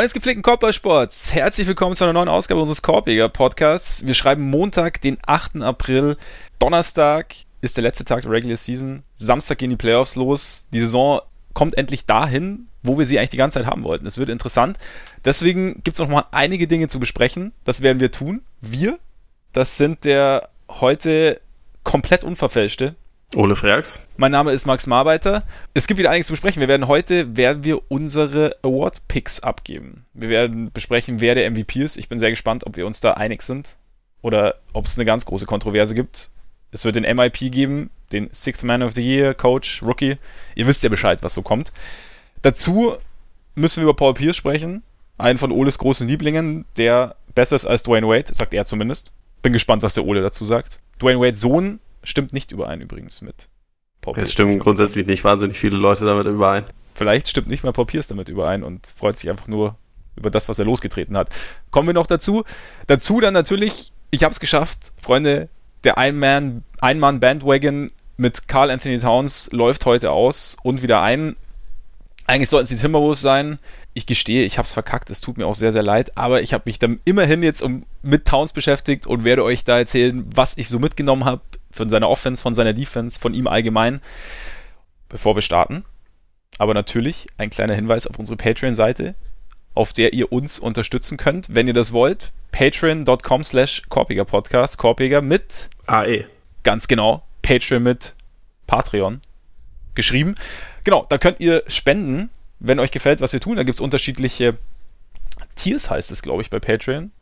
Freunde des gepflegten Korbballsports, herzlich willkommen zu einer neuen Ausgabe unseres Korbjäger Podcasts. Wir schreiben Montag, den 8. April. Donnerstag ist der letzte Tag der Regular Season. Samstag gehen die Playoffs los. Die Saison kommt endlich dahin, wo wir sie eigentlich die ganze Zeit haben wollten. Es wird interessant. Deswegen gibt es noch mal einige Dinge zu besprechen. Das werden wir tun. Wir, das sind der heute komplett unverfälschte Ole Freaks. Mein Name ist Max Marbeiter. Es gibt wieder einiges zu besprechen. Wir werden heute werden wir unsere Award Picks abgeben. Wir werden besprechen, wer der MVP ist. Ich bin sehr gespannt, ob wir uns da einig sind oder ob es eine ganz große Kontroverse gibt. Es wird den MIP geben, den Sixth Man of the Year, Coach, Rookie. Ihr wisst ja Bescheid, was so kommt. Dazu müssen wir über Paul Pierce sprechen, einen von Oles großen Lieblingen, der besser ist als Dwayne Wade, sagt er zumindest. Bin gespannt, was der Ole dazu sagt. Dwayne Wades Sohn Stimmt nicht überein übrigens mit Paul Es stimmen grundsätzlich nicht wahnsinnig viele Leute damit überein. Vielleicht stimmt nicht mal Paul Pierce damit überein und freut sich einfach nur über das, was er losgetreten hat. Kommen wir noch dazu. Dazu dann natürlich, ich habe es geschafft, Freunde, der Ein-Mann-Bandwagon mit Carl Anthony Towns läuft heute aus und wieder ein. Eigentlich sollten es die Timberwolves sein. Ich gestehe, ich habe es verkackt. Es tut mir auch sehr, sehr leid. Aber ich habe mich dann immerhin jetzt um, mit Towns beschäftigt und werde euch da erzählen, was ich so mitgenommen habe von seiner Offense, von seiner Defense, von ihm allgemein, bevor wir starten. Aber natürlich ein kleiner Hinweis auf unsere Patreon-Seite, auf der ihr uns unterstützen könnt, wenn ihr das wollt. Patreon.com slash Korpiger Podcast. Korpiger mit AE. Ganz genau. Patreon mit Patreon geschrieben. Genau, da könnt ihr spenden, wenn euch gefällt, was wir tun. Da gibt es unterschiedliche Tiers, heißt es, glaube ich, bei Patreon.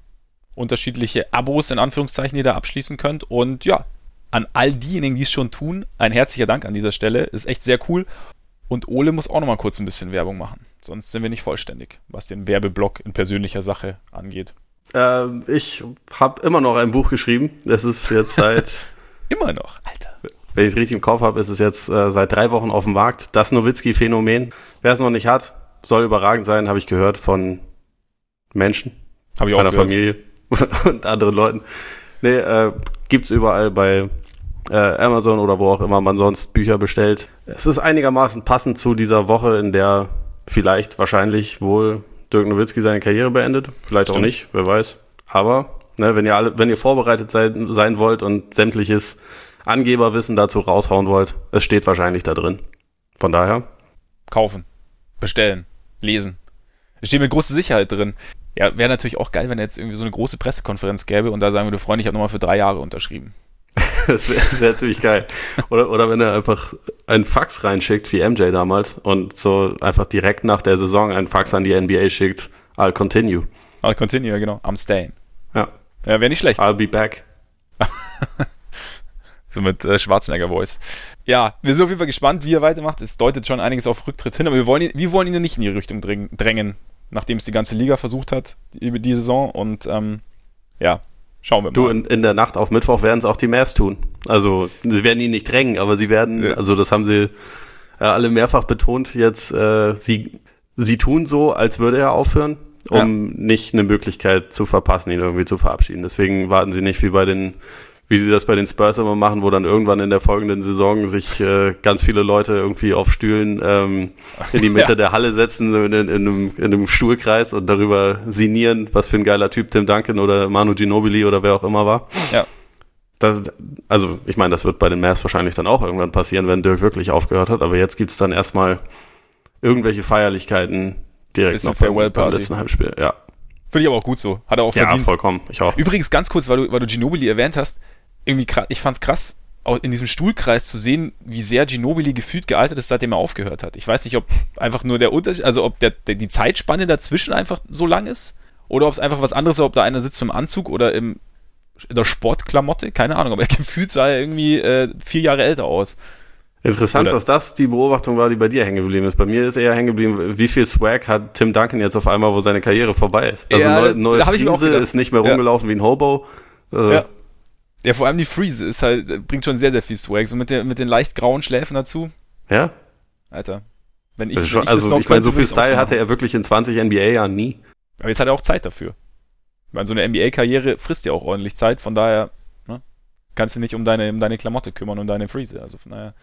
Unterschiedliche Abos in Anführungszeichen, die ihr da abschließen könnt. Und ja, an all diejenigen, die es schon tun, ein herzlicher Dank an dieser Stelle. Ist echt sehr cool. Und Ole muss auch noch mal kurz ein bisschen Werbung machen. Sonst sind wir nicht vollständig, was den Werbeblock in persönlicher Sache angeht. Ähm, ich habe immer noch ein Buch geschrieben. Es ist jetzt seit. immer noch, Alter. Wenn ich es richtig im Kopf habe, ist es jetzt äh, seit drei Wochen auf dem Markt. Das Nowitzki-Phänomen. Wer es noch nicht hat, soll überragend sein, habe ich gehört von Menschen. Habe ich auch meiner gehört. Familie und anderen Leuten. Nee, äh, gibt's überall bei äh, Amazon oder wo auch immer man sonst Bücher bestellt. Es ist einigermaßen passend zu dieser Woche, in der vielleicht wahrscheinlich wohl Dirk Nowitzki seine Karriere beendet. Vielleicht Stimmt. auch nicht, wer weiß. Aber ne, wenn ihr alle, wenn ihr vorbereitet sein, sein wollt und sämtliches Angeberwissen dazu raushauen wollt, es steht wahrscheinlich da drin. Von daher. Kaufen, bestellen, lesen. Es steht mit großer Sicherheit drin. Ja, wäre natürlich auch geil, wenn jetzt irgendwie so eine große Pressekonferenz gäbe und da sagen würde, Freunde, ich habe nochmal für drei Jahre unterschrieben. das wäre wär ziemlich geil. Oder, oder wenn er einfach einen Fax reinschickt, wie MJ damals, und so einfach direkt nach der Saison einen Fax an die NBA schickt, I'll continue. I'll continue, genau. I'm staying. Ja. Ja, wäre nicht schlecht. I'll be back. so mit äh, Schwarzenegger-Voice. Ja, wir sind auf jeden Fall gespannt, wie er weitermacht. Es deutet schon einiges auf Rücktritt hin, aber wir wollen ihn, wir wollen ihn nicht in die Richtung drängen nachdem es die ganze Liga versucht hat über die Saison. Und ähm, ja, schauen wir mal. Du, in, in der Nacht auf Mittwoch werden es auch die Mavs tun. Also, sie werden ihn nicht drängen, aber sie werden, ja. also das haben sie äh, alle mehrfach betont jetzt, äh, sie, sie tun so, als würde er aufhören, um ja. nicht eine Möglichkeit zu verpassen, ihn irgendwie zu verabschieden. Deswegen warten sie nicht wie bei den wie sie das bei den Spurs immer machen, wo dann irgendwann in der folgenden Saison sich äh, ganz viele Leute irgendwie auf Stühlen ähm, in die Mitte ja. der Halle setzen, so in, in, einem, in einem Stuhlkreis und darüber sinnieren, was für ein geiler Typ Tim Duncan oder Manu Ginobili oder wer auch immer war. Ja. Das, also ich meine, das wird bei den Mavs wahrscheinlich dann auch irgendwann passieren, wenn Dirk wirklich aufgehört hat, aber jetzt gibt's dann erstmal irgendwelche Feierlichkeiten direkt Bisschen noch beim, beim letzten Heimspiel. Ja. Finde ich aber auch gut so. Hat er auch verdient. Ja, vollkommen. Ich auch. Übrigens, ganz kurz, weil du, weil du Ginobili erwähnt hast, irgendwie krass, ich fand's krass, in diesem Stuhlkreis zu sehen, wie sehr Ginobili gefühlt gealtert ist, seitdem er aufgehört hat. Ich weiß nicht, ob einfach nur der Unterschied, also ob der, der, die Zeitspanne dazwischen einfach so lang ist oder ob es einfach was anderes ist, ob da einer sitzt im Anzug oder im, in der Sportklamotte, keine Ahnung, aber er gefühlt sah er irgendwie äh, vier Jahre älter aus. Interessant, Oder? dass das die Beobachtung war, die bei dir hängen geblieben ist. Bei mir ist eher hängen geblieben, wie viel Swag hat Tim Duncan jetzt auf einmal, wo seine Karriere vorbei ist. Also ja, neue, neue Friese ist nicht mehr rumgelaufen ja. wie ein Hobo. Also ja. Ja, vor allem die Freeze ist halt, bringt schon sehr, sehr viel Swag. So mit, der, mit den leicht grauen Schläfen dazu. Ja. Alter. Wenn ich, also, schon, ich also ich meine, so viel Style hatte er wirklich in 20 NBA-Jahren nie. Aber jetzt hat er auch Zeit dafür. Ich meine, so eine NBA-Karriere frisst ja auch ordentlich Zeit, von daher ne, kannst du nicht um deine, um deine Klamotte kümmern und deine Freeze. Also von daher.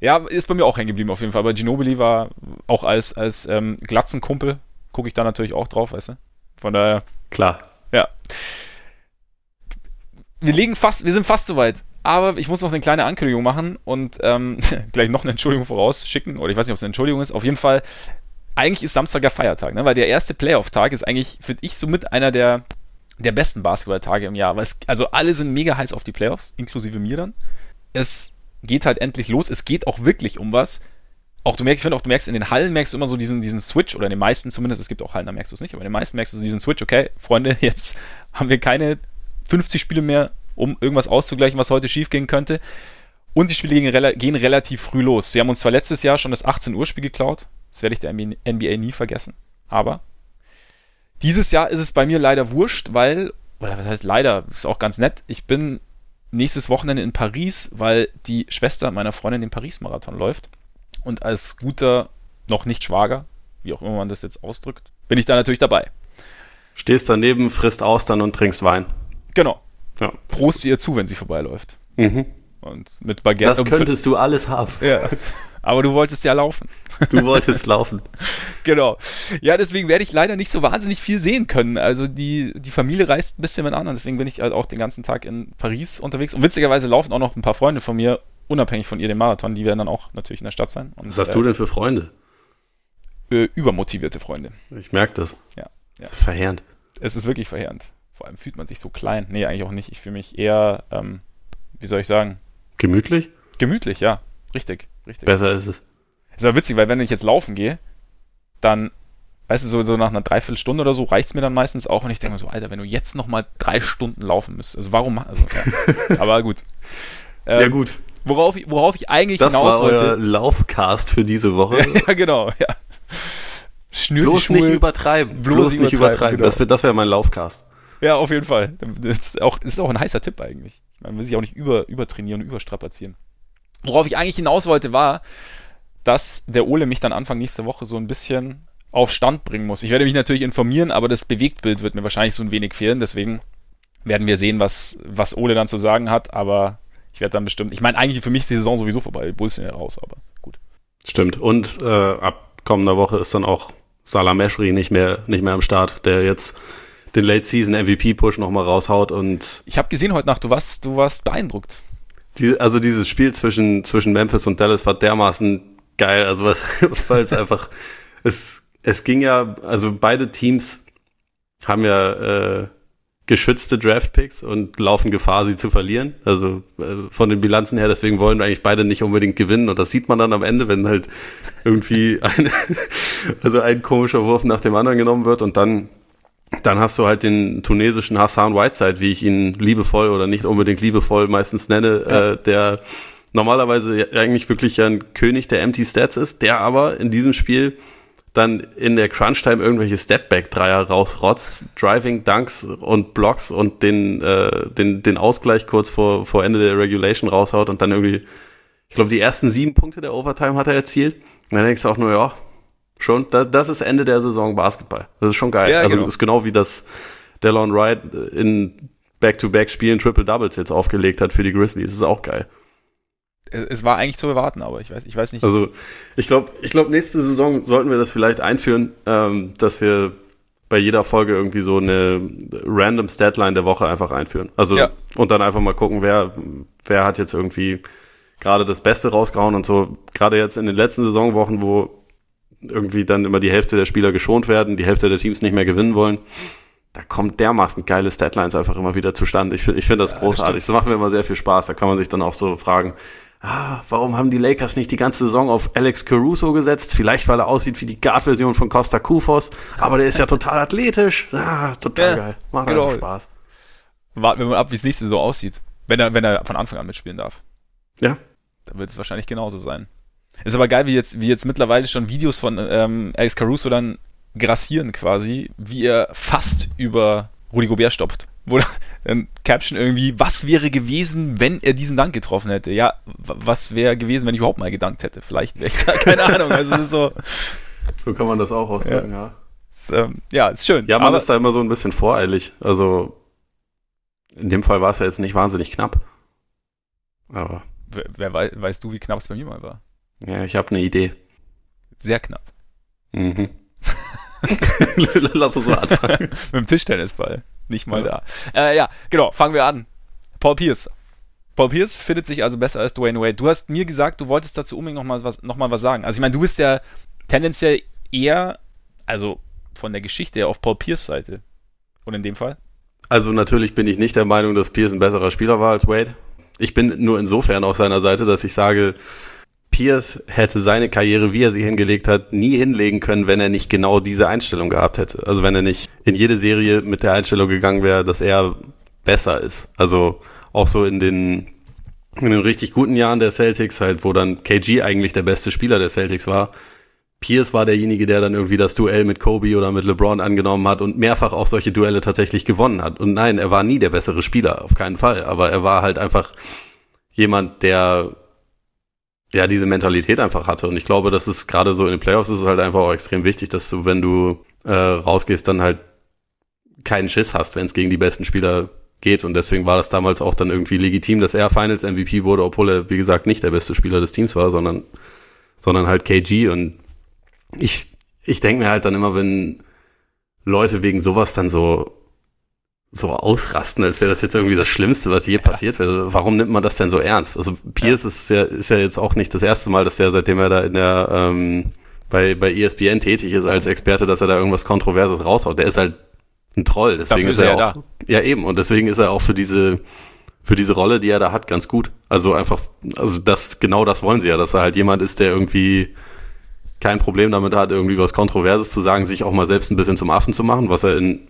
Ja, ist bei mir auch hängen geblieben auf jeden Fall. Aber Ginobili war auch als, als ähm, Glatzenkumpel gucke ich da natürlich auch drauf, weißt du? Von daher. Klar. Ja. Wir legen fast, wir sind fast soweit. Aber ich muss noch eine kleine Ankündigung machen und ähm, gleich noch eine Entschuldigung vorausschicken. Oder ich weiß nicht, ob es eine Entschuldigung ist. Auf jeden Fall, eigentlich ist Samstag der Feiertag, ne? weil der erste Playoff-Tag ist eigentlich, finde ich, somit einer der, der besten Basketball-Tage im Jahr. Es, also alle sind mega heiß auf die Playoffs, inklusive mir dann. Es geht halt endlich los. Es geht auch wirklich um was. Auch du merkst, ich finde auch, du merkst in den Hallen merkst du immer so diesen, diesen Switch, oder in den meisten zumindest, es gibt auch Hallen, da merkst du es nicht, aber in den meisten merkst du so diesen Switch, okay, Freunde, jetzt haben wir keine 50 Spiele mehr um irgendwas auszugleichen, was heute schiefgehen könnte. Und die Spiele gehen, gehen, relativ früh los. Sie haben uns zwar letztes Jahr schon das 18 Uhr Spiel geklaut. Das werde ich der NBA nie vergessen. Aber dieses Jahr ist es bei mir leider wurscht, weil, oder was heißt leider, ist auch ganz nett. Ich bin nächstes Wochenende in Paris, weil die Schwester meiner Freundin den Paris-Marathon läuft. Und als guter, noch nicht Schwager, wie auch immer man das jetzt ausdrückt, bin ich da natürlich dabei. Stehst daneben, frisst Austern und trinkst Wein. Genau. Ja. Prost ihr zu, wenn sie vorbeiläuft. Mhm. Und mit Baguette. Das könntest du alles haben. Ja. Aber du wolltest ja laufen. Du wolltest laufen. genau. Ja, deswegen werde ich leider nicht so wahnsinnig viel sehen können. Also die, die Familie reist ein bisschen mit an und deswegen bin ich halt auch den ganzen Tag in Paris unterwegs. Und witzigerweise laufen auch noch ein paar Freunde von mir, unabhängig von ihr, den Marathon. Die werden dann auch natürlich in der Stadt sein. Und, Was hast äh, du denn für Freunde? Äh, übermotivierte Freunde. Ich merke das. Ja. ja. Das ist verheerend. Es ist wirklich verheerend. Vor allem fühlt man sich so klein. Nee, eigentlich auch nicht. Ich fühle mich eher, ähm, wie soll ich sagen? Gemütlich? Gemütlich, ja. Richtig, richtig. Besser ist es. Ist aber witzig, weil wenn ich jetzt laufen gehe, dann, weißt du, so, so nach einer Dreiviertelstunde oder so reicht es mir dann meistens auch und ich denke mir so, Alter, wenn du jetzt nochmal drei Stunden laufen müsstest, also warum, also, ja. aber gut. Ähm, ja, gut. Worauf ich, worauf ich eigentlich das hinaus war wollte. euer Laufcast für diese Woche. ja, genau, ja. Schnür bloß nicht übertreiben. Bloß, bloß nicht übertreiben. Genau. Das wäre das wär mein Laufcast. Ja, auf jeden Fall. Das ist auch, ist auch ein heißer Tipp eigentlich. Man will sich auch nicht über, übertrainieren und überstrapazieren. Worauf ich eigentlich hinaus wollte, war, dass der Ole mich dann Anfang nächste Woche so ein bisschen auf Stand bringen muss. Ich werde mich natürlich informieren, aber das Bewegtbild wird mir wahrscheinlich so ein wenig fehlen. Deswegen werden wir sehen, was, was Ole dann zu sagen hat. Aber ich werde dann bestimmt. Ich meine, eigentlich für mich ist die Saison sowieso vorbei. Die Bulls sind ja raus, aber gut. Stimmt. Und äh, ab kommender Woche ist dann auch Salah Meshri nicht mehr, nicht mehr am Start, der jetzt den Late Season MVP Push nochmal raushaut und. Ich habe gesehen heute Nacht, du warst, du warst beeindruckt. Die, also dieses Spiel zwischen, zwischen Memphis und Dallas war dermaßen geil, also was, weil es einfach, es, es ging ja, also beide Teams haben ja äh, geschützte Draftpicks und laufen Gefahr, sie zu verlieren. Also äh, von den Bilanzen her, deswegen wollen eigentlich beide nicht unbedingt gewinnen. Und das sieht man dann am Ende, wenn halt irgendwie eine, also ein komischer Wurf nach dem anderen genommen wird und dann dann hast du halt den tunesischen Hassan Whiteside, wie ich ihn liebevoll oder nicht unbedingt liebevoll meistens nenne, ja. äh, der normalerweise eigentlich wirklich ein König der Empty Stats ist, der aber in diesem Spiel dann in der Crunch-Time irgendwelche Stepback-Dreier rausrotzt, Driving, Dunks und Blocks und den, äh, den, den Ausgleich kurz vor, vor Ende der Regulation raushaut und dann irgendwie, ich glaube, die ersten sieben Punkte der Overtime hat er erzielt. Und dann denkst du auch nur, ja, Schon, das, das ist Ende der Saison Basketball. Das ist schon geil. Ja, also genau. ist genau wie das Delon Wright in Back-to-Back-Spielen Triple Doubles jetzt aufgelegt hat für die Grizzlies. Das ist auch geil. Es war eigentlich zu erwarten, aber ich weiß, ich weiß nicht. Also ich glaube, ich glaube, nächste Saison sollten wir das vielleicht einführen, ähm, dass wir bei jeder Folge irgendwie so eine random Statline der Woche einfach einführen. Also ja. und dann einfach mal gucken, wer, wer hat jetzt irgendwie gerade das Beste rausgehauen und so. Gerade jetzt in den letzten Saisonwochen, wo irgendwie dann immer die Hälfte der Spieler geschont werden, die Hälfte der Teams nicht mehr gewinnen wollen. Da kommt dermaßen geile Statlines einfach immer wieder zustande. Ich, ich finde das ja, großartig. Das, das macht mir immer sehr viel Spaß. Da kann man sich dann auch so fragen, ah, warum haben die Lakers nicht die ganze Saison auf Alex Caruso gesetzt? Vielleicht, weil er aussieht wie die Guard-Version von Costa Kufos, aber der ist ja total athletisch. Ah, total ja, geil. Macht genau. Spaß. Warten wir mal ab, wie es nächste so aussieht. Wenn er, wenn er von Anfang an mitspielen darf. Ja. Dann wird es wahrscheinlich genauso sein. Ist aber geil, wie jetzt, wie jetzt mittlerweile schon Videos von ähm, Alex Caruso dann grassieren quasi, wie er fast über Rudy Gobert stopft. Wo dann Caption irgendwie, was wäre gewesen, wenn er diesen Dank getroffen hätte? Ja, was wäre gewesen, wenn ich überhaupt mal gedankt hätte? Vielleicht wäre ich da, keine Ahnung. Also es ist so. So kann man das auch aussagen, ja. Ja, ist, ähm, ja, ist schön. Ja, man aber, ist da immer so ein bisschen voreilig. Also in dem Fall war es ja jetzt nicht wahnsinnig knapp. Aber. Wer, wer weiß, weißt du, wie knapp es bei mir mal war? Ja, ich habe eine Idee. Sehr knapp. Mhm. Lass uns mal anfangen. Mit dem Tischtennisball. Nicht mal ja. da. Äh, ja, genau, fangen wir an. Paul Pierce. Paul Pierce findet sich also besser als Dwayne Wade. Du hast mir gesagt, du wolltest dazu unbedingt nochmal was, noch was sagen. Also ich meine, du bist ja tendenziell eher, also von der Geschichte her auf Paul Pierce Seite. Und in dem Fall? Also natürlich bin ich nicht der Meinung, dass Pierce ein besserer Spieler war als Wade. Ich bin nur insofern auf seiner Seite, dass ich sage, Pierce hätte seine Karriere, wie er sie hingelegt hat, nie hinlegen können, wenn er nicht genau diese Einstellung gehabt hätte. Also wenn er nicht in jede Serie mit der Einstellung gegangen wäre, dass er besser ist. Also auch so in den, in den richtig guten Jahren der Celtics, halt, wo dann KG eigentlich der beste Spieler der Celtics war. Pierce war derjenige, der dann irgendwie das Duell mit Kobe oder mit LeBron angenommen hat und mehrfach auch solche Duelle tatsächlich gewonnen hat. Und nein, er war nie der bessere Spieler, auf keinen Fall. Aber er war halt einfach jemand, der ja diese Mentalität einfach hatte. Und ich glaube, das ist gerade so in den Playoffs ist es halt einfach auch extrem wichtig, dass du, wenn du äh, rausgehst, dann halt keinen Schiss hast, wenn es gegen die besten Spieler geht. Und deswegen war das damals auch dann irgendwie legitim, dass er Finals MVP wurde, obwohl er, wie gesagt, nicht der beste Spieler des Teams war, sondern, sondern halt KG. Und ich, ich denke mir halt dann immer, wenn Leute wegen sowas dann so so ausrasten, als wäre das jetzt irgendwie das Schlimmste, was je passiert wäre. Warum nimmt man das denn so ernst? Also Pierce ja. ist ja ist ja jetzt auch nicht das erste Mal, dass der seitdem er da in der ähm, bei bei ESPN tätig ist als Experte, dass er da irgendwas Kontroverses raushaut. Der ist halt ein Troll, deswegen Dafür ist er, er auch, da. Ja eben und deswegen ist er auch für diese für diese Rolle, die er da hat, ganz gut. Also einfach, also das genau das wollen sie ja, dass er halt jemand ist, der irgendwie kein Problem damit hat, irgendwie was Kontroverses zu sagen, sich auch mal selbst ein bisschen zum Affen zu machen, was er in,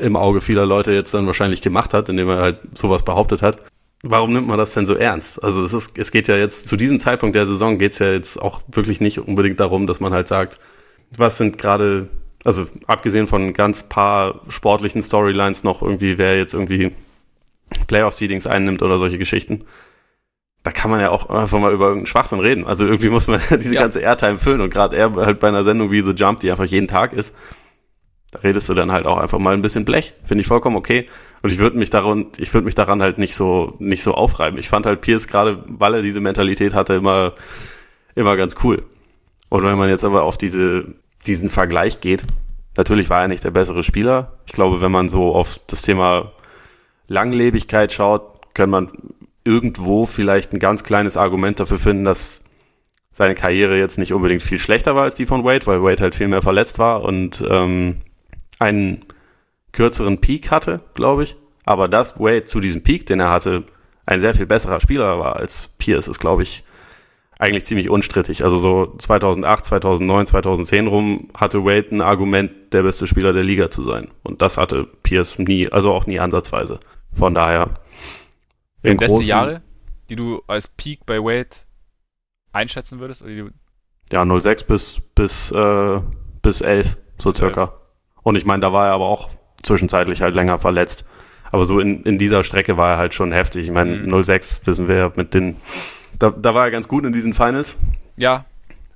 im Auge vieler Leute jetzt dann wahrscheinlich gemacht hat, indem er halt sowas behauptet hat. Warum nimmt man das denn so ernst? Also es ist, es geht ja jetzt zu diesem Zeitpunkt der Saison geht es ja jetzt auch wirklich nicht unbedingt darum, dass man halt sagt, was sind gerade, also abgesehen von ganz paar sportlichen Storylines noch irgendwie, wer jetzt irgendwie Playoff-Seedings einnimmt oder solche Geschichten da kann man ja auch einfach mal über irgendeinen Schwachsinn reden. Also irgendwie muss man diese ja. ganze Airtime füllen und gerade er halt bei einer Sendung wie The Jump, die einfach jeden Tag ist, da redest du dann halt auch einfach mal ein bisschen Blech. Finde ich vollkommen okay. Und ich würde mich daran, ich würde mich daran halt nicht so, nicht so aufreiben. Ich fand halt Pierce gerade, weil er diese Mentalität hatte, immer, immer ganz cool. Und wenn man jetzt aber auf diese, diesen Vergleich geht, natürlich war er nicht der bessere Spieler. Ich glaube, wenn man so auf das Thema Langlebigkeit schaut, kann man irgendwo vielleicht ein ganz kleines Argument dafür finden, dass seine Karriere jetzt nicht unbedingt viel schlechter war als die von Wade, weil Wade halt viel mehr verletzt war und ähm, einen kürzeren Peak hatte, glaube ich. Aber dass Wade zu diesem Peak, den er hatte, ein sehr viel besserer Spieler war als Pierce, ist, glaube ich, eigentlich ziemlich unstrittig. Also so 2008, 2009, 2010 rum hatte Wade ein Argument, der beste Spieler der Liga zu sein. Und das hatte Pierce nie, also auch nie ansatzweise. Von daher Wären beste Jahre, die du als Peak bei Wade einschätzen würdest? Oder ja, 06 bis, bis, äh, bis 11, so circa. 11. Und ich meine, da war er aber auch zwischenzeitlich halt länger verletzt. Aber so in, in dieser Strecke war er halt schon heftig. Ich meine, mhm. 06 wissen wir mit den. Da, da war er ganz gut in diesen Finals. Ja.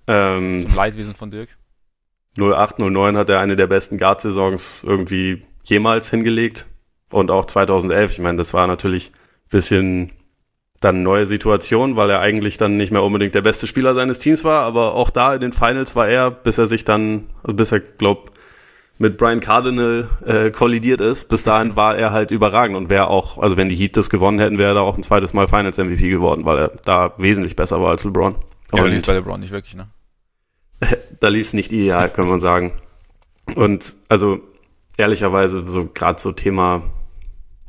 Ähm, Zum Leidwesen von Dirk. 08, 09 hat er eine der besten Guard-Saisons irgendwie jemals hingelegt. Und auch 2011, ich meine, das war natürlich bisschen dann neue Situation, weil er eigentlich dann nicht mehr unbedingt der beste Spieler seines Teams war, aber auch da in den Finals war er, bis er sich dann, also bis er, glaub, mit Brian Cardinal äh, kollidiert ist, bis dahin war er halt überragend und wäre auch, also wenn die Heat das gewonnen hätten, wäre er da auch ein zweites Mal Finals MVP geworden, weil er da wesentlich besser war als LeBron. Ja, lief bei LeBron nicht wirklich, ne? da lief es nicht ideal, kann man sagen. Und also ehrlicherweise so gerade so Thema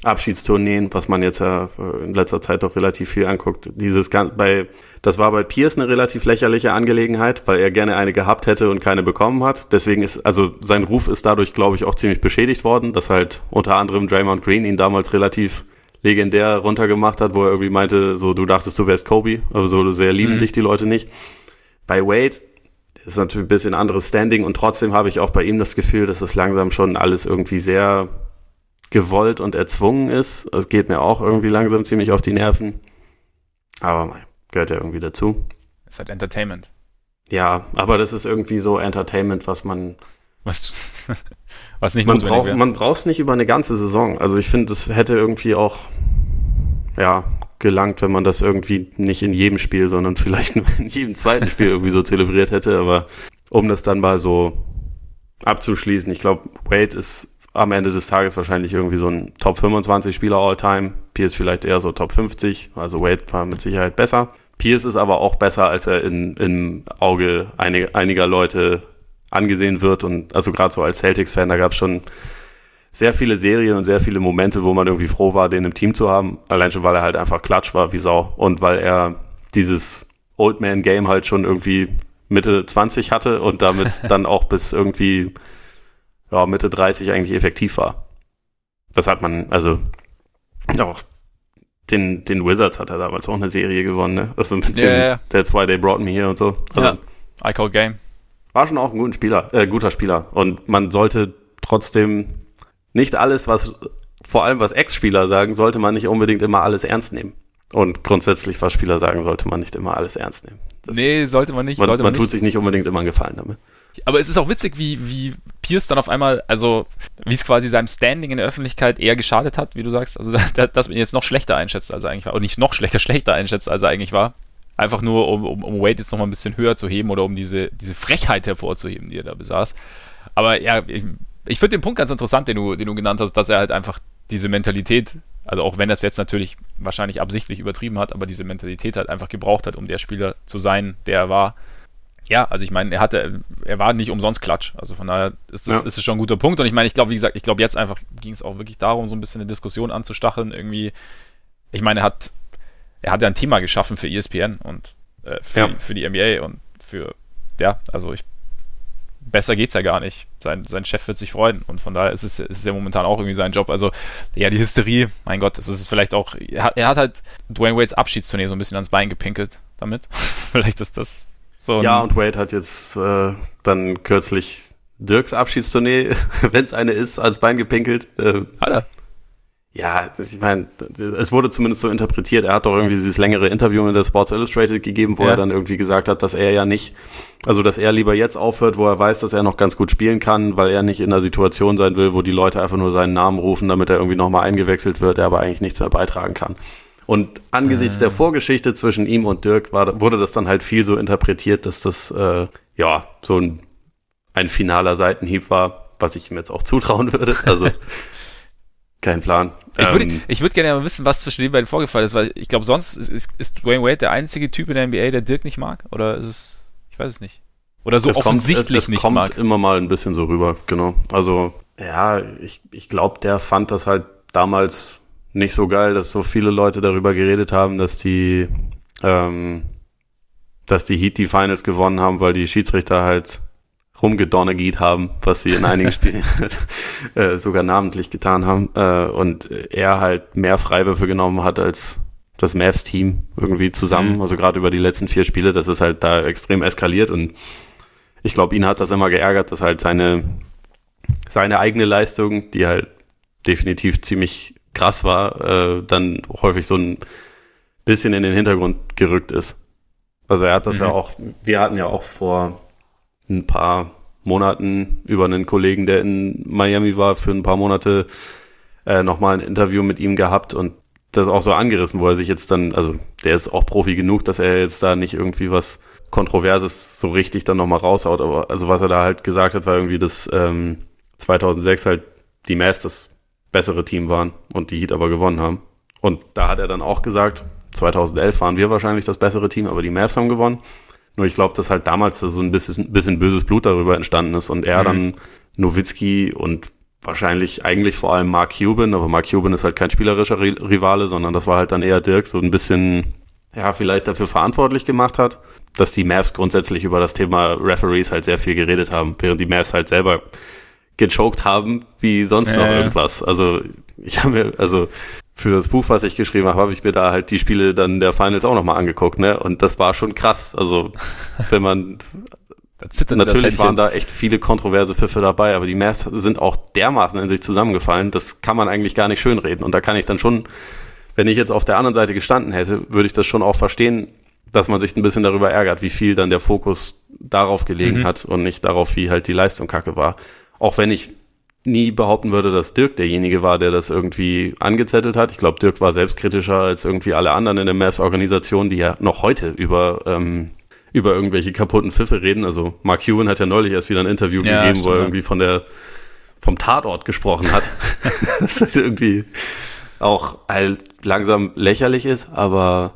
Abschiedstourneen, was man jetzt ja in letzter Zeit doch relativ viel anguckt. Dieses bei, das war bei Pierce eine relativ lächerliche Angelegenheit, weil er gerne eine gehabt hätte und keine bekommen hat. Deswegen ist, also sein Ruf ist dadurch, glaube ich, auch ziemlich beschädigt worden, dass halt unter anderem Draymond Green ihn damals relativ legendär runtergemacht hat, wo er irgendwie meinte, so du dachtest, du wärst Kobe, aber so sehr lieben mhm. dich die Leute nicht. Bei Wade ist natürlich ein bisschen anderes Standing und trotzdem habe ich auch bei ihm das Gefühl, dass es langsam schon alles irgendwie sehr gewollt und erzwungen ist. Das geht mir auch irgendwie langsam ziemlich auf die Nerven. Aber gehört ja irgendwie dazu. ist halt Entertainment. Ja, aber das ist irgendwie so Entertainment, was man. Was, was nicht man braucht. Man braucht es nicht über eine ganze Saison. Also ich finde, das hätte irgendwie auch ja gelangt, wenn man das irgendwie nicht in jedem Spiel, sondern vielleicht nur in jedem zweiten Spiel irgendwie so zelebriert hätte. Aber um das dann mal so abzuschließen. Ich glaube, Wade ist am Ende des Tages wahrscheinlich irgendwie so ein Top 25 Spieler All-Time. Pierce vielleicht eher so Top 50. Also Wade war mit Sicherheit besser. Pierce ist aber auch besser, als er in, im Auge einig, einiger Leute angesehen wird. Und also gerade so als Celtics-Fan, da gab es schon sehr viele Serien und sehr viele Momente, wo man irgendwie froh war, den im Team zu haben. Allein schon, weil er halt einfach klatsch war wie Sau. Und weil er dieses Old Man Game halt schon irgendwie Mitte 20 hatte und damit dann auch bis irgendwie ja, Mitte 30 eigentlich effektiv war. Das hat man, also auch den, den Wizards hat er damals auch eine Serie gewonnen, ne? Also mit Ja, ja, ja. That's why they brought me here und so. Also Ja. I call game. war schon auch ein guter Spieler, äh, guter Spieler. Und man sollte trotzdem nicht alles, was, vor allem was Ex-Spieler sagen, sollte man nicht unbedingt immer alles ernst nehmen. Und grundsätzlich, was Spieler sagen, sollte man nicht immer alles ernst nehmen. Das, Nee, sollte man nicht. man, man tut nicht. sich nicht unbedingt immer einen Gefallen damit. Aber es ist auch witzig, wie, wie Pierce dann auf einmal, also wie es quasi seinem Standing in der Öffentlichkeit eher geschadet hat, wie du sagst. Also dass, dass man ihn jetzt noch schlechter einschätzt, als er eigentlich war. Und nicht noch schlechter, schlechter einschätzt, als er eigentlich war. Einfach nur, um, um, um Wade jetzt noch mal ein bisschen höher zu heben oder um diese, diese Frechheit hervorzuheben, die er da besaß. Aber ja, ich, ich finde den Punkt ganz interessant, den du, den du genannt hast, dass er halt einfach diese Mentalität, also auch wenn er es jetzt natürlich wahrscheinlich absichtlich übertrieben hat, aber diese Mentalität halt einfach gebraucht hat, um der Spieler zu sein, der er war. Ja, also ich meine, er hatte, er war nicht umsonst Klatsch. Also von daher ist es, Ja. ist es schon ein guter Punkt. Und ich meine, ich glaube, wie gesagt, ich glaube jetzt einfach ging es auch wirklich darum, so ein bisschen eine Diskussion anzustacheln. Irgendwie, ich meine, er hat, er hat ja ein Thema geschaffen für ESPN und äh, für, Ja. für die NBA und für, ja, also ich, besser geht's ja gar nicht. Sein, sein Chef wird sich freuen und von daher ist es, ist es ja momentan auch irgendwie sein Job. Also, ja, die Hysterie, mein Gott, das ist es vielleicht auch, er hat, er hat halt Dwayne Wades Abschiedstournee so ein bisschen ans Bein gepinkelt damit. vielleicht ist das so Ja, und Wade hat jetzt äh, dann kürzlich Dirks Abschiedstournee, wenn es eine ist, als Bein gepinkelt. Äh, Alter, ja, das, ich meine, es wurde zumindest so interpretiert. Er hat doch irgendwie dieses längere Interview in der Sports Illustrated gegeben, wo Ja. er dann irgendwie gesagt hat, dass er ja nicht, also dass er lieber jetzt aufhört, wo er weiß, dass er noch ganz gut spielen kann, weil er nicht in einer Situation sein will, wo die Leute einfach nur seinen Namen rufen, damit er irgendwie nochmal eingewechselt wird, er aber eigentlich nichts mehr beitragen kann. Und angesichts der Vorgeschichte zwischen ihm und Dirk war, wurde das dann halt viel so interpretiert, dass das äh, ja so ein, ein finaler Seitenhieb war, was ich ihm jetzt auch zutrauen würde. Also kein Plan. Ich würde, Ähm, ich würde gerne mal wissen, was zwischen den beiden vorgefallen ist, weil ich glaube, sonst ist, ist, ist Dwayne Wade der einzige Typ in der NBA, der Dirk nicht mag. Oder ist es, ich weiß es nicht. Oder so es kommt- offensichtlich es, es nicht kommt mag. immer mal ein bisschen so rüber, genau. Also, ja, ich, ich glaube, der fand das halt damals nicht so geil, dass so viele Leute darüber geredet haben, dass die, ähm, dass die Heat die Finals gewonnen haben, weil die Schiedsrichter halt rumgedonnegiet haben, was sie in einigen Spielen äh, sogar namentlich getan haben. Äh, und er halt mehr Freiwürfe genommen hat als das Mavs-Team irgendwie zusammen. Mhm. Also gerade über die letzten vier Spiele, das ist halt da extrem eskaliert und ich glaube, ihn hat das immer geärgert, dass halt seine, seine eigene Leistung, die halt definitiv ziemlich krass war, äh, dann häufig so ein bisschen in den Hintergrund gerückt ist. Also er hat das Mhm. ja auch, wir hatten ja auch vor ein paar Monaten über einen Kollegen, der in Miami war, für ein paar Monate äh, nochmal ein Interview mit ihm gehabt und das auch so angerissen, wo er sich jetzt dann, also der ist auch Profi genug, dass er jetzt da nicht irgendwie was Kontroverses so richtig dann nochmal raushaut, aber also was er da halt gesagt hat, war irgendwie, dass ähm, 2006 halt die Mavs das bessere Team waren und die Heat aber gewonnen haben. Und da hat er dann auch gesagt, 2011 waren wir wahrscheinlich das bessere Team, aber die Mavs haben gewonnen. Nur ich glaube, dass halt damals so ein bisschen, bisschen böses Blut darüber entstanden ist und er Mhm. dann Nowitzki und wahrscheinlich eigentlich vor allem Mark Cuban, aber Mark Cuban ist halt kein spielerischer Ri- Rivale, sondern das war halt dann eher Dirk, so ein bisschen, ja, vielleicht dafür verantwortlich gemacht hat, dass die Mavs grundsätzlich über das Thema Referees halt sehr viel geredet haben, während die Mavs halt selber gechoked haben, wie sonst noch irgendwas. Also ich habe mir, also für das Buch, was ich geschrieben habe, habe ich mir da halt die Spiele dann der Finals auch nochmal angeguckt, ne? Und das war schon krass. Also wenn man Natürlich waren da echt viele kontroverse Pfiffe dabei, aber die Mavs sind auch dermaßen in sich zusammengefallen, das kann man eigentlich gar nicht schönreden. Und da kann ich dann schon, wenn ich jetzt auf der anderen Seite gestanden hätte, würde ich das schon auch verstehen, dass man sich ein bisschen darüber ärgert, wie viel dann der Fokus darauf gelegen Mhm. hat und nicht darauf, wie halt die Leistung kacke war. Auch wenn ich nie behaupten würde, dass Dirk derjenige war, der das irgendwie angezettelt hat. Ich glaube, Dirk war selbstkritischer als irgendwie alle anderen in der Mavs-Organisation, die ja noch heute über ähm, über irgendwelche kaputten Pfiffe reden. Also Mark Ewan hat ja neulich erst wieder ein Interview ja, gegeben, wo er irgendwie von der vom Tatort gesprochen hat. das halt irgendwie auch halt langsam lächerlich ist, aber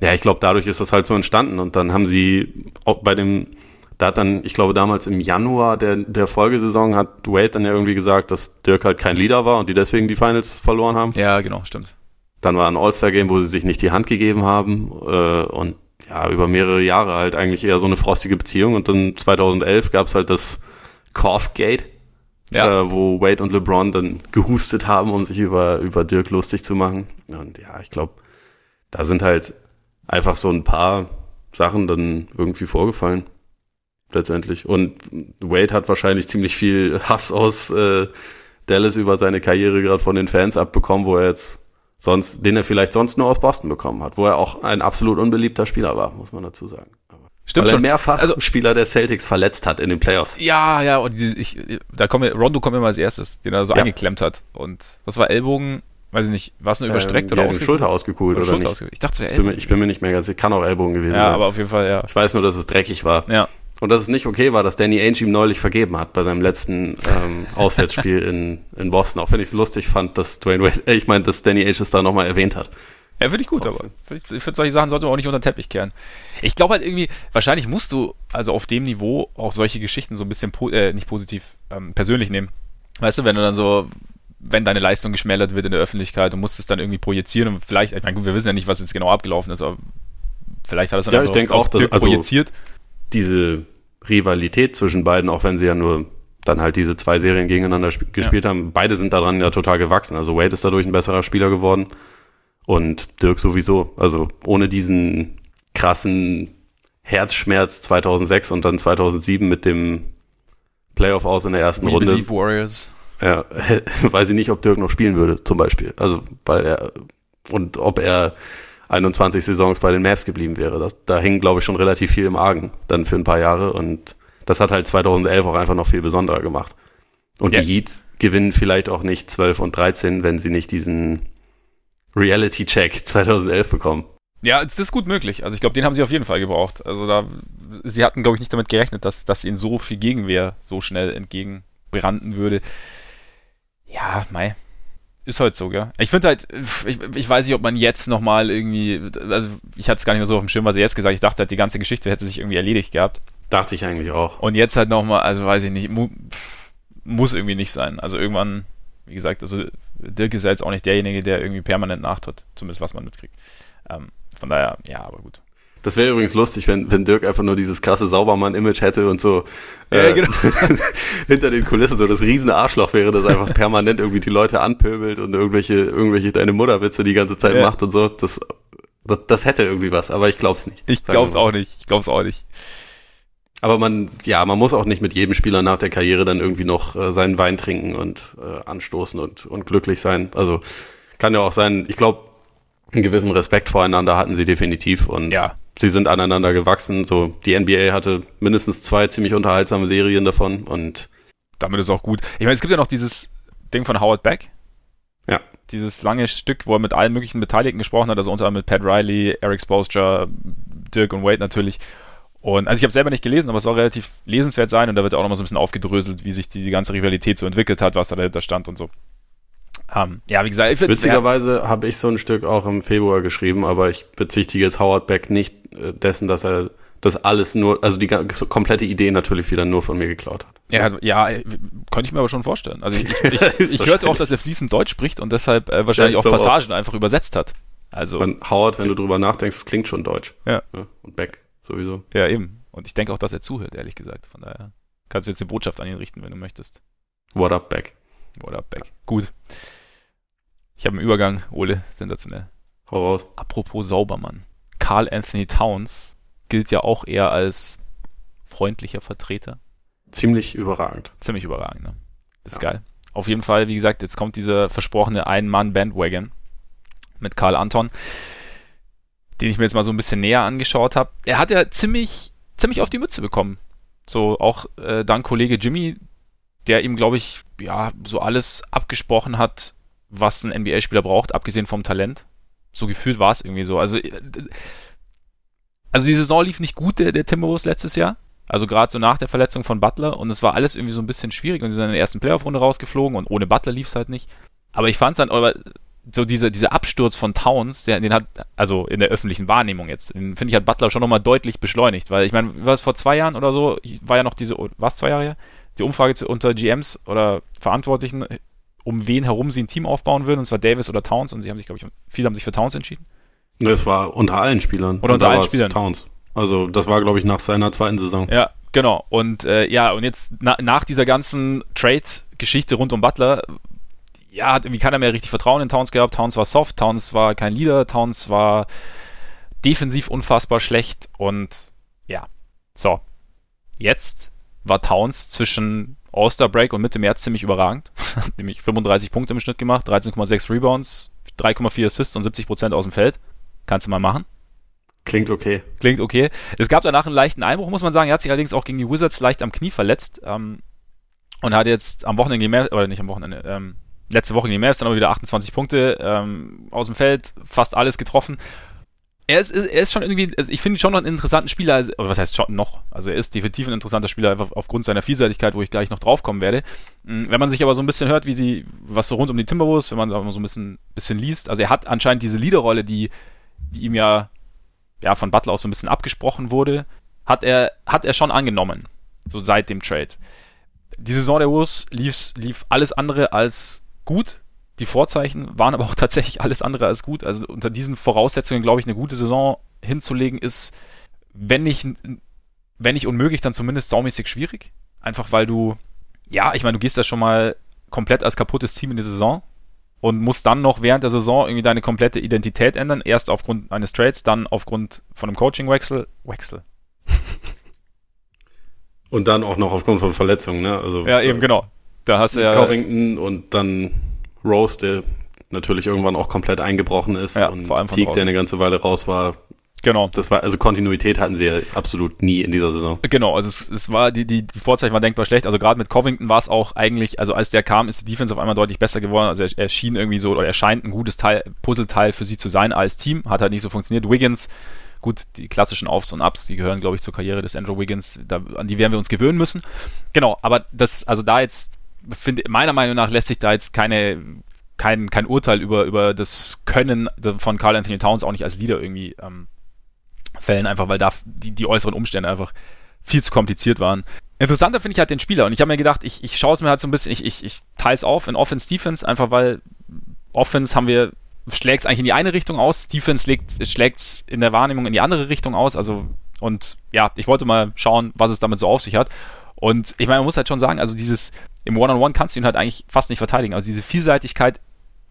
ja, ich glaube, dadurch ist das halt so entstanden. Und dann haben sie auch bei dem, da hat dann, ich glaube, damals im Januar der, der Folgesaison hat Wade dann ja irgendwie gesagt, dass Dirk halt kein Leader war und die deswegen die Finals verloren haben. Ja, genau, stimmt. Dann war ein All-Star-Game, wo sie sich nicht die Hand gegeben haben äh, und ja, über mehrere Jahre halt eigentlich eher so eine frostige Beziehung. Und dann 2011 gab's halt das Cough-Gate, ja. äh, wo Wade und LeBron dann gehustet haben, um sich über, über Dirk lustig zu machen. Und ja, ich glaube, da sind halt einfach so ein paar Sachen dann irgendwie vorgefallen. Letztendlich. Und Wade hat wahrscheinlich ziemlich viel Hass aus äh, Dallas über seine Karriere gerade von den Fans abbekommen, wo er jetzt sonst, den er vielleicht sonst nur aus Boston bekommen hat, wo er auch ein absolut unbeliebter Spieler war, muss man dazu sagen. Stimmt Weil er schon. mehrfach also, Spieler der Celtics verletzt hat in den Playoffs. Ja, ja, und die, ich, da kommen wir, Rondo kommt immer als erstes, den er so ja. eingeklemmt hat. Und was war Ellbogen? Weiß ich nicht, war es nur überstreckt ähm, oder ja, ausgekühlt? Schulter ausgekühlt oder, oder Schulter nicht? Ausgekühlt. Ich dachte, es wäre Ellbogen. Ich bin, mir nicht mehr ganz, kann auch Ellbogen gewesen ja, sein. Ja, aber auf jeden Fall, ja. Ich weiß nur, dass es dreckig war. Ja. Und dass es nicht okay war, dass Danny Ainge ihm neulich vergeben hat bei seinem letzten ähm, Auswärtsspiel in, in Boston. Auch wenn ich es lustig fand, dass Dwayne Wade, äh, ich meine, dass Danny Ainge es da nochmal erwähnt hat. Ja, finde ich gut, Trotzdem. aber ich, ich finde, solche Sachen sollte man auch nicht unter den Teppich kehren. Ich glaube halt irgendwie, wahrscheinlich musst du also auf dem Niveau auch solche Geschichten so ein bisschen, po äh, nicht positiv, ähm, persönlich nehmen. Weißt du, wenn du dann so, wenn deine Leistung geschmälert wird in der Öffentlichkeit und musst es dann irgendwie projizieren und vielleicht, ich meine, gut, wir wissen ja nicht, was jetzt genau abgelaufen ist, aber vielleicht hat es dann ja, ich denke auch, dass, also projiziert. Diese Rivalität zwischen beiden, auch wenn sie ja nur dann halt diese zwei Serien gegeneinander gespielt ja. haben, beide sind daran ja total gewachsen. Also Wade ist dadurch ein besserer Spieler geworden und Dirk sowieso. Also ohne diesen krassen Herzschmerz 2006 und dann 2007 mit dem Playoff aus in der ersten We Runde. Warriors. Ja, weiß ich nicht, ob Dirk noch spielen würde, zum Beispiel. Also, weil er, und ob er 21 Saisons bei den Mavs geblieben wäre. Das, da hing, glaube ich, schon relativ viel im Argen dann für ein paar Jahre und das hat halt 2011 auch einfach noch viel besonderer gemacht. Und ja. die Heat gewinnen vielleicht auch nicht 12 und 13, wenn sie nicht diesen Reality-Check 2011 bekommen. Ja, es ist gut möglich. Also ich glaube, den haben sie auf jeden Fall gebraucht. Also da, sie hatten, glaube ich, nicht damit gerechnet, dass, dass ihnen so viel Gegenwehr so schnell entgegenbranden würde. Ja, mei. Ist halt so, gell? Ich finde halt, ich, ich weiß nicht, ob man jetzt nochmal irgendwie, also ich hatte es gar nicht mehr so auf dem Schirm, was er jetzt gesagt Ich dachte halt, die ganze Geschichte hätte sich irgendwie erledigt gehabt. Dachte ich eigentlich auch. Und jetzt halt nochmal, also weiß ich nicht, mu muss irgendwie nicht sein. Also irgendwann, wie gesagt, also Dirk ist ja jetzt auch nicht derjenige, der irgendwie permanent nachtritt, zumindest was man mitkriegt. Ähm, von daher, ja, aber gut. Das wäre übrigens lustig, wenn, wenn Dirk einfach nur dieses krasse Saubermann-Image hätte und so äh, ja, genau. hinter den Kulissen so das riesen Arschloch wäre, das einfach permanent irgendwie die Leute anpöbelt und irgendwelche, irgendwelche deine Mutterwitze die ganze Zeit ja. macht und so. Das, das, das hätte irgendwie was, aber ich glaub's nicht. Ich glaub's auch nicht. Ich glaub's auch nicht. Aber man, ja, man muss auch nicht mit jedem Spieler nach der Karriere dann irgendwie noch äh, seinen Wein trinken und äh, anstoßen und, und glücklich sein. Also kann ja auch sein, ich glaube, einen gewissen Respekt voreinander hatten sie definitiv und ja. Sie sind aneinander gewachsen. So, die NBA hatte mindestens zwei ziemlich unterhaltsame Serien davon und damit ist auch gut. Ich meine, es gibt ja noch dieses Ding von Howard Beck. Ja. Dieses lange Stück, wo er mit allen möglichen Beteiligten gesprochen hat, also unter anderem mit Pat Riley, Eric Spoelstra, Dirk und Wade natürlich. Und also ich habe selber nicht gelesen, aber es soll relativ lesenswert sein und da wird auch nochmal so ein bisschen aufgedröselt, wie sich die, die ganze Rivalität so entwickelt hat, was da dahinter stand und so. Um, ähm, ja, wie gesagt, ich Witzigerweise habe ich so ein Stück auch im Februar geschrieben, aber ich bezichtige jetzt Howard Beck nicht äh, dessen, dass er das alles nur, also die komplette Idee natürlich wieder nur von mir geklaut hat. Ja, ja, äh, könnte ich mir aber schon vorstellen. Also ich, ich, ich, ich hörte auch, dass er fließend Deutsch spricht und deshalb äh, wahrscheinlich ja, auch Passagen auch. einfach übersetzt hat. Also und Howard, wenn du drüber nachdenkst, das klingt schon Deutsch. Ja. ja. Und Beck sowieso. Ja, eben. Und ich denke auch, dass er zuhört, ehrlich gesagt. Von daher kannst du jetzt eine Botschaft an ihn richten, wenn du möchtest. What up, Beck? What up, Beck? Gut. Ich habe einen Übergang, Ole, sensationell. Raus. Apropos Saubermann. Carl Anthony Towns gilt ja auch eher als freundlicher Vertreter. Ziemlich überragend. Ziemlich überragend, ne? Ist ja. geil. Auf jeden Fall, wie gesagt, jetzt kommt dieser versprochene Ein-Mann-Bandwagon mit Karl Anton den ich mir jetzt mal so ein bisschen näher angeschaut habe, er hat ja ziemlich, ziemlich auf die Mütze bekommen. So auch äh, dank Kollege Jimmy, der ihm, glaube ich, ja, so alles abgesprochen hat, was ein NBA-Spieler braucht, abgesehen vom Talent. So gefühlt war es irgendwie so. Also also die Saison lief nicht gut, der, der Timberwolves letztes Jahr. Also gerade so nach der Verletzung von Butler und es war alles irgendwie so ein bisschen schwierig und sie sind in der ersten Playoff-Runde rausgeflogen und ohne Butler lief es halt nicht. Aber ich fand es dann, aber so diese, dieser Absturz von Towns, der, den hat, also in der öffentlichen Wahrnehmung jetzt, finde ich, hat Butler schon nochmal deutlich beschleunigt, weil ich meine, was vor zwei Jahren oder so, war ja noch diese, was zwei Jahre her? Die Umfrage zu, unter GMs oder Verantwortlichen, um wen herum sie ein Team aufbauen würden, und zwar Davis oder Towns, und sie haben sich, glaube ich, viele haben sich für Towns entschieden. Ne, es war unter allen Spielern. Oder unter allen Spielern. Towns. Also das war, glaube ich, nach seiner zweiten Saison. Ja, genau. Und äh, ja, und jetzt na, nach dieser ganzen Trade-Geschichte rund um Butler, ja, hat irgendwie keiner mehr richtig Vertrauen in Towns gehabt. Towns war soft, Towns war kein Leader, Towns war defensiv unfassbar schlecht und ja, so. Jetzt war Towns zwischen All-Star Break und Mitte März ziemlich überragend. Nämlich 35 Punkte im Schnitt gemacht, 13,6 Rebounds, 3,4 Assists und 70% aus dem Feld. Kannst du mal machen. Klingt okay. Klingt okay. Es gab danach einen leichten Einbruch, muss man sagen. Er hat sich allerdings auch gegen die Wizards leicht am Knie verletzt ähm, und hat jetzt am Wochenende mehr, oder nicht am Wochenende, ähm, letzte Woche Mavs dann aber wieder 28 Punkte ähm, aus dem Feld, fast alles getroffen. Er ist, er ist schon irgendwie, also ich finde ihn schon noch einen interessanten Spieler, also, was heißt schon noch? Also er ist definitiv ein interessanter Spieler, einfach aufgrund seiner Vielseitigkeit, wo ich gleich noch draufkommen werde. Hm, wenn man sich aber so ein bisschen hört, wie sie, was so rund um die Timberwolves, wenn man so ein bisschen, bisschen liest, also er hat anscheinend diese Leaderrolle, die, die ihm ja ja, von Butler auch so ein bisschen abgesprochen wurde, hat er, hat er schon angenommen. So seit dem Trade. Die Saison der Wolves lief, lief alles andere als gut. Die Vorzeichen waren aber auch tatsächlich alles andere als gut. Also unter diesen Voraussetzungen, glaube ich, eine gute Saison hinzulegen, ist, wenn nicht, wenn nicht unmöglich, dann zumindest saumäßig schwierig. Einfach weil du, ja, ich meine, du gehst da schon mal komplett als kaputtes Team in die Saison und musst dann noch während der Saison irgendwie deine komplette Identität ändern. Erst aufgrund eines Trades, dann aufgrund von einem Coaching-Wechsel. Wechsel. Und dann auch noch aufgrund von Verletzungen, ne? Also, ja, eben, genau. Da hast du ja. Covington und dann Rose, der natürlich irgendwann auch komplett eingebrochen ist ja, und vor allem Teague, der eine ganze Weile raus war, Genau. Das war, also Kontinuität hatten sie ja absolut nie in dieser Saison. Genau, also es, es war, die, die, die Vorzeichen waren denkbar schlecht. Also gerade mit Covington war es auch eigentlich, also als der kam, ist die Defense auf einmal deutlich besser geworden. Also er, er schien irgendwie so, oder er scheint ein gutes Teil, Puzzleteil für sie zu sein als Team. Hat halt nicht so funktioniert. Wiggins, gut, die klassischen Aufs und Ups, die gehören, glaube ich, zur Karriere des Andrew Wiggins. Da, an die werden wir uns gewöhnen müssen. Genau, aber das, also da jetzt, finde, meiner Meinung nach lässt sich da jetzt keine, kein, kein Urteil über, über das Können von Carl Anthony Towns auch nicht als Leader irgendwie ähm, Fällen, einfach weil da die, die äußeren Umstände einfach viel zu kompliziert waren. Interessanter finde ich halt den Spieler und ich habe mir gedacht, ich, ich schaue es mir halt so ein bisschen, ich, ich, ich teile es auf in Offense, Defense, einfach weil Offense haben wir, schlägt es eigentlich in die eine Richtung aus, Defense schlägt es in der Wahrnehmung in die andere Richtung aus, also und ja, ich wollte mal schauen, was es damit so auf sich hat. Und ich meine, man muss halt schon sagen, also dieses, im One-on-One -on -One kannst du ihn halt eigentlich fast nicht verteidigen. Also diese Vielseitigkeit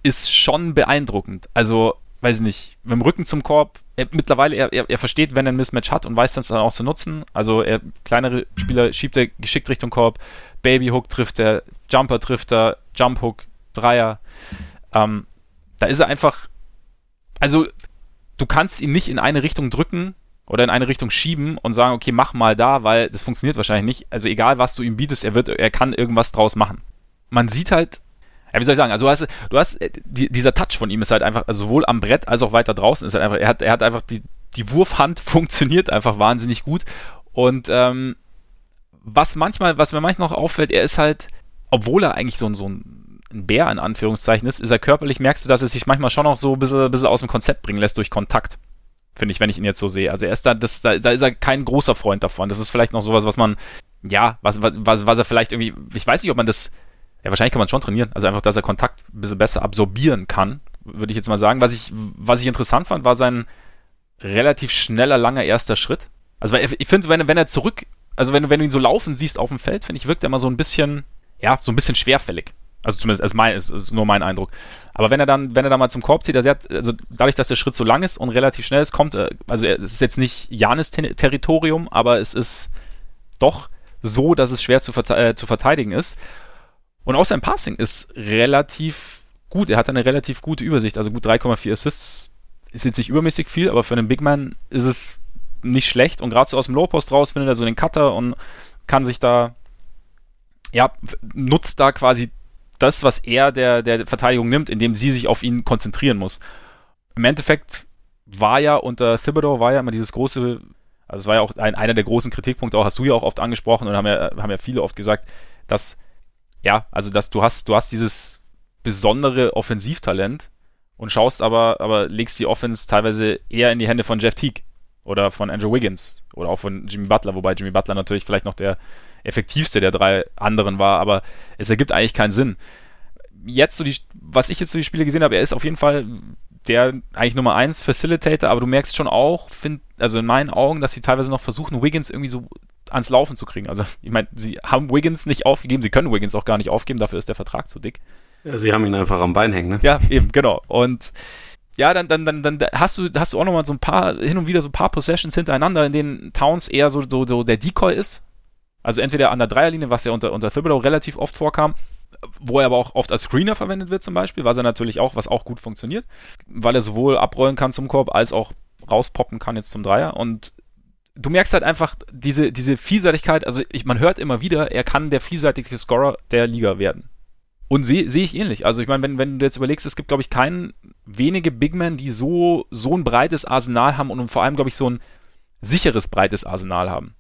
ist schon beeindruckend. Also weiß ich nicht, mit dem Rücken zum Korb, er, mittlerweile, er, er, er versteht, wenn er ein Mismatch hat und weiß das dann auch zu nutzen. Also er, kleinere Spieler schiebt er geschickt Richtung Korb, Babyhook trifft er, Jumper trifft er, Jumphook, Dreier. Ähm, da ist er einfach, also du kannst ihn nicht in eine Richtung drücken oder in eine Richtung schieben und sagen, okay, mach mal da, weil das funktioniert wahrscheinlich nicht. Also egal, was du ihm bietest, er wird, er kann irgendwas draus machen. Man sieht halt ja, wie soll ich sagen, also du hast, du hast äh, die, dieser Touch von ihm ist halt einfach, also sowohl am Brett als auch weiter draußen ist halt einfach, er hat, er hat einfach die, die Wurfhand funktioniert einfach wahnsinnig gut. Und ähm, was manchmal, was mir manchmal noch auffällt, er ist halt, obwohl er eigentlich so ein, so ein Bär in Anführungszeichen ist, ist er körperlich, merkst du, dass er sich manchmal schon noch so ein bisschen, ein bisschen aus dem Konzept bringen lässt durch Kontakt. Finde ich, wenn ich ihn jetzt so sehe. Also er ist da, das, da, da ist er kein großer Freund davon. Das ist vielleicht noch sowas, was man, ja, was, was, was er vielleicht irgendwie, ich weiß nicht, ob man das ja, wahrscheinlich kann man schon trainieren. Also einfach, dass er Kontakt ein bisschen besser absorbieren kann, würde ich jetzt mal sagen. Was ich, was ich interessant fand, war sein relativ schneller, langer erster Schritt. Also ich finde, wenn, wenn er zurück, also wenn, wenn du ihn so laufen siehst auf dem Feld, finde ich, wirkt er immer so ein bisschen, ja, so ein bisschen schwerfällig. Also zumindest ist, mein, ist, ist nur mein Eindruck. Aber wenn er dann, wenn er dann mal zum Korb zieht, also, hat, also dadurch, dass der Schritt so lang ist und relativ schnell ist, kommt, also es ist jetzt nicht Janis Territorium, aber es ist doch so, dass es schwer zu, äh, zu verteidigen ist. Und auch sein Passing ist relativ gut. Er hat eine relativ gute Übersicht. Also gut 3,4 Assists ist jetzt nicht übermäßig viel, aber für einen Big Man ist es nicht schlecht. Und gerade so aus dem Low-Post raus findet er so den Cutter und kann sich da, ja, nutzt da quasi das, was er der, der Verteidigung nimmt, indem sie sich auf ihn konzentrieren muss. Im Endeffekt war ja unter Thibodeau war ja immer dieses große, also es war ja auch ein, einer der großen Kritikpunkte, auch hast du ja auch oft angesprochen und haben ja, haben ja viele oft gesagt, dass, ja, also dass du hast, du hast dieses besondere Offensivtalent und schaust aber, aber legst die Offense teilweise eher in die Hände von Jeff Teague oder von Andrew Wiggins oder auch von Jimmy Butler, wobei Jimmy Butler natürlich vielleicht noch der effektivste der drei anderen war, aber es ergibt eigentlich keinen Sinn. Jetzt so die, was ich jetzt so die Spiele gesehen habe, er ist auf jeden Fall der eigentlich Nummer 1 Facilitator, aber du merkst schon auch, find, also in meinen Augen, dass sie teilweise noch versuchen, Wiggins irgendwie so ans Laufen zu kriegen. Also, ich meine, sie haben Wiggins nicht aufgegeben, sie können Wiggins auch gar nicht aufgeben, dafür ist der Vertrag zu dick. Ja, sie haben ihn einfach am Bein hängen, ne? Ja, eben, genau. Und ja, dann, dann, dann, dann hast du, hast du auch nochmal so ein paar, hin und wieder so ein paar Possessions hintereinander, in denen Towns eher so, so, so der Decoy ist. Also entweder an der Dreierlinie, was ja unter, unter Thibodeau relativ oft vorkam, wo er aber auch oft als Screener verwendet wird zum Beispiel, was er natürlich auch, was auch gut funktioniert, weil er sowohl abrollen kann zum Korb als auch rauspoppen kann jetzt zum Dreier und du merkst halt einfach diese, diese Vielseitigkeit, also ich, man hört immer wieder, er kann der vielseitigste Scorer der Liga werden. Und sehe seh ich ähnlich. Also ich meine, wenn, wenn du jetzt überlegst, es gibt, glaube ich, keinen wenige Big Men, die so, so ein breites Arsenal haben und vor allem, glaube ich, so ein sicheres, breites Arsenal haben.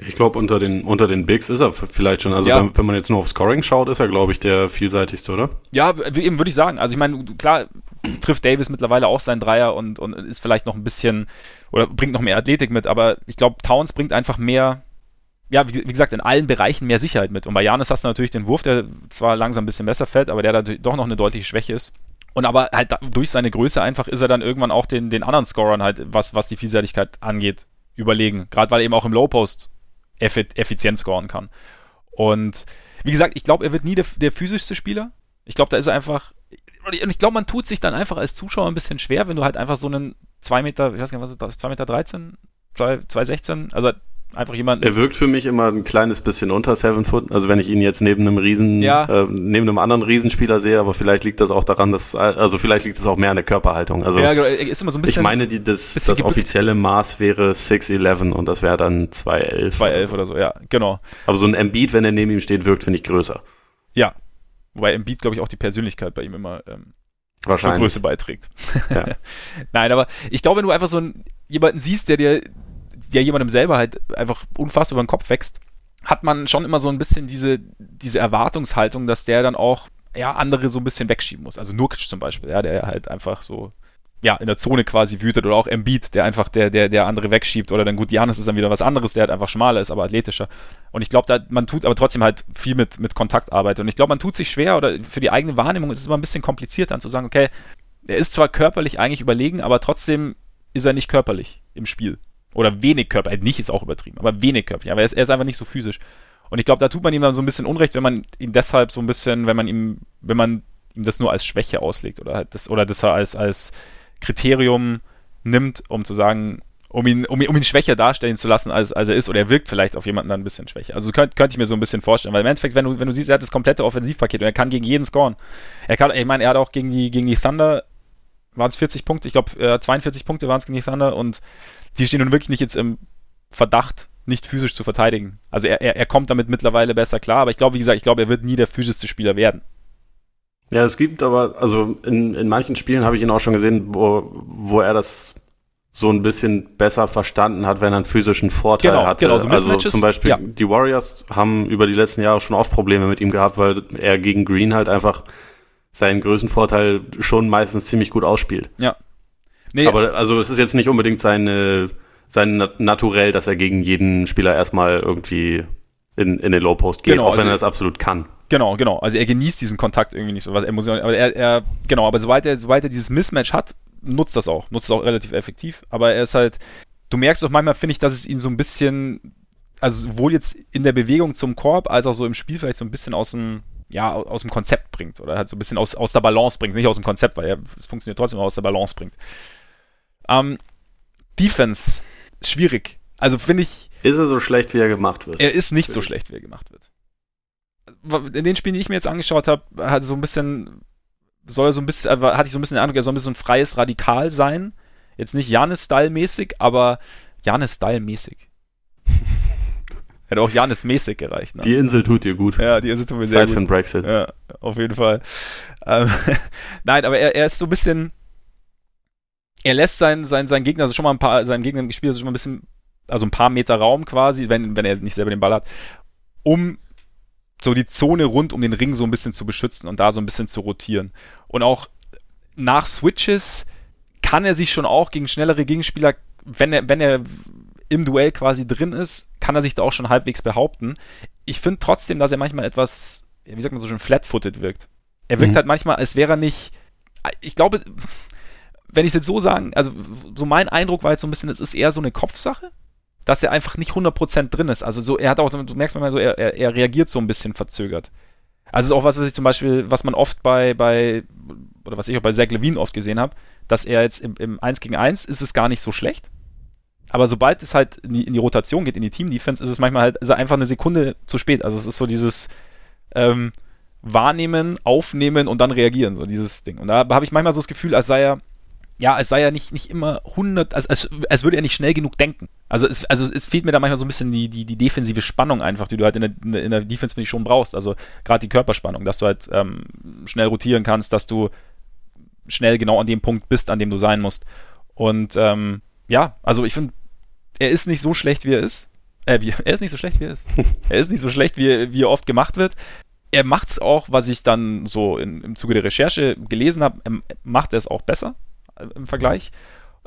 Ich glaube, unter den, unter den Bigs ist er vielleicht schon. Also, ja. wenn, wenn, man jetzt nur auf Scoring schaut, ist er, glaube ich, der vielseitigste, oder? Ja, eben würde ich sagen. Also, ich meine, klar, trifft Davis mittlerweile auch seinen Dreier und, und ist vielleicht noch ein bisschen oder bringt noch mehr Athletik mit, aber ich glaube, Towns bringt einfach mehr, ja, wie, wie, gesagt, in allen Bereichen mehr Sicherheit mit. Und bei Janis hast du natürlich den Wurf, der zwar langsam ein bisschen besser fällt, aber der da doch noch eine deutliche Schwäche ist. Und aber halt durch seine Größe einfach ist er dann irgendwann auch den, den anderen Scorern halt, was, was die Vielseitigkeit angeht, überlegen. Gerade weil er eben auch im Low Post effizient scoren kann. Und wie gesagt, ich glaube, er wird nie der, der physischste Spieler. Ich glaube, da ist er einfach. Und ich glaube, man tut sich dann einfach als Zuschauer ein bisschen schwer, wenn du halt einfach so einen 2 Meter, ich weiß gar nicht, was ist das, 2 Meter 13, 2,16, also einfach jemand. Er wirkt für mich immer ein kleines bisschen unter Seven Foot. Also wenn ich ihn jetzt neben einem Riesen, ja. äh, neben einem anderen Riesenspieler sehe, aber vielleicht liegt das auch daran, dass, also vielleicht liegt es auch mehr an der Körperhaltung. Also ja, genau, er ist immer so ein bisschen. Ich meine, die, das, das offizielle Maß wäre 6'11 und das wäre dann 2'11. 2'11 oder so, ja, genau. Aber so ein Embiid, wenn er neben ihm steht, wirkt, finde ich, größer. Ja. Wobei Embiid, glaube ich, auch die Persönlichkeit bei ihm immer ähm, zur Größe beiträgt. Ja. Nein, aber ich glaube, wenn du einfach so einen, jemanden siehst, der dir ja jemandem selber halt einfach unfassbar über den Kopf wächst, hat man schon immer so ein bisschen diese, diese Erwartungshaltung, dass der dann auch ja, andere so ein bisschen wegschieben muss. Also Nurkic zum Beispiel, ja, der halt einfach so ja, in der Zone quasi wütet oder auch Embiid, der einfach der, der, der andere wegschiebt oder dann gut, Janis ist dann wieder was anderes, der halt einfach schmaler ist, aber athletischer. Und ich glaube, man tut aber trotzdem halt viel mit, mit Kontaktarbeit und ich glaube, man tut sich schwer oder für die eigene Wahrnehmung ist es immer ein bisschen kompliziert dann zu sagen, okay, er ist zwar körperlich eigentlich überlegen, aber trotzdem ist er nicht körperlich im Spiel. Oder wenig körperlich, nicht ist auch übertrieben, aber wenig körperlich. Aber er ist, er ist einfach nicht so physisch. Und ich glaube, da tut man ihm dann so ein bisschen Unrecht, wenn man ihn deshalb so ein bisschen, wenn man ihm, wenn man ihm das nur als Schwäche auslegt oder halt das, oder das als, als Kriterium nimmt, um zu sagen, um ihn, um um ihn schwächer darstellen zu lassen, als, als er ist, oder er wirkt vielleicht auf jemanden dann ein bisschen schwächer. Also könnte könnt ich mir so ein bisschen vorstellen, weil im Endeffekt, wenn du, wenn du siehst, er hat das komplette Offensivpaket und er kann gegen jeden scoren. Er kann, ich meine, er hat auch gegen die, gegen die Thunder, waren es 40 Punkte, ich glaube, äh, 42 Punkte waren es gegen die Thunder und die stehen nun wirklich nicht jetzt im Verdacht, nicht physisch zu verteidigen. Also er, er, er kommt damit mittlerweile besser klar, aber ich glaube, wie gesagt, ich glaube, er wird nie der physischste Spieler werden. Ja, es gibt aber, also in, in manchen Spielen habe ich ihn auch schon gesehen, wo, wo er das so ein bisschen besser verstanden hat, wenn er einen physischen Vorteil genau, hatte. Genau, so also zum Beispiel ja. die Warriors haben über die letzten Jahre schon oft Probleme mit ihm gehabt, weil er gegen Green halt einfach seinen Größenvorteil schon meistens ziemlich gut ausspielt. Ja, Nee, aber also es ist jetzt nicht unbedingt seine, sein Naturell, dass er gegen jeden Spieler erstmal irgendwie in, in den Low Post geht, genau, auch wenn also, er das absolut kann. Genau, genau. Also er genießt diesen Kontakt irgendwie nicht so, was emotional, aber er, er, genau, aber sobald er, sobald er dieses Mismatch hat, nutzt das auch, nutzt es auch relativ effektiv, aber er ist halt, du merkst auch manchmal, finde ich, dass es ihn so ein bisschen, also sowohl jetzt in der Bewegung zum Korb, als auch so im Spiel vielleicht so ein bisschen aus dem, ja, aus dem Konzept bringt oder halt so ein bisschen aus, aus der Balance bringt, nicht aus dem Konzept, weil es funktioniert trotzdem aus der Balance bringt. Ähm, Defense, schwierig. Also finde ich. Ist er so schlecht, wie er gemacht wird? Er ist nicht so schlecht, wie er gemacht wird. In den Spielen, die ich mir jetzt angeschaut habe, hat so ein bisschen, soll er so ein bisschen, äh, hatte ich so ein bisschen den Eindruck, er soll ein bisschen ein freies Radikal sein. Jetzt nicht Janis-Style-mäßig, aber Janis-Style-mäßig. Hätte auch Janis mäßig gereicht. Ne? Die Insel tut dir gut. Ja, die Insel tut mir sehr gut. Zeit für den Brexit. Ja, auf jeden Fall. Ähm, Nein, aber er, er ist so ein bisschen, er lässt seinen, seinen, seinen Gegner, also schon mal ein paar, seinen Gegner gespielt, also schon mal ein bisschen, also ein paar Meter Raum quasi, wenn, wenn er nicht selber den Ball hat, um so die Zone rund um den Ring so ein bisschen zu beschützen und da so ein bisschen zu rotieren. Und auch nach Switches kann er sich schon auch gegen schnellere Gegenspieler, wenn er, wenn er im Duell quasi drin ist, kann er sich da auch schon halbwegs behaupten. Ich finde trotzdem, dass er manchmal etwas, wie sagt man so schön, flat-footed wirkt. Er wirkt mhm. halt manchmal, als wäre er nicht, ich glaube, wenn ich es jetzt so sagen, also so mein Eindruck war jetzt so ein bisschen, es ist eher so eine Kopfsache, dass er einfach nicht 100% drin ist. Also so, er hat auch, du merkst manchmal so, er, er, er reagiert so ein bisschen verzögert. Also ist auch was, was ich zum Beispiel, was man oft bei, bei oder was ich auch bei Zach Levine oft gesehen habe, dass er jetzt im, im 1 gegen 1 ist es gar nicht so schlecht. Aber sobald es halt in die, in die Rotation geht, in die Team-Defense, ist es manchmal halt, ist er einfach eine Sekunde zu spät. Also es ist so dieses ähm, Wahrnehmen, Aufnehmen und dann reagieren, so dieses Ding. Und da habe ich manchmal so das Gefühl, als sei er ja, es sei ja nicht, nicht immer 100, als, als, als würde er nicht schnell genug denken. Also es, also es fehlt mir da manchmal so ein bisschen die, die, die defensive Spannung einfach, die du halt in der, in der Defense, finde ich, schon brauchst. Also gerade die Körperspannung, dass du halt ähm, schnell rotieren kannst, dass du schnell genau an dem Punkt bist, an dem du sein musst. Und ähm, ja, also ich finde, er ist nicht so schlecht, wie er ist. Äh, wie, er ist nicht so schlecht, wie er ist. er ist nicht so schlecht, wie, wie er oft gemacht wird. Er macht es auch, was ich dann so in, im Zuge der Recherche gelesen habe, macht er es auch besser im Vergleich.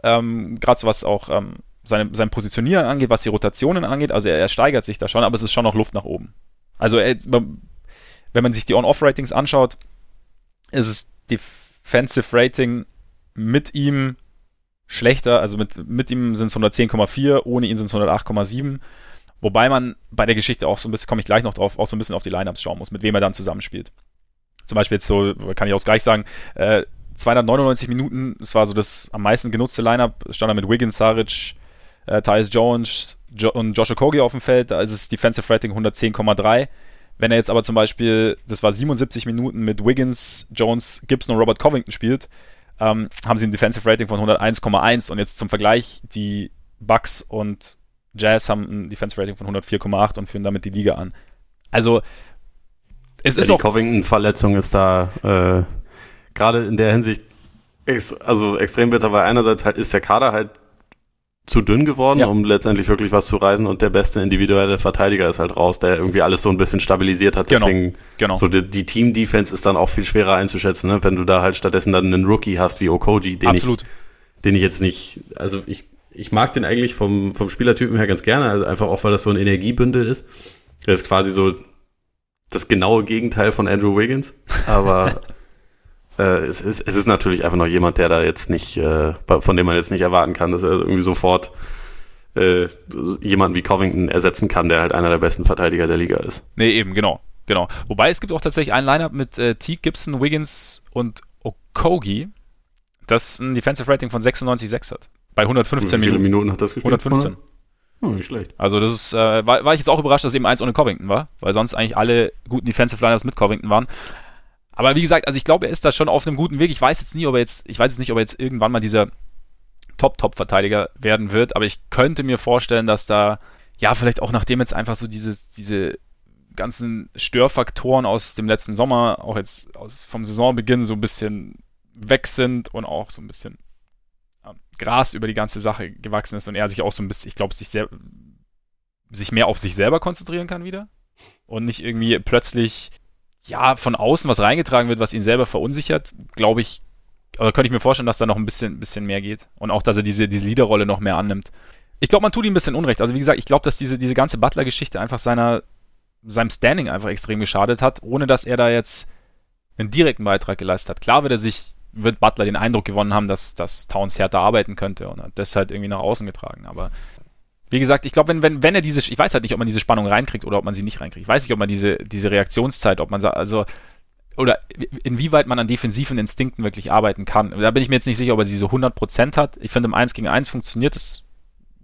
Ähm, Gerade so was auch ähm, seine, sein Positionieren angeht, was die Rotationen angeht. Also er, er, steigert sich da schon, aber es ist schon noch Luft nach oben. Also er, wenn man sich die On-Off-Ratings anschaut, ist es Defensive Rating mit ihm schlechter. Also mit, mit ihm sind es 110,4, ohne ihn sind es 108,7. Wobei man bei der Geschichte auch so ein bisschen, komme ich gleich noch drauf, auch so ein bisschen auf die Lineups schauen muss, mit wem er dann zusammenspielt. Zum Beispiel jetzt so, kann ich auch gleich sagen, äh, 299 Minuten, das war so das am meisten genutzte Lineup, stand da mit Wiggins, Saric, äh, Tyus Jones jo und Josh Okogie auf dem Feld, da ist es Defensive Rating 110,3. Wenn er jetzt aber zum Beispiel, das war 77 Minuten mit Wiggins, Jones, Gibson und Robert Covington spielt, ähm, haben sie ein Defensive Rating von 101,1 und jetzt zum Vergleich, die Bucks und Jazz haben ein Defensive Rating von 104,8 und führen damit die Liga an. Also es ja, ist die auch Covington-Verletzung ist da äh, gerade in der Hinsicht also extrem bitter, weil einerseits halt ist der Kader halt zu dünn geworden, ja. um letztendlich wirklich was zu reisen und der beste individuelle Verteidiger ist halt raus, der irgendwie alles so ein bisschen stabilisiert hat. Genau. Deswegen, genau. so die, die Team-Defense ist dann auch viel schwerer einzuschätzen, ne? wenn du da halt stattdessen dann einen Rookie hast wie Okoji, den Absolut. ich, den ich jetzt nicht, also ich, ich mag den eigentlich vom, vom Spielertypen her ganz gerne, also einfach auch, weil das so ein Energiebündel ist. Der ist quasi so das genaue Gegenteil von Andrew Wiggins, aber äh, es, ist, es ist natürlich einfach noch jemand, der da jetzt nicht, äh, von dem man jetzt nicht erwarten kann, dass er irgendwie sofort äh, jemanden wie Covington ersetzen kann, der halt einer der besten Verteidiger der Liga ist. Nee, eben, genau. Genau. Wobei es gibt auch tatsächlich ein Lineup mit äh, T. Gibson, Wiggins und Okogi, das ein Defensive Rating von 96,6 hat. Bei 115 Wie viele Minuten. Minuten hat das gespielt? 115. Oh, nicht schlecht. Also das ist, äh, war, war ich jetzt auch überrascht, dass eben eins ohne Covington war, weil sonst eigentlich alle guten Defensive Lineups mit Covington waren. Aber wie gesagt, also ich glaube, er ist da schon auf einem guten Weg. Ich weiß jetzt nie, ob er jetzt, ich weiß jetzt nicht, ob er jetzt irgendwann mal dieser Top-Top-Verteidiger werden wird, aber ich könnte mir vorstellen, dass da, ja, vielleicht auch nachdem jetzt einfach so dieses, diese ganzen Störfaktoren aus dem letzten Sommer, auch jetzt aus, vom Saisonbeginn so ein bisschen weg sind und auch so ein bisschen Gras über die ganze Sache gewachsen ist und er sich auch so ein bisschen, ich glaube, sich sehr, sich mehr auf sich selber konzentrieren kann wieder und nicht irgendwie plötzlich ja, von außen was reingetragen wird, was ihn selber verunsichert, glaube ich, aber könnte ich mir vorstellen, dass da noch ein bisschen, bisschen mehr geht. Und auch, dass er diese, diese Leaderrolle noch mehr annimmt. Ich glaube, man tut ihm ein bisschen Unrecht. Also, wie gesagt, ich glaube, dass diese, diese ganze Butler-Geschichte einfach seiner, seinem Standing einfach extrem geschadet hat, ohne dass er da jetzt einen direkten Beitrag geleistet hat. Klar wird er sich, wird Butler den Eindruck gewonnen haben, dass, dass Towns härter arbeiten könnte und hat das halt irgendwie nach außen getragen. Aber wie gesagt, ich glaube, wenn, wenn, wenn er diese, ich weiß halt nicht, ob man diese Spannung reinkriegt oder ob man sie nicht reinkriegt. Ich weiß nicht, ob man diese, diese Reaktionszeit, ob man also, oder inwieweit man an defensiven Instinkten wirklich arbeiten kann. Da bin ich mir jetzt nicht sicher, ob er diese 100% hat. Ich finde, im 1 gegen 1 funktioniert es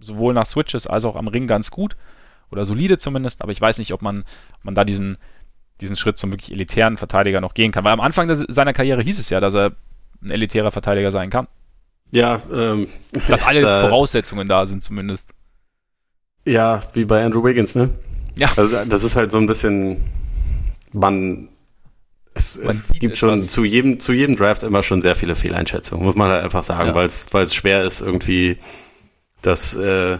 sowohl nach Switches als auch am Ring ganz gut. Oder solide zumindest. Aber ich weiß nicht, ob man, ob man da diesen, diesen Schritt zum wirklich elitären Verteidiger noch gehen kann. Weil am Anfang des, seiner Karriere hieß es ja, dass er ein elitärer Verteidiger sein kann. Ja, ähm, dass alle äh, Voraussetzungen da sind zumindest. Ja, wie bei Andrew Wiggins, ne? Ja. Also das ist halt so ein bisschen, man, Es, es gibt schon zu jedem, zu jedem Draft immer schon sehr viele Fehleinschätzungen, muss man halt einfach sagen, ja. weil es schwer ist, irgendwie das, äh,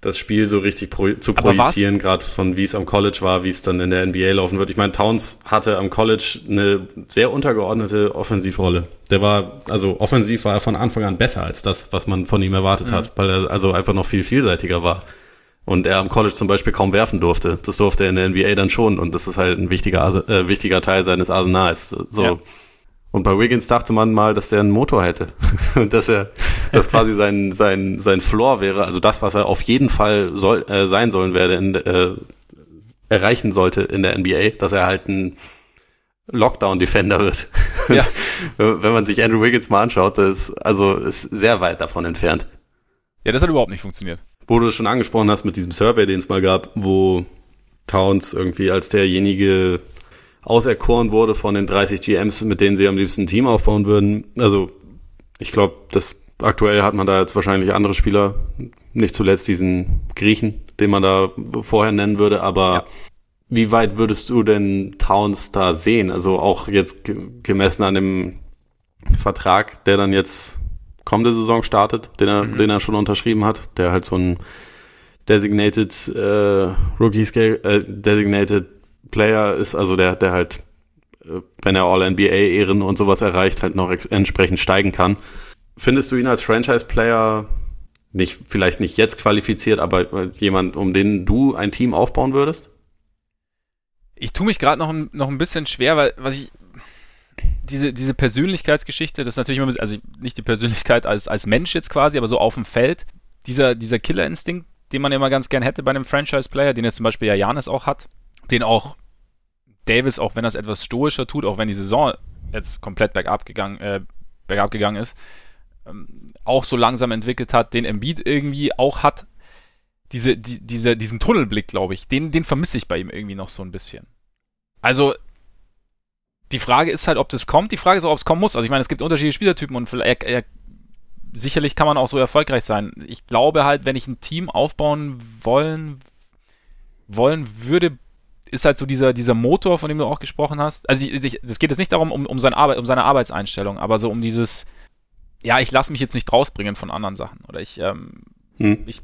das Spiel so richtig pro zu projizieren, gerade von wie es am College war, wie es dann in der NBA laufen wird. Ich meine, Towns hatte am College eine sehr untergeordnete Offensivrolle. Der war, also offensiv war er von Anfang an besser als das, was man von ihm erwartet mhm. hat, weil er also einfach noch viel vielseitiger war. Und er am College zum Beispiel kaum werfen durfte. Das durfte er in der NBA dann schon. Und das ist halt ein wichtiger, äh, wichtiger Teil seines Arsenals. So. Ja. Und bei Wiggins dachte man mal, dass der einen Motor hätte. und dass er, das quasi sein, sein, sein Floor wäre. Also das, was er auf jeden Fall soll, äh, sein sollen werde, in, äh, erreichen sollte in der NBA, dass er halt ein Lockdown-Defender wird. Ja. Wenn man sich Andrew Wiggins mal anschaut, das ist, also ist sehr weit davon entfernt. Ja, das hat überhaupt nicht funktioniert. Wo du es schon angesprochen hast mit diesem Survey, den es mal gab, wo Towns irgendwie als derjenige auserkoren wurde von den 30 GMs, mit denen sie am liebsten ein Team aufbauen würden. Also ich glaube, das aktuell hat man da jetzt wahrscheinlich andere Spieler, nicht zuletzt diesen Griechen, den man da vorher nennen würde, aber ja. wie weit würdest du denn Towns da sehen? Also auch jetzt gemessen an dem Vertrag, der dann jetzt kommende Saison startet, den er, mhm. den er schon unterschrieben hat, der halt so ein Designated äh, Rookie Scale, äh, Designated Player ist, also der, der halt, äh, wenn er All-NBA-Ehren und sowas erreicht, halt noch entsprechend steigen kann. Findest du ihn als Franchise-Player nicht, vielleicht nicht jetzt qualifiziert, aber jemand, um den du ein Team aufbauen würdest? Ich tue mich gerade noch, noch ein bisschen schwer, weil was ich diese, diese Persönlichkeitsgeschichte, das ist natürlich immer, also nicht die Persönlichkeit als, als Mensch jetzt quasi, aber so auf dem Feld, dieser, dieser Killerinstinkt, den man immer ganz gern hätte bei einem Franchise-Player, den jetzt zum Beispiel ja Janis auch hat, den auch Davis, auch wenn es etwas stoischer tut, auch wenn die Saison jetzt komplett bergab gegangen, äh, bergab gegangen ist, ähm, auch so langsam entwickelt hat, den Embiid irgendwie auch hat. Diese, die, diese, diesen Tunnelblick, glaube ich, den, den vermisse ich bei ihm irgendwie noch so ein bisschen. Also, die Frage ist halt, ob das kommt. Die Frage ist auch, ob es kommen muss. Also, ich meine, es gibt unterschiedliche Spielertypen und er, er, sicherlich kann man auch so erfolgreich sein. Ich glaube halt, wenn ich ein Team aufbauen wollen, wollen würde, ist halt so dieser, dieser Motor, von dem du auch gesprochen hast. Also es geht jetzt nicht darum, um, um, seine Arbeit, um seine Arbeitseinstellung, aber so um dieses, ja, ich lasse mich jetzt nicht rausbringen von anderen Sachen. Oder ich, ähm, hm. ich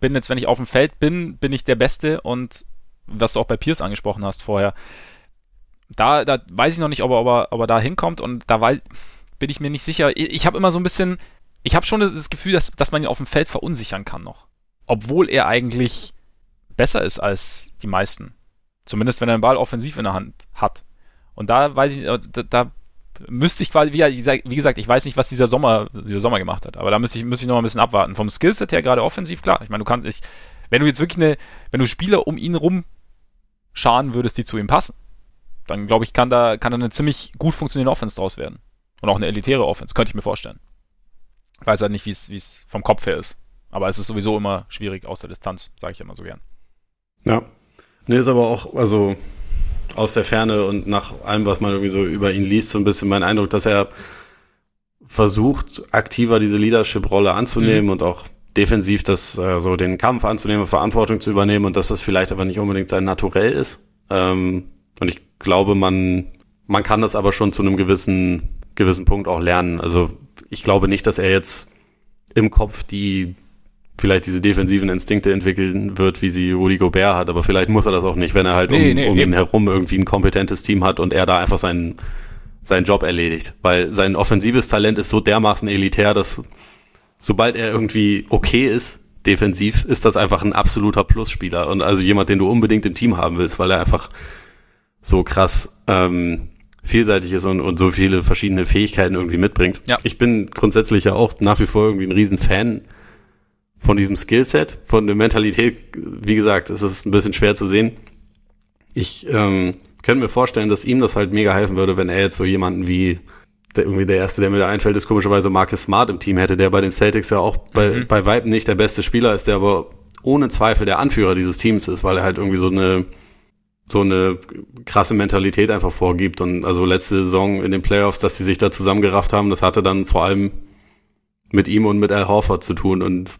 bin jetzt, wenn ich auf dem Feld bin, bin ich der Beste und was du auch bei Pierce angesprochen hast vorher, da, da weiß ich noch nicht, ob er, ob er, ob er da hinkommt und da weil, bin ich mir nicht sicher. Ich, ich habe immer so ein bisschen, ich habe schon das Gefühl, dass, dass man ihn auf dem Feld verunsichern kann noch. Obwohl er eigentlich besser ist als die meisten. Zumindest wenn er den Ball offensiv in der Hand hat. Und da weiß ich, da, da müsste ich quasi, wie, gesagt, ich weiß nicht, was dieser Sommer, dieser Sommer gemacht hat, aber da müsste ich, müsste ich noch ein bisschen abwarten. Vom Skillset her gerade offensiv, klar. Ich meine, du kannst, ich, wenn du jetzt wirklich eine, wenn du Spieler um ihn rum scharen würdest, die zu ihm passen, dann glaube ich, kann da, kann da eine ziemlich gut funktionierende Offense draus werden. Und auch eine elitäre Offense, könnte ich mir vorstellen. Ich weiß halt nicht, wie es vom Kopf her ist. Aber es ist sowieso immer schwierig aus der Distanz, sage ich immer so gern. Ja, Nee, ist aber auch, also aus der Ferne und nach allem, was man irgendwie so über ihn liest, so ein bisschen mein Eindruck, dass er versucht, aktiver diese Leadership-Rolle anzunehmen mhm. und auch defensiv das, äh, so den Kampf anzunehmen, Verantwortung zu übernehmen und dass das vielleicht aber nicht unbedingt sein Naturell ist. Ähm, und ich glaube, man, man kann das aber schon zu einem gewissen, gewissen Punkt auch lernen. Also ich glaube nicht, dass er jetzt im Kopf die vielleicht diese defensiven Instinkte entwickeln wird, wie sie Rudy Gobert hat, aber vielleicht muss er das auch nicht, wenn er halt nee, um, nee, um ihn herum irgendwie ein kompetentes Team hat und er da einfach seinen, seinen Job erledigt. Weil sein offensives Talent ist so dermaßen elitär, dass sobald er irgendwie okay ist, defensiv, ist das einfach ein absoluter Plusspieler und also jemand, den du unbedingt im Team haben willst, weil er einfach so krass ähm, vielseitig ist und, und so viele verschiedene Fähigkeiten irgendwie mitbringt. Ja. Ich bin grundsätzlich ja auch nach wie vor irgendwie ein riesen Fan von diesem Skillset, von der Mentalität, wie gesagt, es ist ein bisschen schwer zu sehen. Ich ähm, könnte mir vorstellen, dass ihm das halt mega helfen würde, wenn er jetzt so jemanden wie der, irgendwie der erste, der mir da einfällt, ist komischerweise Marcus Smart im Team hätte, der bei den Celtics ja auch bei, mhm. bei Weitem nicht der beste Spieler ist, der aber ohne Zweifel der Anführer dieses Teams ist, weil er halt irgendwie so eine so eine krasse Mentalität einfach vorgibt und also letzte Saison in den Playoffs, dass sie sich da zusammengerafft haben, das hatte dann vor allem mit ihm und mit Al Horford zu tun und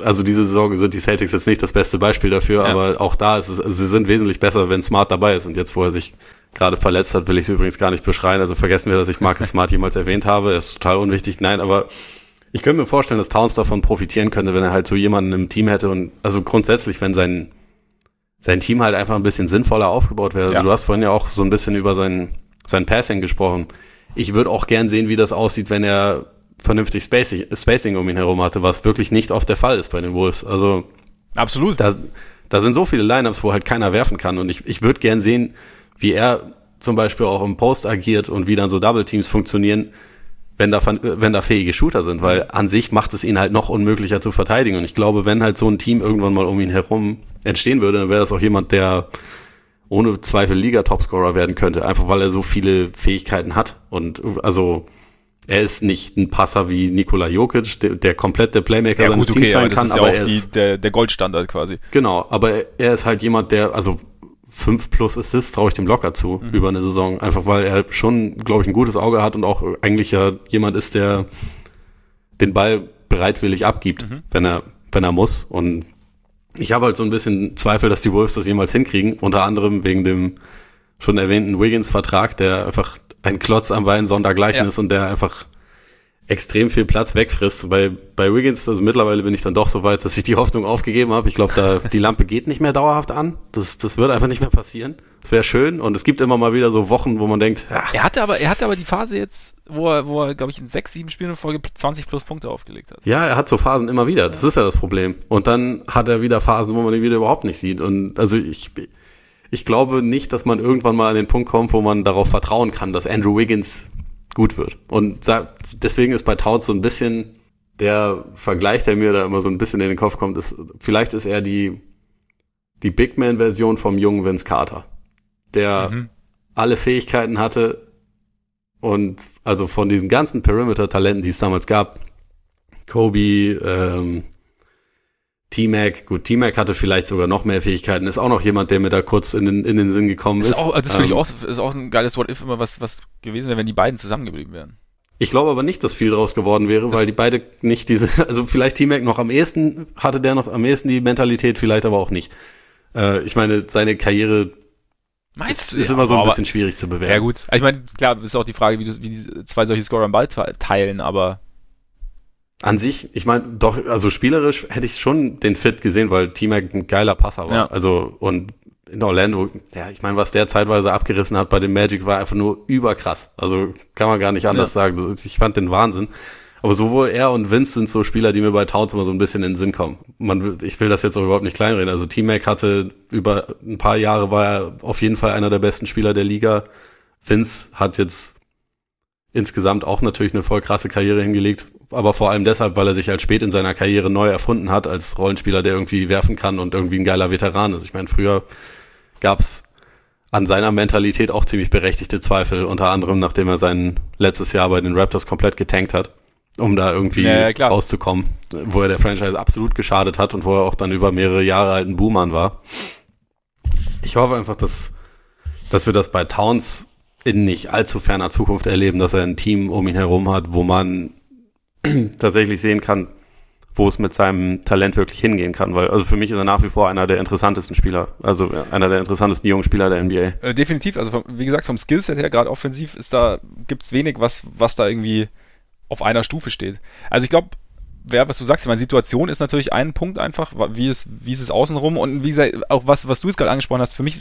also diese Saison sind die Celtics jetzt nicht das beste Beispiel dafür, ja. aber auch da ist es, also sie sind wesentlich besser, wenn Smart dabei ist und jetzt, wo er sich gerade verletzt hat, will ich es übrigens gar nicht beschreien. Also vergessen wir, dass ich Marcus Smart jemals erwähnt habe. Er ist total unwichtig. Nein, aber ich könnte mir vorstellen, dass Towns davon profitieren könnte, wenn er halt so jemanden im Team hätte und also grundsätzlich, wenn sein sein Team halt einfach ein bisschen sinnvoller aufgebaut wäre. Also ja. Du hast vorhin ja auch so ein bisschen über sein sein Passing gesprochen. Ich würde auch gern sehen, wie das aussieht, wenn er vernünftig Spacing, Spacing um ihn herum hatte, was wirklich nicht oft der Fall ist bei den Wolves. Also absolut. Da, da sind so viele Lineups, wo halt keiner werfen kann und ich, ich würde gern sehen, wie er zum Beispiel auch im Post agiert und wie dann so Double Teams funktionieren, wenn da, wenn da fähige Shooter sind, weil an sich macht es ihn halt noch unmöglicher zu verteidigen. Und ich glaube, wenn halt so ein Team irgendwann mal um ihn herum entstehen würde, dann wäre das auch jemand, der ohne Zweifel Liga-Topscorer werden könnte, einfach weil er so viele Fähigkeiten hat. Und also er ist nicht ein Passer wie Nikola Jokic, der, der komplett der Playmaker ja, seines gut, okay, Teams sein kann, aber, ja er ist die, der, der Goldstandard quasi. Genau, aber er ist halt jemand, der, also fünf plus Assists traue ich dem locker zu mhm. über eine Saison. Einfach weil er schon, glaube ich, ein gutes Auge hat und auch eigentlich ja jemand ist, der den Ball bereitwillig abgibt, mhm. wenn er, wenn er muss. Und ich habe halt so ein bisschen Zweifel, dass die Wolves das jemals hinkriegen. Unter anderem wegen dem schon erwähnten Wiggins-Vertrag, der einfach ein Klotz am Bein sondergleichen ja. ist und der einfach extrem viel Platz wegfrisst. Bei, bei Wiggins, also mittlerweile bin ich dann doch so weit, dass ich die Hoffnung aufgegeben habe. Ich glaube, da die Lampe geht nicht mehr dauerhaft an. Das, das wird einfach nicht mehr passieren. Das wäre schön. Und es gibt immer mal wieder so Wochen, wo man denkt, ja. Er hatte aber, er hatte aber die Phase jetzt, wo er, wo er, glaube ich, in sechs, sieben Spielen in Folge 20 plus Punkte aufgelegt hat. Ja, er hat so Phasen immer wieder. Das ist ja das Problem. Und dann hat er wieder Phasen, wo man ihn wieder überhaupt nicht sieht. Und also ich, ich glaube nicht, dass man irgendwann mal an den Punkt kommt, wo man darauf vertrauen kann, dass Andrew Wiggins gut wird. Und da, deswegen ist bei Taut so ein bisschen der Vergleich, der mir da immer so ein bisschen in den Kopf kommt, ist, vielleicht ist er die, die Big Man-Version vom jungen Vince Carter, der mhm. alle Fähigkeiten hatte und also von diesen ganzen Perimeter-Talenten, die es damals gab, Kobe, ähm, T-Mac, gut, T-Mac hatte vielleicht sogar noch mehr Fähigkeiten, ist auch noch jemand, der mir da kurz in den, in den Sinn gekommen ist. ist. Auch, das finde ich ähm, auch, ist auch ein geiles What-If immer, was, was gewesen wäre, wenn die beiden zusammengeblieben wären. Ich glaube aber nicht, dass viel draus geworden wäre, das weil die beide nicht diese, also vielleicht T-Mac noch am ehesten, hatte der noch am ehesten die Mentalität, vielleicht aber auch nicht. Äh, ich meine, seine Karriere Meinst ist, ist ja, immer so ein bisschen schwierig zu bewerten. Ja gut, ich meine, klar, ist auch die Frage, wie, du, wie die zwei solche Scorer am Ball teilen, aber an sich, ich meine, doch, also spielerisch hätte ich schon den Fit gesehen, weil T-Mac ein geiler Passer war. Ja. Also, und in Orlando, ja, ich meine, was der zeitweise abgerissen hat bei dem Magic war einfach nur überkrass. Also kann man gar nicht anders ja. sagen. Ich fand den Wahnsinn. Aber sowohl er und Vince sind so Spieler, die mir bei Towns immer so ein bisschen in den Sinn kommen. Man, ich will das jetzt auch überhaupt nicht kleinreden. Also T-Mac hatte über ein paar Jahre war er auf jeden Fall einer der besten Spieler der Liga. Vince hat jetzt insgesamt auch natürlich eine voll krasse Karriere hingelegt, aber vor allem deshalb, weil er sich halt spät in seiner Karriere neu erfunden hat als Rollenspieler, der irgendwie werfen kann und irgendwie ein geiler Veteran ist. Ich meine, früher gab's an seiner Mentalität auch ziemlich berechtigte Zweifel, unter anderem nachdem er sein letztes Jahr bei den Raptors komplett getankt hat, um da irgendwie ja, ja, rauszukommen, wo er der Franchise absolut geschadet hat und wo er auch dann über mehrere Jahre halt ein Boomer war. Ich hoffe einfach, dass, dass wir das bei Towns in nicht allzu ferner Zukunft erleben, dass er ein Team um ihn herum hat, wo man tatsächlich sehen kann, wo es mit seinem Talent wirklich hingehen kann. Weil, also für mich ist er nach wie vor einer der interessantesten Spieler, also einer der interessantesten jungen Spieler der NBA. Äh, definitiv, also vom, wie gesagt, vom Skillset her, gerade offensiv, ist da, gibt's wenig, was, was da irgendwie auf einer Stufe steht. Also ich glaube, wer, was du sagst, meine Situation ist natürlich ein Punkt einfach, wie ist, wie ist es außenrum und wie gesagt, auch was, was du jetzt gerade angesprochen hast, für mich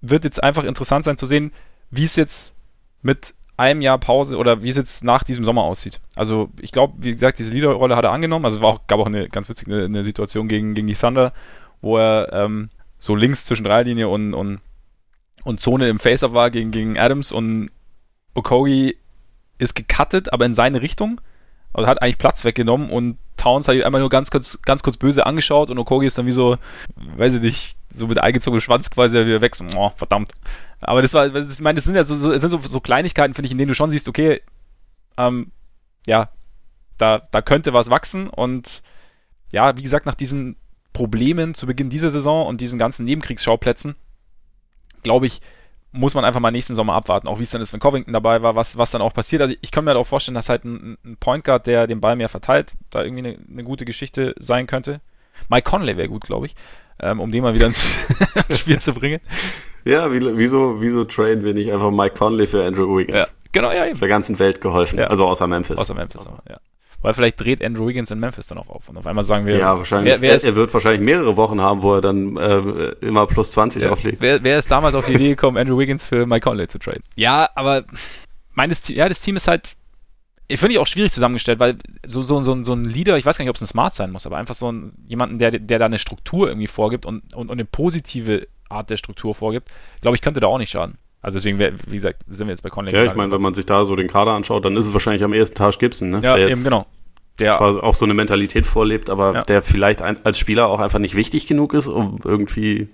wird jetzt einfach interessant sein zu sehen, wie es jetzt mit einem Jahr Pause oder wie es jetzt nach diesem Sommer aussieht. Also ich glaube, wie gesagt, diese Leaderrolle hat er angenommen. Also es war auch, gab auch eine ganz witzige eine, Situation gegen, gegen die Thunder, wo er ähm, so links zwischen Dreilinie und, und, und Zone im Face-Up war gegen, gegen Adams und Okogi ist gecuttet, aber in seine Richtung. Also hat eigentlich Platz weggenommen und Towns hat ihn einmal nur ganz kurz, ganz kurz böse angeschaut und Okogi ist dann wie so, weiß ich nicht, so mit eingezogenem Schwanz quasi wieder weg. So, oh, verdammt. Aber das war, ich meine, das sind ja so, so, sind so, so Kleinigkeiten, finde ich, in denen du schon siehst, okay, ähm, ja, da, da könnte was wachsen und ja, wie gesagt, nach diesen Problemen zu Beginn dieser Saison und diesen ganzen Nebenkriegsschauplätzen, glaube ich, muss man einfach mal nächsten Sommer abwarten, auch wie es dann ist, wenn Covington dabei war, was, was dann auch passiert. Also ich kann mir halt auch vorstellen, dass halt ein, ein Point Guard, der den Ball mehr verteilt, da irgendwie eine, eine gute Geschichte sein könnte. Mike Conley wäre gut, glaube ich, ähm, um den mal wieder ins, ins Spiel zu bringen. Ja, wie, wieso, wieso traden wir nicht einfach Mike Conley für Andrew Wiggins? Ja, genau, ja, eben. Der ganzen Welt geholfen. Ja. Also außer Memphis. Außer Memphis, aber, ja. Weil vielleicht dreht Andrew Wiggins in Memphis dann auch auf. Und auf einmal sagen wir. Ja, wahrscheinlich. Wer, wer ist, er, wird wahrscheinlich mehrere Wochen haben, wo er dann äh, immer plus 20 ja, auflegt. Wer, wer ist damals auf die Idee gekommen, Andrew Wiggins für Mike Conley zu traden? Ja, aber meines, ja, das Team ist halt ich finde ich auch schwierig zusammengestellt, weil so, so, so, so ein Leader, ich weiß gar nicht, ob es ein Smart sein muss, aber einfach so ein, jemanden, der, der da eine Struktur irgendwie vorgibt und, und, und eine positive Art der Struktur vorgibt, glaube ich, könnte da auch nicht schaden. Also deswegen, wie gesagt, sind wir jetzt bei Conley. Ja, ich meine, wenn man sich da so den Kader anschaut, dann ist es wahrscheinlich am ersten Tag Gibson, ne? Ja, der eben genau. Der zwar auch so eine Mentalität vorlebt, aber ja. der vielleicht ein, als Spieler auch einfach nicht wichtig genug ist, um irgendwie,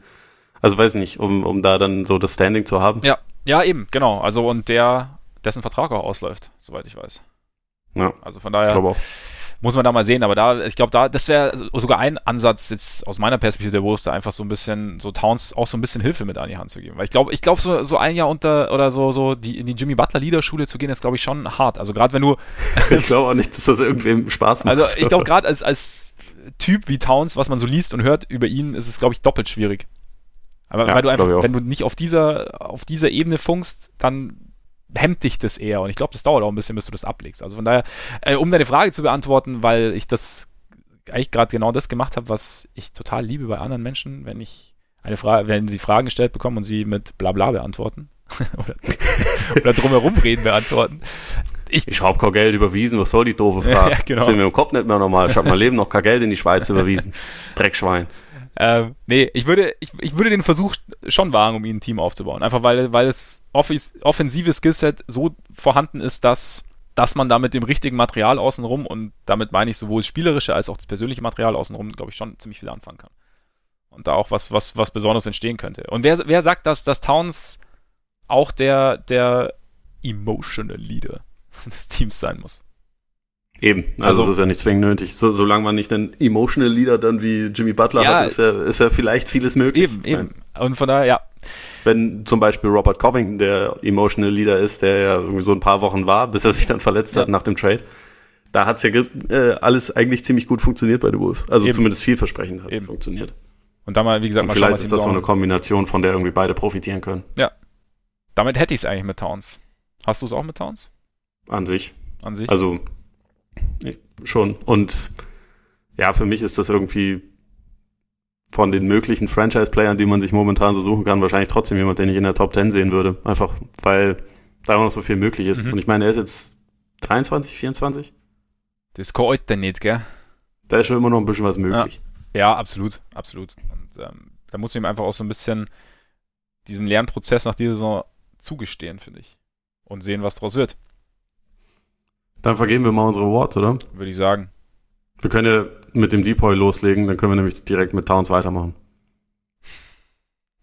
also weiß nicht, um, um da dann so das Standing zu haben. Ja, ja, eben, genau. Also und der, dessen Vertrag auch ausläuft, soweit ich weiß. Ja. Also von daher muss man da mal sehen. Aber da, ich glaube, da, das wäre sogar ein Ansatz jetzt aus meiner Perspektive der Wurst, da einfach so ein bisschen, so Towns auch so ein bisschen Hilfe mit an die Hand zu geben. Weil ich glaube, ich glaube, so, so ein Jahr unter oder so, so die, in die Jimmy Butler Leaderschule zu gehen, ist, glaube ich, schon hart. Also gerade wenn du. ich glaube auch nicht, dass das irgendwem Spaß macht. Also ich glaube, gerade als, als Typ wie Towns, was man so liest und hört über ihn, ist es, glaube ich, doppelt schwierig. Aber ja, weil du einfach, wenn du nicht auf dieser, auf dieser Ebene funkst, dann hemmt dich das eher. Und ich glaube, das dauert auch ein bisschen, bis du das ablegst. Also von daher, äh, um deine Frage zu beantworten, weil ich das eigentlich gerade genau das gemacht habe, was ich total liebe bei anderen Menschen, wenn ich eine Frage, wenn sie Fragen gestellt bekommen und sie mit Blabla beantworten oder, oder drumherum reden beantworten. Ich, ich habe kein Geld überwiesen, was soll die doofe Frage? ja, genau. Sind wir im Kopf nicht mehr normal. Ich habe mein Leben noch kein Geld in die Schweiz überwiesen. Dreckschwein. Ähm, nee, ich würde, ich, ich würde den Versuch schon wagen, um ihnen ein Team aufzubauen. Einfach weil, weil das offensive Skillset so vorhanden ist, dass, dass man da mit dem richtigen Material außenrum und damit meine ich sowohl das spielerische als auch das persönliche Material außenrum, glaube ich, schon ziemlich viel anfangen kann. Und da auch was, was, was Besonderes entstehen könnte. Und wer, wer sagt, dass, dass Towns auch der, der emotional Leader des Teams sein muss? Eben, also, also es ist ja nicht zwingend nötig. So, solange man nicht einen emotional Leader dann wie Jimmy Butler ja, hat, ist ja, ist ja vielleicht vieles möglich. Eben, eben. Und von daher, ja. Wenn zum Beispiel Robert Covington der emotional Leader ist, der ja irgendwie so ein paar Wochen war, bis er sich dann verletzt ja. hat nach dem Trade, da hat's ja äh, alles eigentlich ziemlich gut funktioniert bei den Wolves. Also eben. zumindest vielversprechend hat es funktioniert. Und da mal, wie gesagt, mal vielleicht schauen, ist das so eine Kombination, von der irgendwie beide profitieren können. Ja. Damit hätte ich es eigentlich mit Towns. Hast du es auch mit Towns? An sich. An sich. Also schon. Und ja, für mich ist das irgendwie von den möglichen Franchise-Playern, die man sich momentan so suchen kann, wahrscheinlich trotzdem jemand, den ich in der Top 10 sehen würde. Einfach, weil da noch so viel möglich ist. Mhm. Und ich meine, er ist jetzt 23, 24? Das kann heute nicht, gell? Da ist schon immer noch ein bisschen was möglich. Ja, ja absolut, absolut. Und ähm, da muss man ihm einfach auch so ein bisschen diesen Lernprozess nach dieser Saison zugestehen, finde ich. Und sehen, was daraus wird. Dann vergeben wir mal unsere Awards, oder? Würde ich sagen. Wir können ja mit dem Depoy loslegen, dann können wir nämlich direkt mit Towns weitermachen.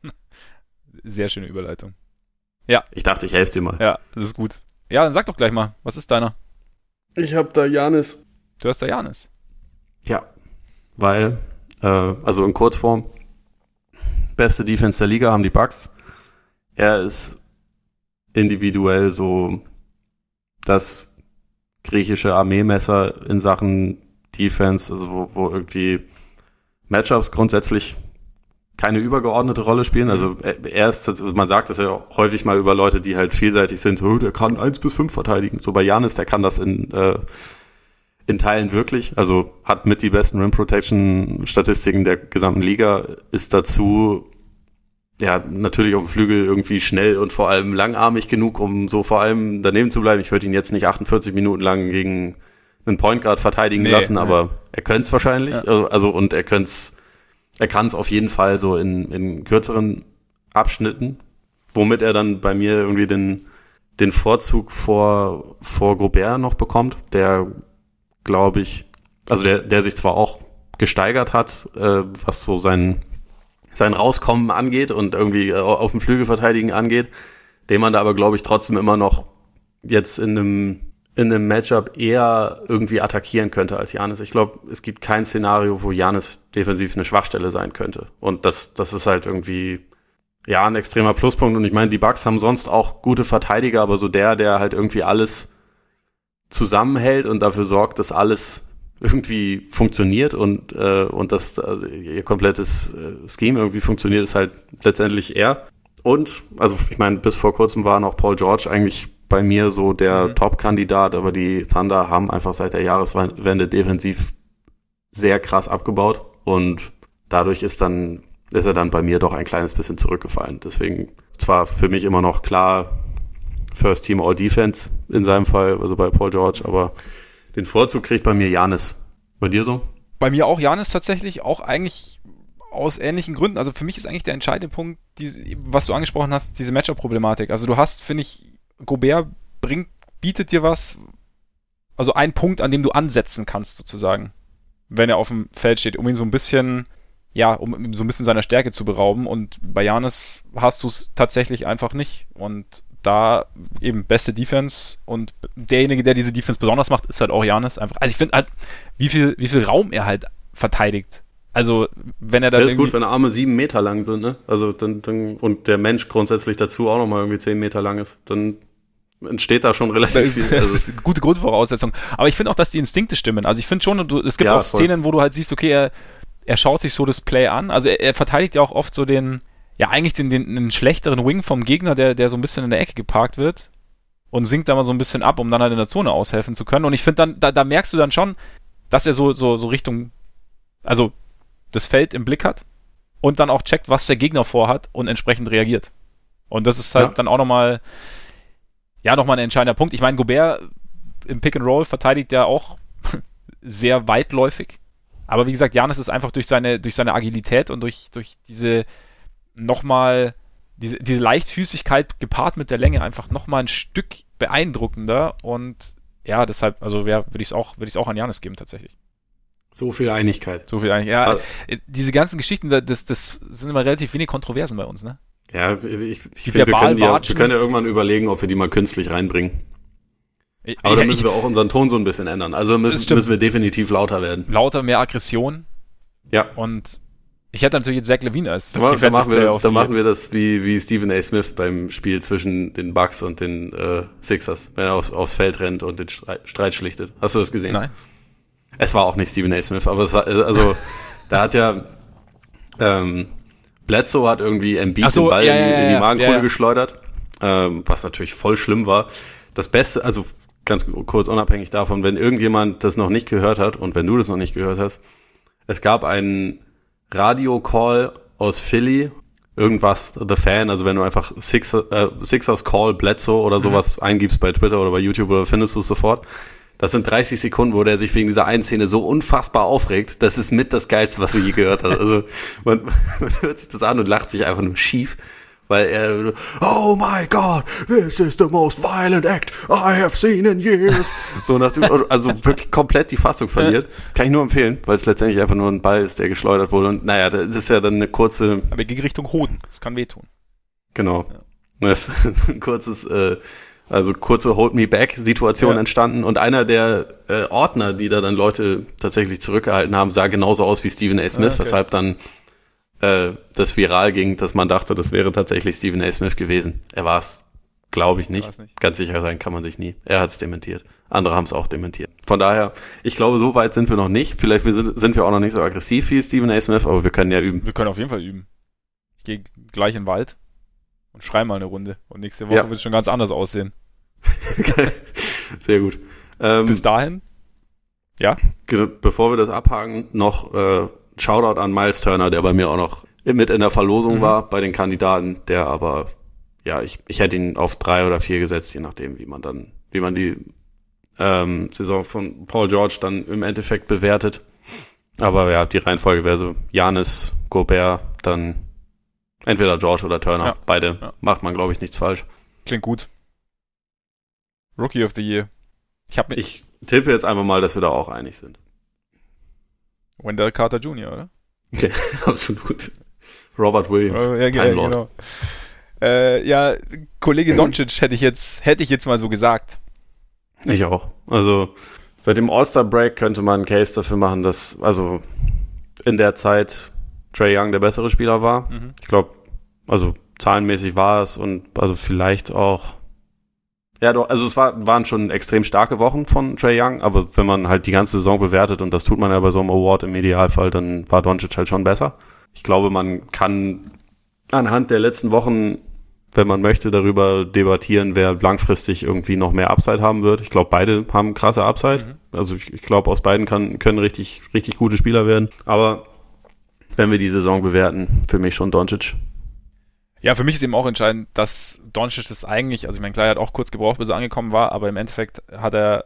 Sehr schöne Überleitung. Ja. Ich dachte, ich helfe dir mal. Ja, das ist gut. Ja, dann sag doch gleich mal, was ist deiner? Ich hab da Janis. Du hast da Janis. Ja. Weil, äh, also in Kurzform, beste Defense der Liga haben die Bucks. Er ist individuell so das griechische Armeemesser in Sachen Defense, also wo, wo irgendwie Matchups grundsätzlich keine übergeordnete Rolle spielen. Also er ist, also man sagt das ja häufig mal über Leute, die halt vielseitig sind, oh, der kann eins bis fünf verteidigen. So bei Janis, der kann das in, äh, in Teilen wirklich. Also hat mit die besten Rim Protection Statistiken der gesamten Liga, ist dazu ja, natürlich auf dem Flügel irgendwie schnell und vor allem langarmig genug, um so vor allem daneben zu bleiben. Ich würde ihn jetzt nicht 48 Minuten lang gegen einen Point Guard verteidigen nee, lassen, nee. aber er könnte es wahrscheinlich. Ja. Also, also, und er könnte er kann es auf jeden Fall so in, in kürzeren Abschnitten, womit er dann bei mir irgendwie den, den Vorzug vor, vor Gobert noch bekommt, der, glaube ich, also der, der sich zwar auch gesteigert hat, äh, was so sein sein Rauskommen angeht und irgendwie äh, auf dem Flügel verteidigen angeht, den man da aber, glaube ich, trotzdem immer noch jetzt in einem, in einem Matchup eher irgendwie attackieren könnte als Janis. Ich glaube, es gibt kein Szenario, wo Janis defensiv eine Schwachstelle sein könnte. Und das, das ist halt irgendwie, ja, ein extremer Pluspunkt. Und ich meine, die Bucks haben sonst auch gute Verteidiger, aber so der, der halt irgendwie alles zusammenhält und dafür sorgt, dass alles irgendwie funktioniert und, äh, und das also ihr komplettes äh, Scheme irgendwie funktioniert, ist halt letztendlich er. Und, also ich meine, bis vor kurzem war noch Paul George eigentlich bei mir so der mhm. Top-Kandidat, aber die Thunder haben einfach seit der Jahreswende defensiv sehr krass abgebaut und dadurch ist dann ist er dann bei mir doch ein kleines bisschen zurückgefallen. Deswegen zwar für mich immer noch klar First Team All Defense in seinem Fall, also bei Paul George, aber den Vorzug kriegt bei mir Janis. Bei dir so? Bei mir auch Janis tatsächlich, auch eigentlich aus ähnlichen Gründen. Also für mich ist eigentlich der entscheidende Punkt, die, was du angesprochen hast, diese Matchup-Problematik. Also du hast, finde ich, Gobert bringt, bietet dir was, also ein Punkt, an dem du ansetzen kannst, sozusagen, wenn er auf dem Feld steht, um ihn so ein bisschen, ja, um ihm so ein bisschen seiner Stärke zu berauben. Und bei Janis hast du es tatsächlich einfach nicht. Und da eben beste Defense und derjenige, der diese Defense besonders macht, ist halt auch Janis einfach. Also ich finde halt, wie viel, wie viel Raum er halt verteidigt. Also, wenn er dann. Das ist gut, wenn Arme sieben Meter lang sind, ne? Also, dann, dann, und der Mensch grundsätzlich dazu auch nochmal irgendwie zehn Meter lang ist, dann entsteht da schon relativ viel. Das ist eine gute Grundvoraussetzung. Aber ich finde auch, dass die Instinkte stimmen. Also, ich finde schon, du, es gibt ja, auch voll. Szenen, wo du halt siehst, okay, er, er schaut sich so das Play an. Also, er, er verteidigt ja auch oft so den, ja, eigentlich den, den, den schlechteren Wing vom Gegner, der, der so ein bisschen in der Ecke geparkt wird und sinkt da mal so ein bisschen ab, um dann halt in der Zone aushelfen zu können. Und ich finde dann, da, da merkst du dann schon, dass er so, so, so Richtung, also das Feld im Blick hat und dann auch checkt, was der Gegner vorhat und entsprechend reagiert. Und das ist halt ja. dann auch nochmal, ja, nochmal ein entscheidender Punkt. Ich meine, Gobert im Pick and Roll verteidigt ja auch sehr weitläufig. Aber wie gesagt, Janis ist einfach durch seine, durch seine Agilität und durch, durch diese nochmal, diese, diese Leichtfüßigkeit gepaart mit der Länge einfach nochmal ein Stück beeindruckender und ja, deshalb, also ja, würde ich es auch, würde ich es auch an Janis geben tatsächlich. So viel Einigkeit. So viel Einigkeit. Ja, also, diese ganzen Geschichten, das, das sind immer relativ wenig Kontroversen bei uns, ne? Ja, ich, ich finde, wir können, ja, wir können ja irgendwann überlegen, ob wir die mal künstlich reinbringen. Aber da müssen ich, wir auch unseren Ton so ein bisschen ändern. Also müssen, müssen wir definitiv lauter werden. Lauter, mehr Aggression. Ja. Und ich hätte natürlich jetzt Zach Levine als da, da machen wir das, da machen wir das wie, wie Stephen A. Smith beim Spiel zwischen den Bucks und den äh, Sixers, wenn er aufs, aufs Feld rennt und den Streit schlichtet. Hast du das gesehen? Nein. Es war auch nicht Stephen A. Smith, aber es war, also da hat ja ähm, Bledsoe hat irgendwie Embiid so, den Ball ja, ja, in, in, die Magenkohle ja, geschleudert, ähm, was natürlich voll schlimm war. Das Beste, also ganz kurz unabhängig davon, wenn irgendjemand das noch nicht gehört hat und wenn du das noch nicht gehört hast, es gab einen Radio-Call aus Philly, irgendwas, The Fan, also wenn du einfach Six, äh, Sixers Call Bledsoe oder sowas mhm. eingibst bei Twitter oder bei YouTube oder findest du es sofort. Das sind 30 Sekunden, wo der sich wegen dieser einen Szene so unfassbar aufregt. Das ist mit das Geilste, was du je gehört hast. Also man, man hört sich das an und lacht sich einfach nur schief weil er, oh my God, this is the most violent act I have seen in years. so nach dem, also wirklich komplett die Fassung verliert. Kann ich nur empfehlen, weil es letztendlich einfach nur ein Ball ist, der geschleudert wurde. Und naja, das ist ja dann eine kurze. Aber ging Richtung Hoden. Das kann wehtun. Genau. Ja. Das ist ein kurzes, äh, also kurze Hold Me Back Situation ja. entstanden und einer der äh, Ordner, die da dann Leute tatsächlich zurückgehalten haben, sah genauso aus wie Stephen A. Smith, ah, okay. weshalb dann äh, das viral ging, dass man dachte, das wäre tatsächlich Stephen A. Smith gewesen. Er war es, glaube ich nicht. nicht. Ganz sicher sein kann man sich nie. Er hat es dementiert. Andere haben es auch dementiert. Von daher, ich glaube, so weit sind wir noch nicht. Vielleicht sind, wir auch noch nicht so aggressiv wie Stephen A. Smith, aber wir können ja üben. Wir können auf jeden Fall üben. Ich gehe gleich in den Wald und schreibe mal eine Runde. Und nächste Woche ja. wird es schon ganz anders aussehen. Sehr gut. Ähm, Bis dahin. Ja. Bevor wir das abhaken, noch äh, Shoutout an Miles Turner, der bei mir auch noch mit in der Verlosung mhm. war bei den Kandidaten, der aber, ja, ich, ich hätte ihn auf drei oder vier gesetzt, je nachdem, wie man dann, wie man die ähm, Saison von Paul George dann im Endeffekt bewertet. Aber ja, die Reihenfolge wäre so Janis, Gobert, dann entweder George oder Turner. Ja. Beide ja. macht man, glaube ich, nichts falsch. Klingt gut. Rookie of the Year. Ich, hab ich tippe jetzt einfach mal, dass wir da auch einig sind. Wendell Carter Jr., oder? Ja, absolut. Robert Williams. Oh, ja, genau. genau. Äh, ja, Kollege Doncic hätte ich jetzt, hätte ich jetzt mal so gesagt. Ich auch. Also, seit dem All-Star-Break könnte man einen Case dafür machen, dass, also, in der Zeit Trey Young der bessere Spieler war. Mhm. Ich glaube, also, zahlenmäßig war es und, also, vielleicht auch ja, doch, also es war, waren schon extrem starke Wochen von Trey Young, aber wenn man halt die ganze Saison bewertet, und das tut man ja bei so einem Award im Idealfall, dann war Doncic halt schon besser. Ich glaube, man kann anhand der letzten Wochen wenn man möchte, darüber debattieren, wer langfristig irgendwie noch mehr Upside haben wird. Ich glaube, beide haben krasse Upside. Mhm. Also ich, ich glaube, aus beiden kann, können richtig, richtig gute Spieler werden. Aber wenn wir die Saison bewerten, für mich schon Doncic. Ja, für mich ist eben auch entscheidend, dass Doncic das eigentlich, also ich meine, klar, er hat auch kurz gebraucht, bis er angekommen war, aber im Endeffekt hat er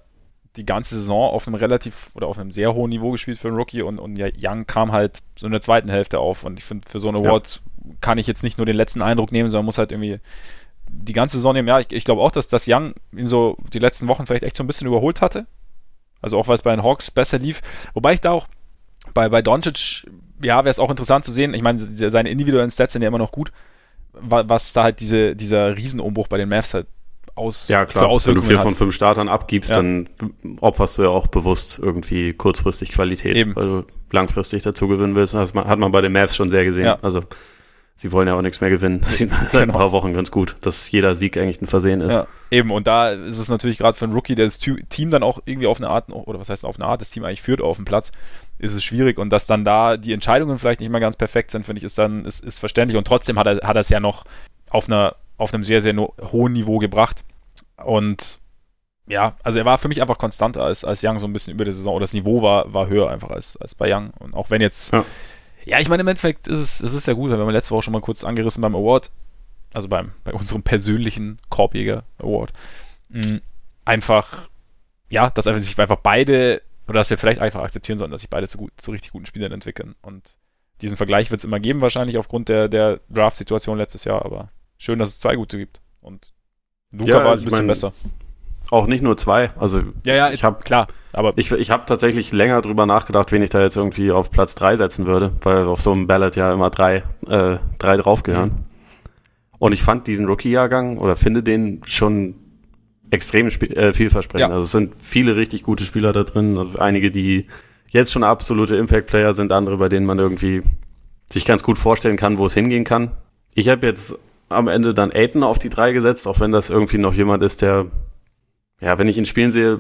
die ganze Saison auf einem relativ oder auf einem sehr hohen Niveau gespielt für einen Rookie und, und ja, Young kam halt so in der zweiten Hälfte auf und ich finde, für so eine Award ja. kann ich jetzt nicht nur den letzten Eindruck nehmen, sondern muss halt irgendwie die ganze Saison nehmen. Ja, ich, ich glaube auch, dass das Young ihn so die letzten Wochen vielleicht echt so ein bisschen überholt hatte. Also auch, weil es bei den Hawks besser lief. Wobei ich da auch bei, bei Doncic, ja, wäre es auch interessant zu sehen. Ich meine, seine individuellen Stats sind ja immer noch gut. Was da halt diese, dieser Riesenumbruch bei den Mavs halt aus ja, klar. Wenn du vier hat. von fünf Startern abgibst, ja. dann opferst du ja auch bewusst irgendwie kurzfristig Qualität, Eben. weil du langfristig dazu gewinnen willst. Das hat man bei den Mavs schon sehr gesehen. Ja. Also sie wollen ja auch nichts mehr gewinnen. Das sieht man seit genau. ein paar Wochen ganz gut, dass jeder Sieg eigentlich ein Versehen ist. Ja, eben. Und da ist es natürlich gerade für einen Rookie, der das Team dann auch irgendwie auf eine Art, oder was heißt auf eine Art, das Team eigentlich führt auf dem Platz, ist es schwierig. Und dass dann da die Entscheidungen vielleicht nicht mehr ganz perfekt sind, finde ich, ist dann, ist, ist verständlich. Und trotzdem hat er, hat er es ja noch auf einer, auf einem sehr, sehr no hohen Niveau gebracht. Und ja, also er war für mich einfach konstanter als, als Young so ein bisschen über die Saison. Oder das Niveau war, war höher einfach als, als bei Young. Und auch wenn jetzt ja. Ja, ich meine, im Endeffekt ist es, es ist ja gut, wir haben letzte Woche schon mal kurz angerissen beim Award, also beim, bei unserem persönlichen Korbjäger Award. Mhm. Einfach, ja, dass einfach sich einfach beide, oder dass wir vielleicht einfach akzeptieren sollen, dass sich beide zu, gut, zu richtig guten Spielern entwickeln. Und diesen Vergleich wird es immer geben, wahrscheinlich aufgrund der, der Draft-Situation letztes Jahr, aber schön, dass es zwei gute gibt. Und Luca ja, war ein bisschen mein, besser. Auch nicht nur zwei. Also ja, ja, ich habe klar. Aber ich, ich habe tatsächlich länger drüber nachgedacht, wen ich da jetzt irgendwie auf Platz drei setzen würde, weil auf so einem Ballot ja immer drei, äh, drei draufgehören. Mhm. Und ich fand diesen Rookie-Jahrgang oder finde den schon extrem äh, vielversprechend. Ja. Also es sind viele richtig gute Spieler da drin. Also einige, die jetzt schon absolute Impact-Player sind, andere, bei denen man irgendwie sich ganz gut vorstellen kann, wo es hingehen kann. Ich habe jetzt am Ende dann Aiden auf die drei gesetzt, auch wenn das irgendwie noch jemand ist, der ja, wenn ich ihn spielen sehe,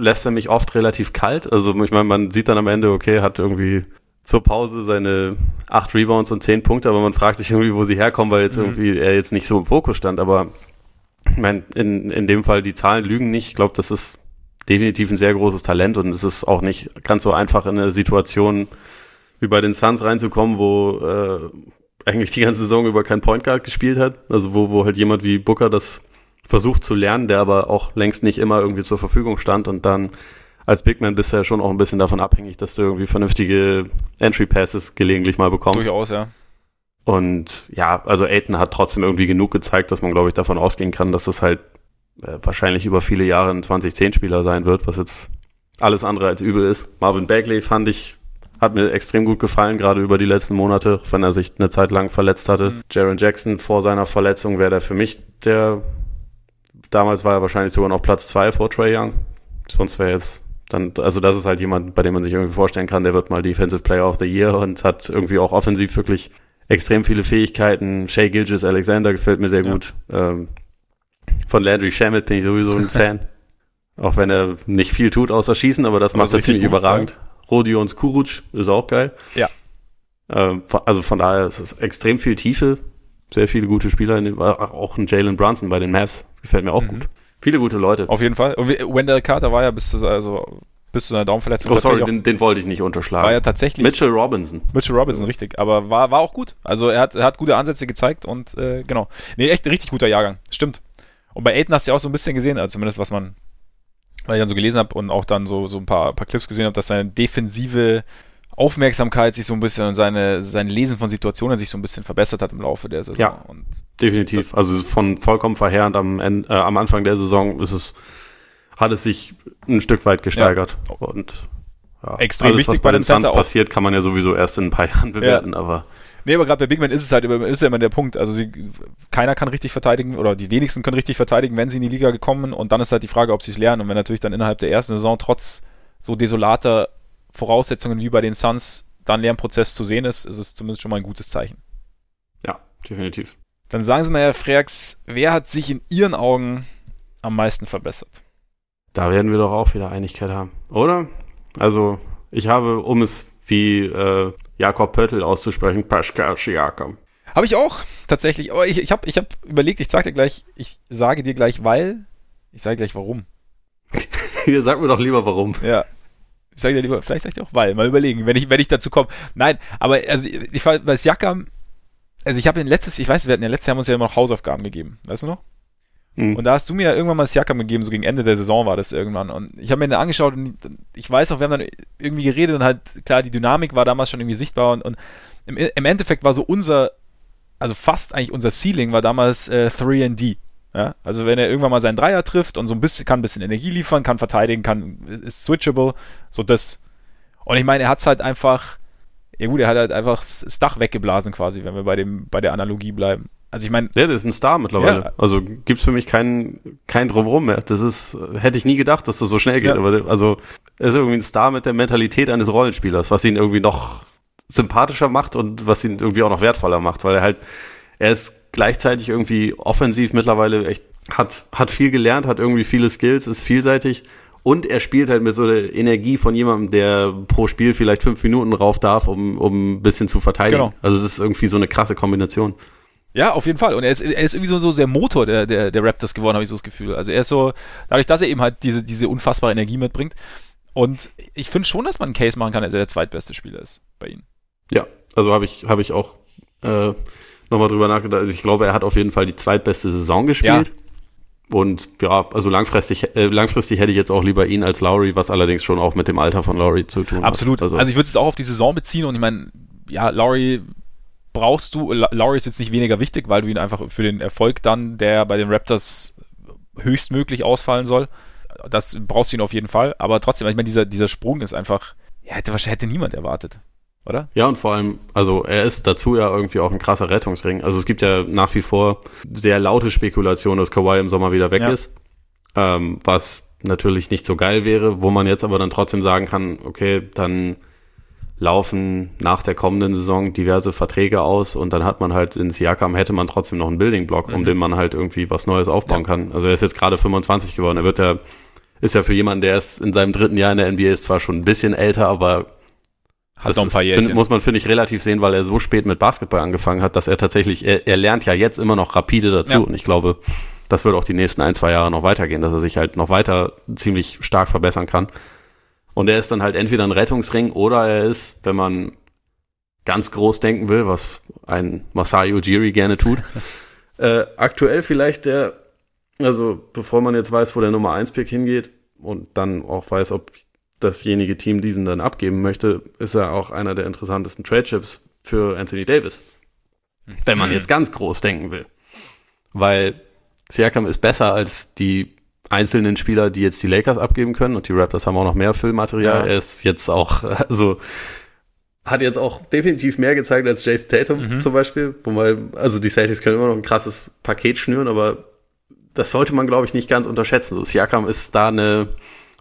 lässt er mich oft relativ kalt. Also ich meine, man sieht dann am Ende, okay, hat irgendwie zur Pause seine acht Rebounds und zehn Punkte, aber man fragt sich irgendwie, wo sie herkommen, weil jetzt mhm. irgendwie er jetzt nicht so im Fokus stand. Aber ich meine, in, in dem Fall, die Zahlen lügen nicht. Ich glaube, das ist definitiv ein sehr großes Talent und es ist auch nicht ganz so einfach in eine Situation wie bei den Suns reinzukommen, wo äh, eigentlich die ganze Saison über kein Point Guard gespielt hat. Also wo, wo halt jemand wie Booker das versucht zu lernen, der aber auch längst nicht immer irgendwie zur Verfügung stand und dann als Big Man bist du ja schon auch ein bisschen davon abhängig, dass du irgendwie vernünftige Entry Passes gelegentlich mal bekommst. Durchaus, ja. Und ja, also Aiton hat trotzdem irgendwie genug gezeigt, dass man, glaube ich, davon ausgehen kann, dass das halt äh, wahrscheinlich über viele Jahre ein 2010-Spieler sein wird, was jetzt alles andere als übel ist. Marvin Bagley fand ich, hat mir extrem gut gefallen, gerade über die letzten Monate, wenn er sich eine Zeit lang verletzt hatte. Mhm. Jaron Jackson vor seiner Verletzung wäre der für mich der Damals war er wahrscheinlich sogar noch Platz zwei vor Trey Young. Sonst wäre jetzt dann, also das ist halt jemand, bei dem man sich irgendwie vorstellen kann, der wird mal Defensive Player of the Year und hat irgendwie auch offensiv wirklich extrem viele Fähigkeiten. Shay Gilgis Alexander gefällt mir sehr ja. gut. Ähm, von Landry Shamit bin ich sowieso ein Fan. auch wenn er nicht viel tut außer schießen, aber das aber macht er ziemlich gut, überragend. Ja. Rodions Kuruc ist auch geil. Ja. Ähm, also von daher ist es extrem viel Tiefe sehr viele gute Spieler, auch ein Jalen Brunson bei den Mavs, gefällt mir auch mhm. gut. Viele gute Leute. Auf jeden Fall. Und Wendell Carter war ja bis zu, also, bis zu seiner Daumenverletzung. Oh, sorry, den, den, wollte ich nicht unterschlagen. War ja tatsächlich. Mitchell Robinson. Mitchell Robinson, richtig. Aber war, war auch gut. Also er hat, er hat gute Ansätze gezeigt und äh, genau. Nee, echt ein richtig guter Jahrgang. Stimmt. Und bei Aiden hast du ja auch so ein bisschen gesehen, also zumindest was man, weil ich dann so gelesen habe und auch dann so, so ein paar, paar Clips gesehen habe, dass seine defensive Aufmerksamkeit sich so ein bisschen und seine, sein Lesen von Situationen sich so ein bisschen verbessert hat im Laufe der Saison. Ja, und definitiv. Also von vollkommen verheerend am, Ende, äh, am Anfang der Saison ist es, hat es sich ein Stück weit gesteigert. Ja. Und ja, extrem alles, wichtig was bei, bei den Center passiert, kann man ja sowieso erst in ein paar Jahren bewerten, ja. aber Nee, aber gerade bei Big Man ist es halt immer, ist ja immer der Punkt. Also sie, keiner kann richtig verteidigen oder die wenigsten können richtig verteidigen, wenn sie in die Liga gekommen und dann ist halt die Frage, ob sie es lernen und wenn natürlich dann innerhalb der ersten Saison trotz so desolater Voraussetzungen wie bei den Suns dann Lernprozess zu sehen ist, ist es zumindest schon mal ein gutes Zeichen. Ja, definitiv. Dann sagen Sie mal, Herr Freaks, wer hat sich in Ihren Augen am meisten verbessert? Da werden wir doch auch wieder Einigkeit haben, oder? Also, ich habe, um es wie äh, Jakob Pöttl auszusprechen, Pascal Siakam. Habe ich auch, tatsächlich. Aber ich, ich habe ich hab überlegt, ich sag dir gleich, ich sage dir gleich, weil, ich sage gleich warum. Hier, sag mir doch lieber warum. Ja. Ich sage dir lieber, vielleicht sag ich dir auch weil, mal überlegen, wenn ich, wenn ich dazu komme. Nein, aber also ich war bei Siakam, also ich habe in letztes, ich weiß, wir hatten ja letztes Jahr haben uns ja immer noch Hausaufgaben gegeben, weißt du noch? Mhm. Und da hast du mir ja irgendwann mal Siakam gegeben, so gegen Ende der Saison war das irgendwann. Und ich habe mir den angeschaut und ich weiß auch, wir haben dann irgendwie geredet und halt, klar, die Dynamik war damals schon irgendwie sichtbar und, und im, im Endeffekt war so unser, also fast eigentlich unser Ceiling war damals äh, 3D. Ja, also wenn er irgendwann mal seinen Dreier trifft und so ein bisschen, kann ein bisschen Energie liefern, kann verteidigen, kann, ist switchable, so das. Und ich meine, er hat es halt einfach, ja gut, er hat halt einfach das Dach weggeblasen quasi, wenn wir bei dem, bei der Analogie bleiben. Also ich meine. Ja, der ist ein Star mittlerweile. Ja. Also gibt's für mich keinen kein Drumherum mehr. Das ist, hätte ich nie gedacht, dass das so schnell geht. Ja. Aber also er ist irgendwie ein Star mit der Mentalität eines Rollenspielers, was ihn irgendwie noch sympathischer macht und was ihn irgendwie auch noch wertvoller macht, weil er halt, er ist gleichzeitig irgendwie offensiv mittlerweile echt, hat, hat viel gelernt, hat irgendwie viele Skills, ist vielseitig und er spielt halt mit so der Energie von jemandem, der pro Spiel vielleicht fünf Minuten rauf darf, um, um ein bisschen zu verteidigen. Genau. Also es ist irgendwie so eine krasse Kombination. Ja, auf jeden Fall. Und er ist, er ist irgendwie so, so der Motor der, der, der Raptors geworden, habe ich so das Gefühl. Also er ist so, dadurch, dass er eben halt diese, diese unfassbare Energie mitbringt. Und ich finde schon, dass man einen Case machen kann, dass er der zweitbeste Spieler ist bei ihm. Ja, also habe ich, hab ich auch äh, nochmal drüber nachgedacht. Also ich glaube, er hat auf jeden Fall die zweitbeste Saison gespielt. Ja. Und ja, also langfristig, äh, langfristig hätte ich jetzt auch lieber ihn als Lowry, was allerdings schon auch mit dem Alter von Lowry zu tun Absolut. hat. Absolut. Also, also ich würde es auch auf die Saison beziehen und ich meine, ja, Lowry brauchst du, Lowry ist jetzt nicht weniger wichtig, weil du ihn einfach für den Erfolg dann, der bei den Raptors höchstmöglich ausfallen soll, das brauchst du ihn auf jeden Fall. Aber trotzdem, ich meine, dieser, dieser Sprung ist einfach, ja, hätte, hätte niemand erwartet oder? Ja, und vor allem, also er ist dazu ja irgendwie auch ein krasser Rettungsring. Also es gibt ja nach wie vor sehr laute Spekulationen, dass Kawhi im Sommer wieder weg ja. ist, ähm, was natürlich nicht so geil wäre, wo man jetzt aber dann trotzdem sagen kann, okay, dann laufen nach der kommenden Saison diverse Verträge aus und dann hat man halt in Siakam hätte man trotzdem noch einen Building Block, mhm. um den man halt irgendwie was Neues aufbauen ja. kann. Also er ist jetzt gerade 25 geworden, er wird ja ist ja für jemanden, der erst in seinem dritten Jahr in der NBA ist, zwar schon ein bisschen älter, aber hat paar Jährchen. Find, muss man, finde ich, relativ sehen, weil er so spät mit Basketball angefangen hat, dass er tatsächlich, er, er lernt ja jetzt immer noch rapide dazu. Ja. Und ich glaube, das wird auch die nächsten ein, zwei Jahre noch weitergehen, dass er sich halt noch weiter ziemlich stark verbessern kann. Und er ist dann halt entweder ein Rettungsring oder er ist, wenn man ganz groß denken will, was ein Masai Ujiri gerne tut, äh, aktuell vielleicht der, also bevor man jetzt weiß, wo der Nummer 1 Pick hingeht und dann auch weiß, ob dasjenige Team diesen dann abgeben möchte, ist er auch einer der interessantesten Trade-Chips für Anthony Davis. Wenn man jetzt ganz groß denken will. Weil Siakam ist besser als die einzelnen Spieler, die jetzt die Lakers abgeben können und die Raptors haben auch noch mehr Füllmaterial. Ja. Er ist jetzt auch, also hat jetzt auch definitiv mehr gezeigt als Jason Tatum mhm. zum Beispiel. Wo man, also die Celtics können immer noch ein krasses Paket schnüren, aber das sollte man, glaube ich, nicht ganz unterschätzen. So, Siakam ist da eine,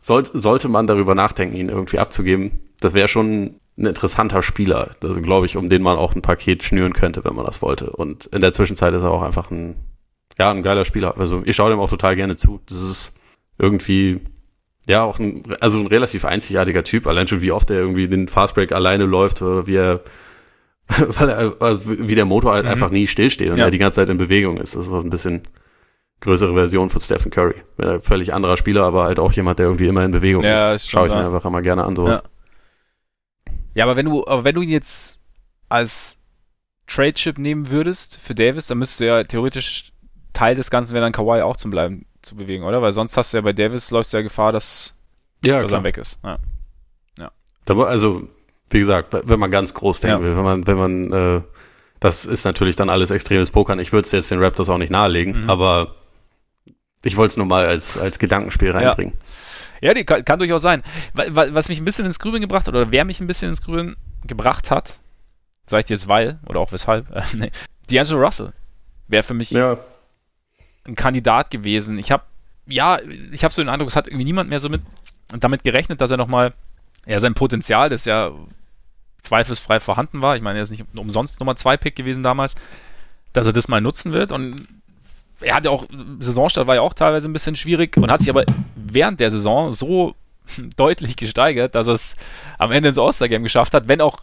sollte, sollte man darüber nachdenken, ihn irgendwie abzugeben. Das wäre schon ein interessanter Spieler, also glaube ich, um den man auch ein Paket schnüren könnte, wenn man das wollte. Und in der Zwischenzeit ist er auch einfach ein, ja, ein geiler Spieler. Also ich schaue dem auch total gerne zu. Das ist irgendwie, ja, auch ein, also ein relativ einzigartiger Typ. Allein schon, wie oft er irgendwie den Fastbreak alleine läuft oder wie er, weil er, also wie der Motor halt mhm. einfach nie stillsteht und ja. er die ganze Zeit in Bewegung ist. Das ist so ein bisschen, größere Version von Stephen Curry. Völlig anderer Spieler, aber halt auch jemand, der irgendwie immer in Bewegung ja, ist. Schaue ich mir einfach immer gerne an, sowas. Ja. ja, aber wenn du, aber wenn du ihn jetzt als Trade-Chip nehmen würdest für Davis, dann müsstest du ja theoretisch Teil des Ganzen wäre dann Kawhi auch zum Bleiben zu bewegen, oder? Weil sonst hast du ja bei Davis läufst du ja Gefahr, dass, ja, dass er weg ist. Ja. ja. Also, wie gesagt, wenn man ganz groß denken ja. will, wenn man, wenn man, äh, das ist natürlich dann alles extremes Pokern. Ich würde es jetzt den Raptors auch nicht nahelegen, mhm. aber ich wollte es nur mal als, als Gedankenspiel reinbringen. Ja, ja die kann, kann, durchaus sein. Was mich ein bisschen ins Grübeln gebracht hat, oder wer mich ein bisschen ins Grübeln gebracht hat, sag ich dir jetzt weil, oder auch weshalb, äh, nee, D'Angelo Russell wäre für mich ja. ein Kandidat gewesen. Ich habe, ja, ich habe so den Eindruck, es hat irgendwie niemand mehr so mit, damit gerechnet, dass er nochmal, ja, sein Potenzial, das ja zweifelsfrei vorhanden war, ich meine, er ist nicht umsonst Nummer 2 Pick gewesen damals, dass er das mal nutzen wird und er hatte auch, Saisonstart war ja auch teilweise ein bisschen schwierig und hat sich aber während der Saison so deutlich gesteigert, dass er es am Ende ins All-Star-Game geschafft hat, wenn auch,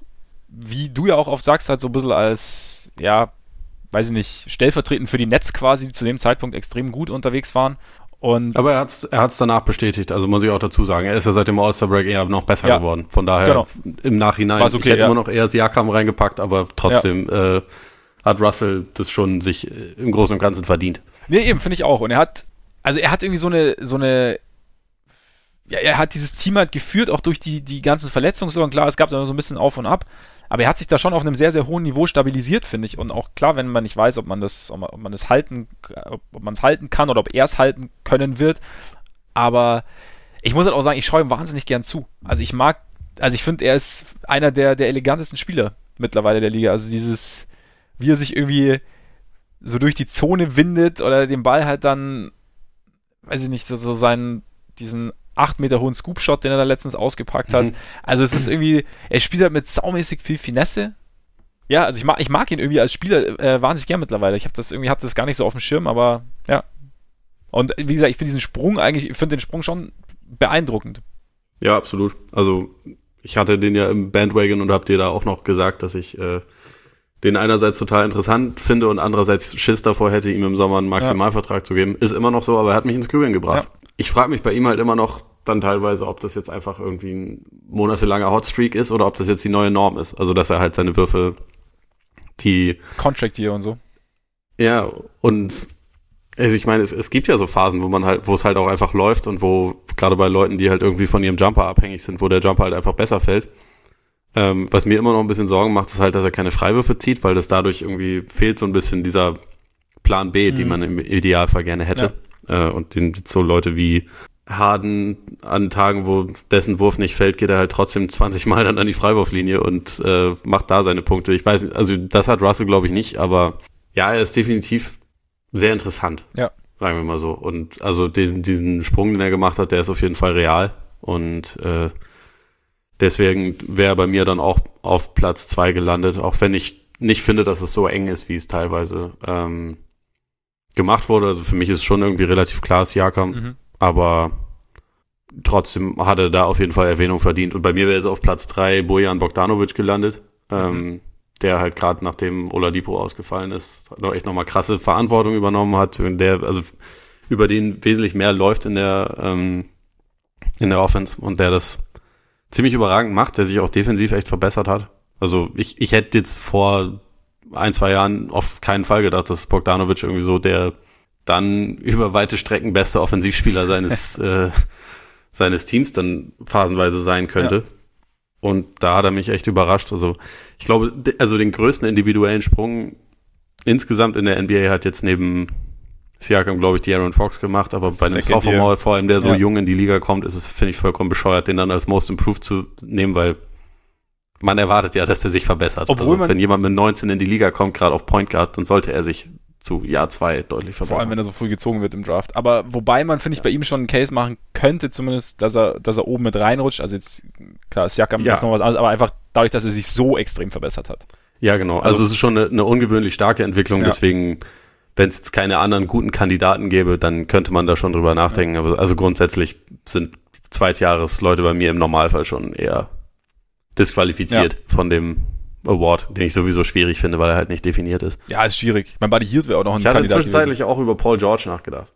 wie du ja auch oft sagst, halt so ein bisschen als, ja, weiß ich nicht, stellvertretend für die Netz quasi zu dem Zeitpunkt extrem gut unterwegs waren. Und Aber er hat es er hat's danach bestätigt, also muss ich auch dazu sagen. Er ist ja seit dem All-Star-Break eher noch besser ja, geworden. Von daher genau. im Nachhinein, okay, ich hätte ja. immer noch eher Siakam reingepackt, aber trotzdem ja. äh, hat Russell das schon sich äh, im Großen und Ganzen verdient. Nee, eben, finde ich auch. Und er hat, also er hat irgendwie so eine, so eine ja, er hat dieses Team halt geführt, auch durch die, die ganzen Verletzungssorgen. Klar, es gab da so ein bisschen auf und ab. Aber er hat sich da schon auf einem sehr, sehr hohen Niveau stabilisiert, finde ich. Und auch klar, wenn man nicht weiß, ob man das, ob man, das halten, ob man es halten kann oder ob er es halten können wird. Aber ich muss halt auch sagen, ich schaue ihm wahnsinnig gern zu. Also ich mag, also ich finde, er ist einer der, der elegantesten Spieler mittlerweile der Liga. Also dieses, wie er sich irgendwie so durch die Zone windet oder den Ball halt dann, weiß ich nicht, so, so seinen, diesen 8 Meter hohen Scoop-Shot, den er da letztens ausgepackt hat. Mhm. Also es ist irgendwie, er spielt halt mit saumäßig viel Finesse. Ja, also ich mag, ich mag ihn irgendwie als Spieler äh, wahnsinnig gern mittlerweile. Ich habe das irgendwie, hab das gar nicht so auf dem Schirm, aber ja. Und wie gesagt, ich finde diesen Sprung eigentlich, ich finde den Sprung schon beeindruckend. Ja, absolut. Also ich hatte den ja im Bandwagon und habe dir da auch noch gesagt, dass ich äh, den einerseits total interessant finde und andererseits Schiss davor hätte, ihm im Sommer einen Maximalvertrag ja. zu geben. Ist immer noch so, aber er hat mich ins Grübeln gebracht. Ja ich frage mich bei ihm halt immer noch dann teilweise, ob das jetzt einfach irgendwie ein monatelanger Hotstreak ist oder ob das jetzt die neue Norm ist. Also, dass er halt seine Würfe, die. Contract hier und so. Ja, und also ich meine, es, es gibt ja so Phasen, wo man halt, wo es halt auch einfach läuft und wo, gerade bei Leuten, die halt irgendwie von ihrem Jumper abhängig sind, wo der Jumper halt einfach besser fällt. Ähm, was mir immer noch ein bisschen Sorgen macht, ist halt, dass er keine Freiwürfe zieht, weil das dadurch irgendwie fehlt so ein bisschen dieser Plan B, mhm. die man im Idealfall gerne hätte. Ja. Äh, und den, so Leute wie Harden an Tagen, wo dessen Wurf nicht fällt, geht er halt trotzdem 20 Mal dann an die Freiwurflinie und äh, macht da seine Punkte. Ich weiß, also das hat Russell glaube ich nicht, aber ja, er ist definitiv sehr interessant. Ja. Sagen wir mal so. Und also diesen, diesen Sprung, den er gemacht hat, der ist auf jeden Fall real. Und äh, deswegen wäre er bei mir dann auch auf Platz zwei gelandet, auch wenn ich nicht finde, dass es so eng ist, wie es teilweise ähm, gemacht wurde. Also für mich ist schon irgendwie relativ klar, es Siakam, mhm. aber trotzdem hat er da auf jeden Fall Erwähnung verdient. Und bei mir wäre es auf Platz drei Bojan Bogdanovic gelandet, mhm. ähm, der halt gerade nachdem Oladipo ausgefallen ist, noch echt nochmal krasse Verantwortung übernommen hat, der, also über den wesentlich mehr läuft in der, ähm, in der Offense und der das ziemlich überragend macht, der sich auch defensiv echt verbessert hat. Also ich, ich hätte jetzt vor ein, zwei Jahren auf keinen Fall gedacht, dass Bogdanovic irgendwie so der dann über weite Strecken beste Offensivspieler seines, äh, seines Teams dann phasenweise sein könnte. Ja. Und da hat er mich echt überrascht. Also ich glaube, also den größten individuellen Sprung insgesamt in der NBA hat jetzt neben Siakam, glaube ich, die Aaron Fox gemacht, aber bei einem Sophomore, vor allem der so ja. jung in die Liga kommt, ist es, finde ich, vollkommen bescheuert, den dann als Most Improved zu nehmen, weil man erwartet ja, dass er sich verbessert. Obwohl also, man, wenn jemand mit 19 in die Liga kommt, gerade auf Point Guard, dann sollte er sich zu Jahr zwei deutlich verbessern. Vor allem, wenn er so früh gezogen wird im Draft. Aber wobei man, finde ich, bei ihm schon einen Case machen könnte, zumindest, dass er, dass er oben mit reinrutscht. Also jetzt, klar, Siakam ja. ist noch was anderes, aber einfach dadurch, dass er sich so extrem verbessert hat. Ja, genau. Also, also es ist schon eine, eine, ungewöhnlich starke Entwicklung, ja. deswegen, wenn es jetzt keine anderen guten Kandidaten gäbe, dann könnte man da schon drüber nachdenken. Aber also grundsätzlich sind Zweitjahresleute bei mir im Normalfall schon eher disqualifiziert ja. von dem Award, den ich sowieso schwierig finde, weil er halt nicht definiert ist. Ja, ist schwierig. Mein Buddy Hield wäre auch noch ein Ich hatte Kandidat zwischenzeitlich gewesen. auch über Paul George nachgedacht.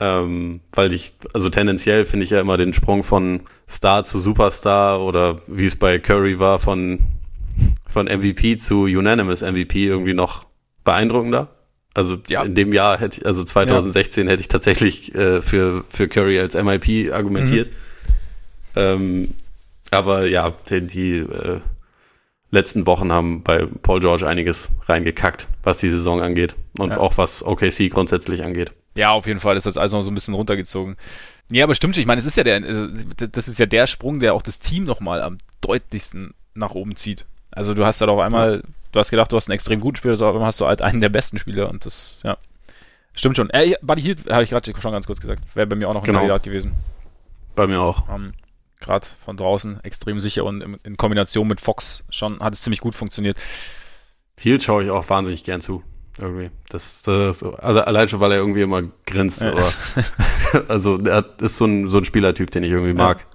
Ähm, weil ich, also tendenziell finde ich ja immer den Sprung von Star zu Superstar oder wie es bei Curry war, von, von MVP zu Unanimous MVP irgendwie noch beeindruckender. Also ja. in dem Jahr hätte ich, also 2016 ja. hätte ich tatsächlich äh, für, für Curry als MIP argumentiert. Mhm. Ähm, aber ja, die, die äh, letzten Wochen haben bei Paul George einiges reingekackt, was die Saison angeht und ja. auch was OKC grundsätzlich angeht. Ja, auf jeden Fall ist das also noch so ein bisschen runtergezogen. Ja, aber stimmt, ich meine, es ist ja der, äh, das ist ja der Sprung, der auch das Team nochmal am deutlichsten nach oben zieht. Also du hast halt auf einmal, ja. du hast gedacht, du hast einen extrem guten Spieler, so auf einmal hast du halt einen der besten Spieler und das, ja, stimmt schon. Äh, Buddy Hield, habe ich gerade schon ganz kurz gesagt, wäre bei mir auch noch ein genau. Kandidat gewesen. Bei mir auch. Ähm, gerade von draußen extrem sicher und in Kombination mit Fox schon hat es ziemlich gut funktioniert. Hield schaue ich auch wahnsinnig gern zu. Irgendwie. Das, das also allein schon, weil er irgendwie immer grinst. Ja. Aber, also er ist so ein, so ein Spielertyp, den ich irgendwie mag.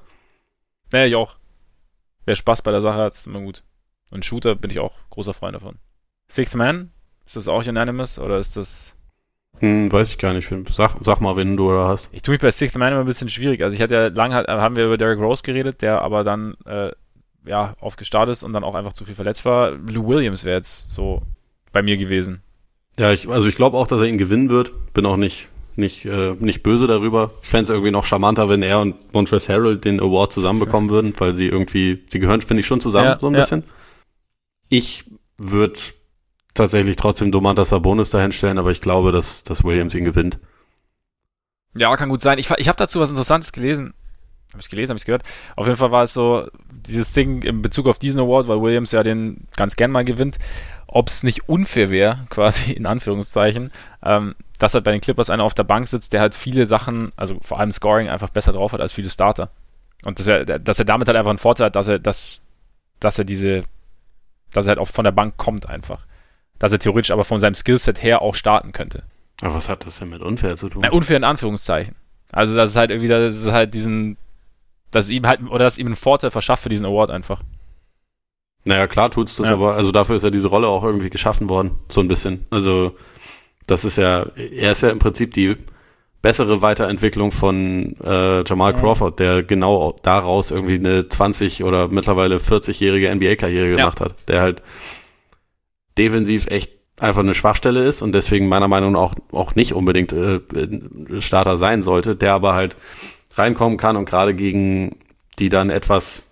Ja, ich auch. Wer Spaß bei der Sache hat, ist immer gut. Und Shooter bin ich auch großer Freund davon. Sixth Man Ist das auch unanimous oder ist das. Hm, weiß ich gar nicht. Sag, sag mal, wenn du da hast. Ich tue mich bei Sixth Man immer ein bisschen schwierig. Also ich hatte ja lange, haben wir über Derrick Rose geredet, der aber dann äh, ja oft gestartet ist und dann auch einfach zu viel verletzt war. Lou Williams wäre jetzt so bei mir gewesen. Ja, ich, also ich glaube auch, dass er ihn gewinnen wird. Bin auch nicht, nicht, äh, nicht böse darüber. Ich fände es irgendwie noch charmanter, wenn er und Montrezl Harrell den Award zusammenbekommen würden, weil sie irgendwie, sie gehören, finde ich, schon zusammen Ja, so ein ja. bisschen. Ich würde tatsächlich trotzdem Domantas Sabonis dahin stellen, aber ich glaube, dass, dass Williams ihn gewinnt. Ja, kann gut sein. Ich, ich habe dazu was Interessantes gelesen. Habe ich gelesen, habe ich gehört. Auf jeden Fall war es so, dieses Ding in Bezug auf diesen Award, weil Williams ja den ganz gern mal gewinnt, ob es nicht unfair wäre, quasi in Anführungszeichen, ähm, dass halt bei den Clippers einer auf der Bank sitzt, der halt viele Sachen, also vor allem Scoring, einfach besser drauf hat als viele Starter. Und dass er, dass er damit halt einfach einen Vorteil hat, dass er, dass, dass er diese, dass er halt auch von der Bank kommt einfach. Dass er theoretisch aber von seinem Skillset her auch starten könnte. Aber was hat das denn mit unfair zu tun? Na, unfair in Anführungszeichen. Also, das ist halt irgendwie, das ist halt diesen, dass es ihm halt, oder dass es ihm einen Vorteil verschafft für diesen Award einfach. Naja, klar tut's das, Ja. aber also dafür ist ja diese Rolle auch irgendwie geschaffen worden, so ein bisschen. Also das ist ja, er ist ja im Prinzip die bessere Weiterentwicklung von äh, Jamal Ja. Crawford, der genau daraus irgendwie eine 20 oder mittlerweile 40-jährige NBA-Karriere gemacht hat, der halt defensiv echt einfach eine Schwachstelle ist und deswegen meiner Meinung nach auch, auch nicht unbedingt äh, Starter sein sollte, der aber halt reinkommen kann und gerade gegen die dann etwas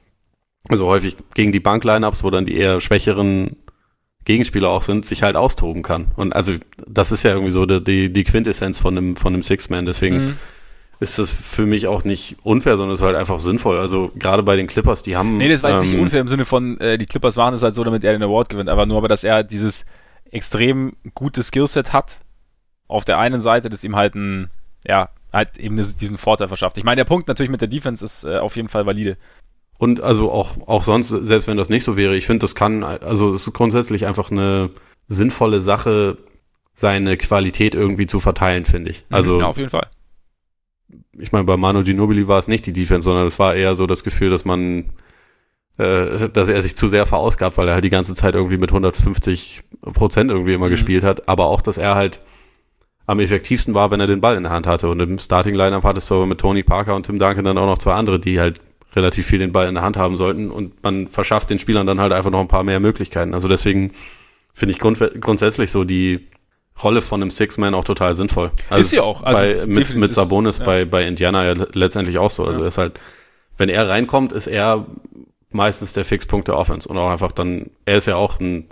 also häufig gegen die Bank-Lineups, wo dann die eher schwächeren Gegenspieler auch sind, sich halt austoben kann. Und also das ist ja irgendwie so die, die, Quintessenz von einem, von einem Six-Man. Deswegen Mhm. ist das für mich auch nicht unfair, sondern es ist halt einfach sinnvoll. Also gerade bei den Clippers, die haben. Nee, das war jetzt nicht ähm, unfair im Sinne von, äh, die Clippers waren es halt so, damit er den Award gewinnt, aber nur, aber dass er dieses extrem gute Skillset hat, auf der einen Seite, das ihm halt ein, ja, halt eben diesen Vorteil verschafft. Ich meine, der Punkt natürlich mit der Defense ist äh, auf jeden Fall valide. Und also auch, auch sonst, selbst wenn das nicht so wäre, ich finde, das kann, also es ist grundsätzlich einfach eine sinnvolle Sache, seine Qualität irgendwie zu verteilen, finde ich. Also ja, auf jeden Fall. ich meine, bei Manu Ginobili war es nicht die Defense, sondern es war eher so das Gefühl, dass man, äh, dass er sich zu sehr verausgabt, weil er halt die ganze Zeit irgendwie mit 150 Prozent irgendwie immer Mhm. gespielt hat, aber auch, dass er halt am effektivsten war, wenn er den Ball in der Hand hatte. Und im Starting Lineup hattest du aber mit Tony Parker und Tim Duncan dann auch noch zwei andere, die halt relativ viel den Ball in der Hand haben sollten und man verschafft den Spielern dann halt einfach noch ein paar mehr Möglichkeiten. Also deswegen finde ich grund grundsätzlich so die Rolle von einem Six-Man auch total sinnvoll. Also Ist sie auch. Also bei, mit, mit ist- Sabonis ja. bei, bei Indiana ja letztendlich auch so. Also Ja. ist halt, wenn er reinkommt, ist er meistens der Fixpunkt der Offense und auch einfach dann, er ist ja auch ein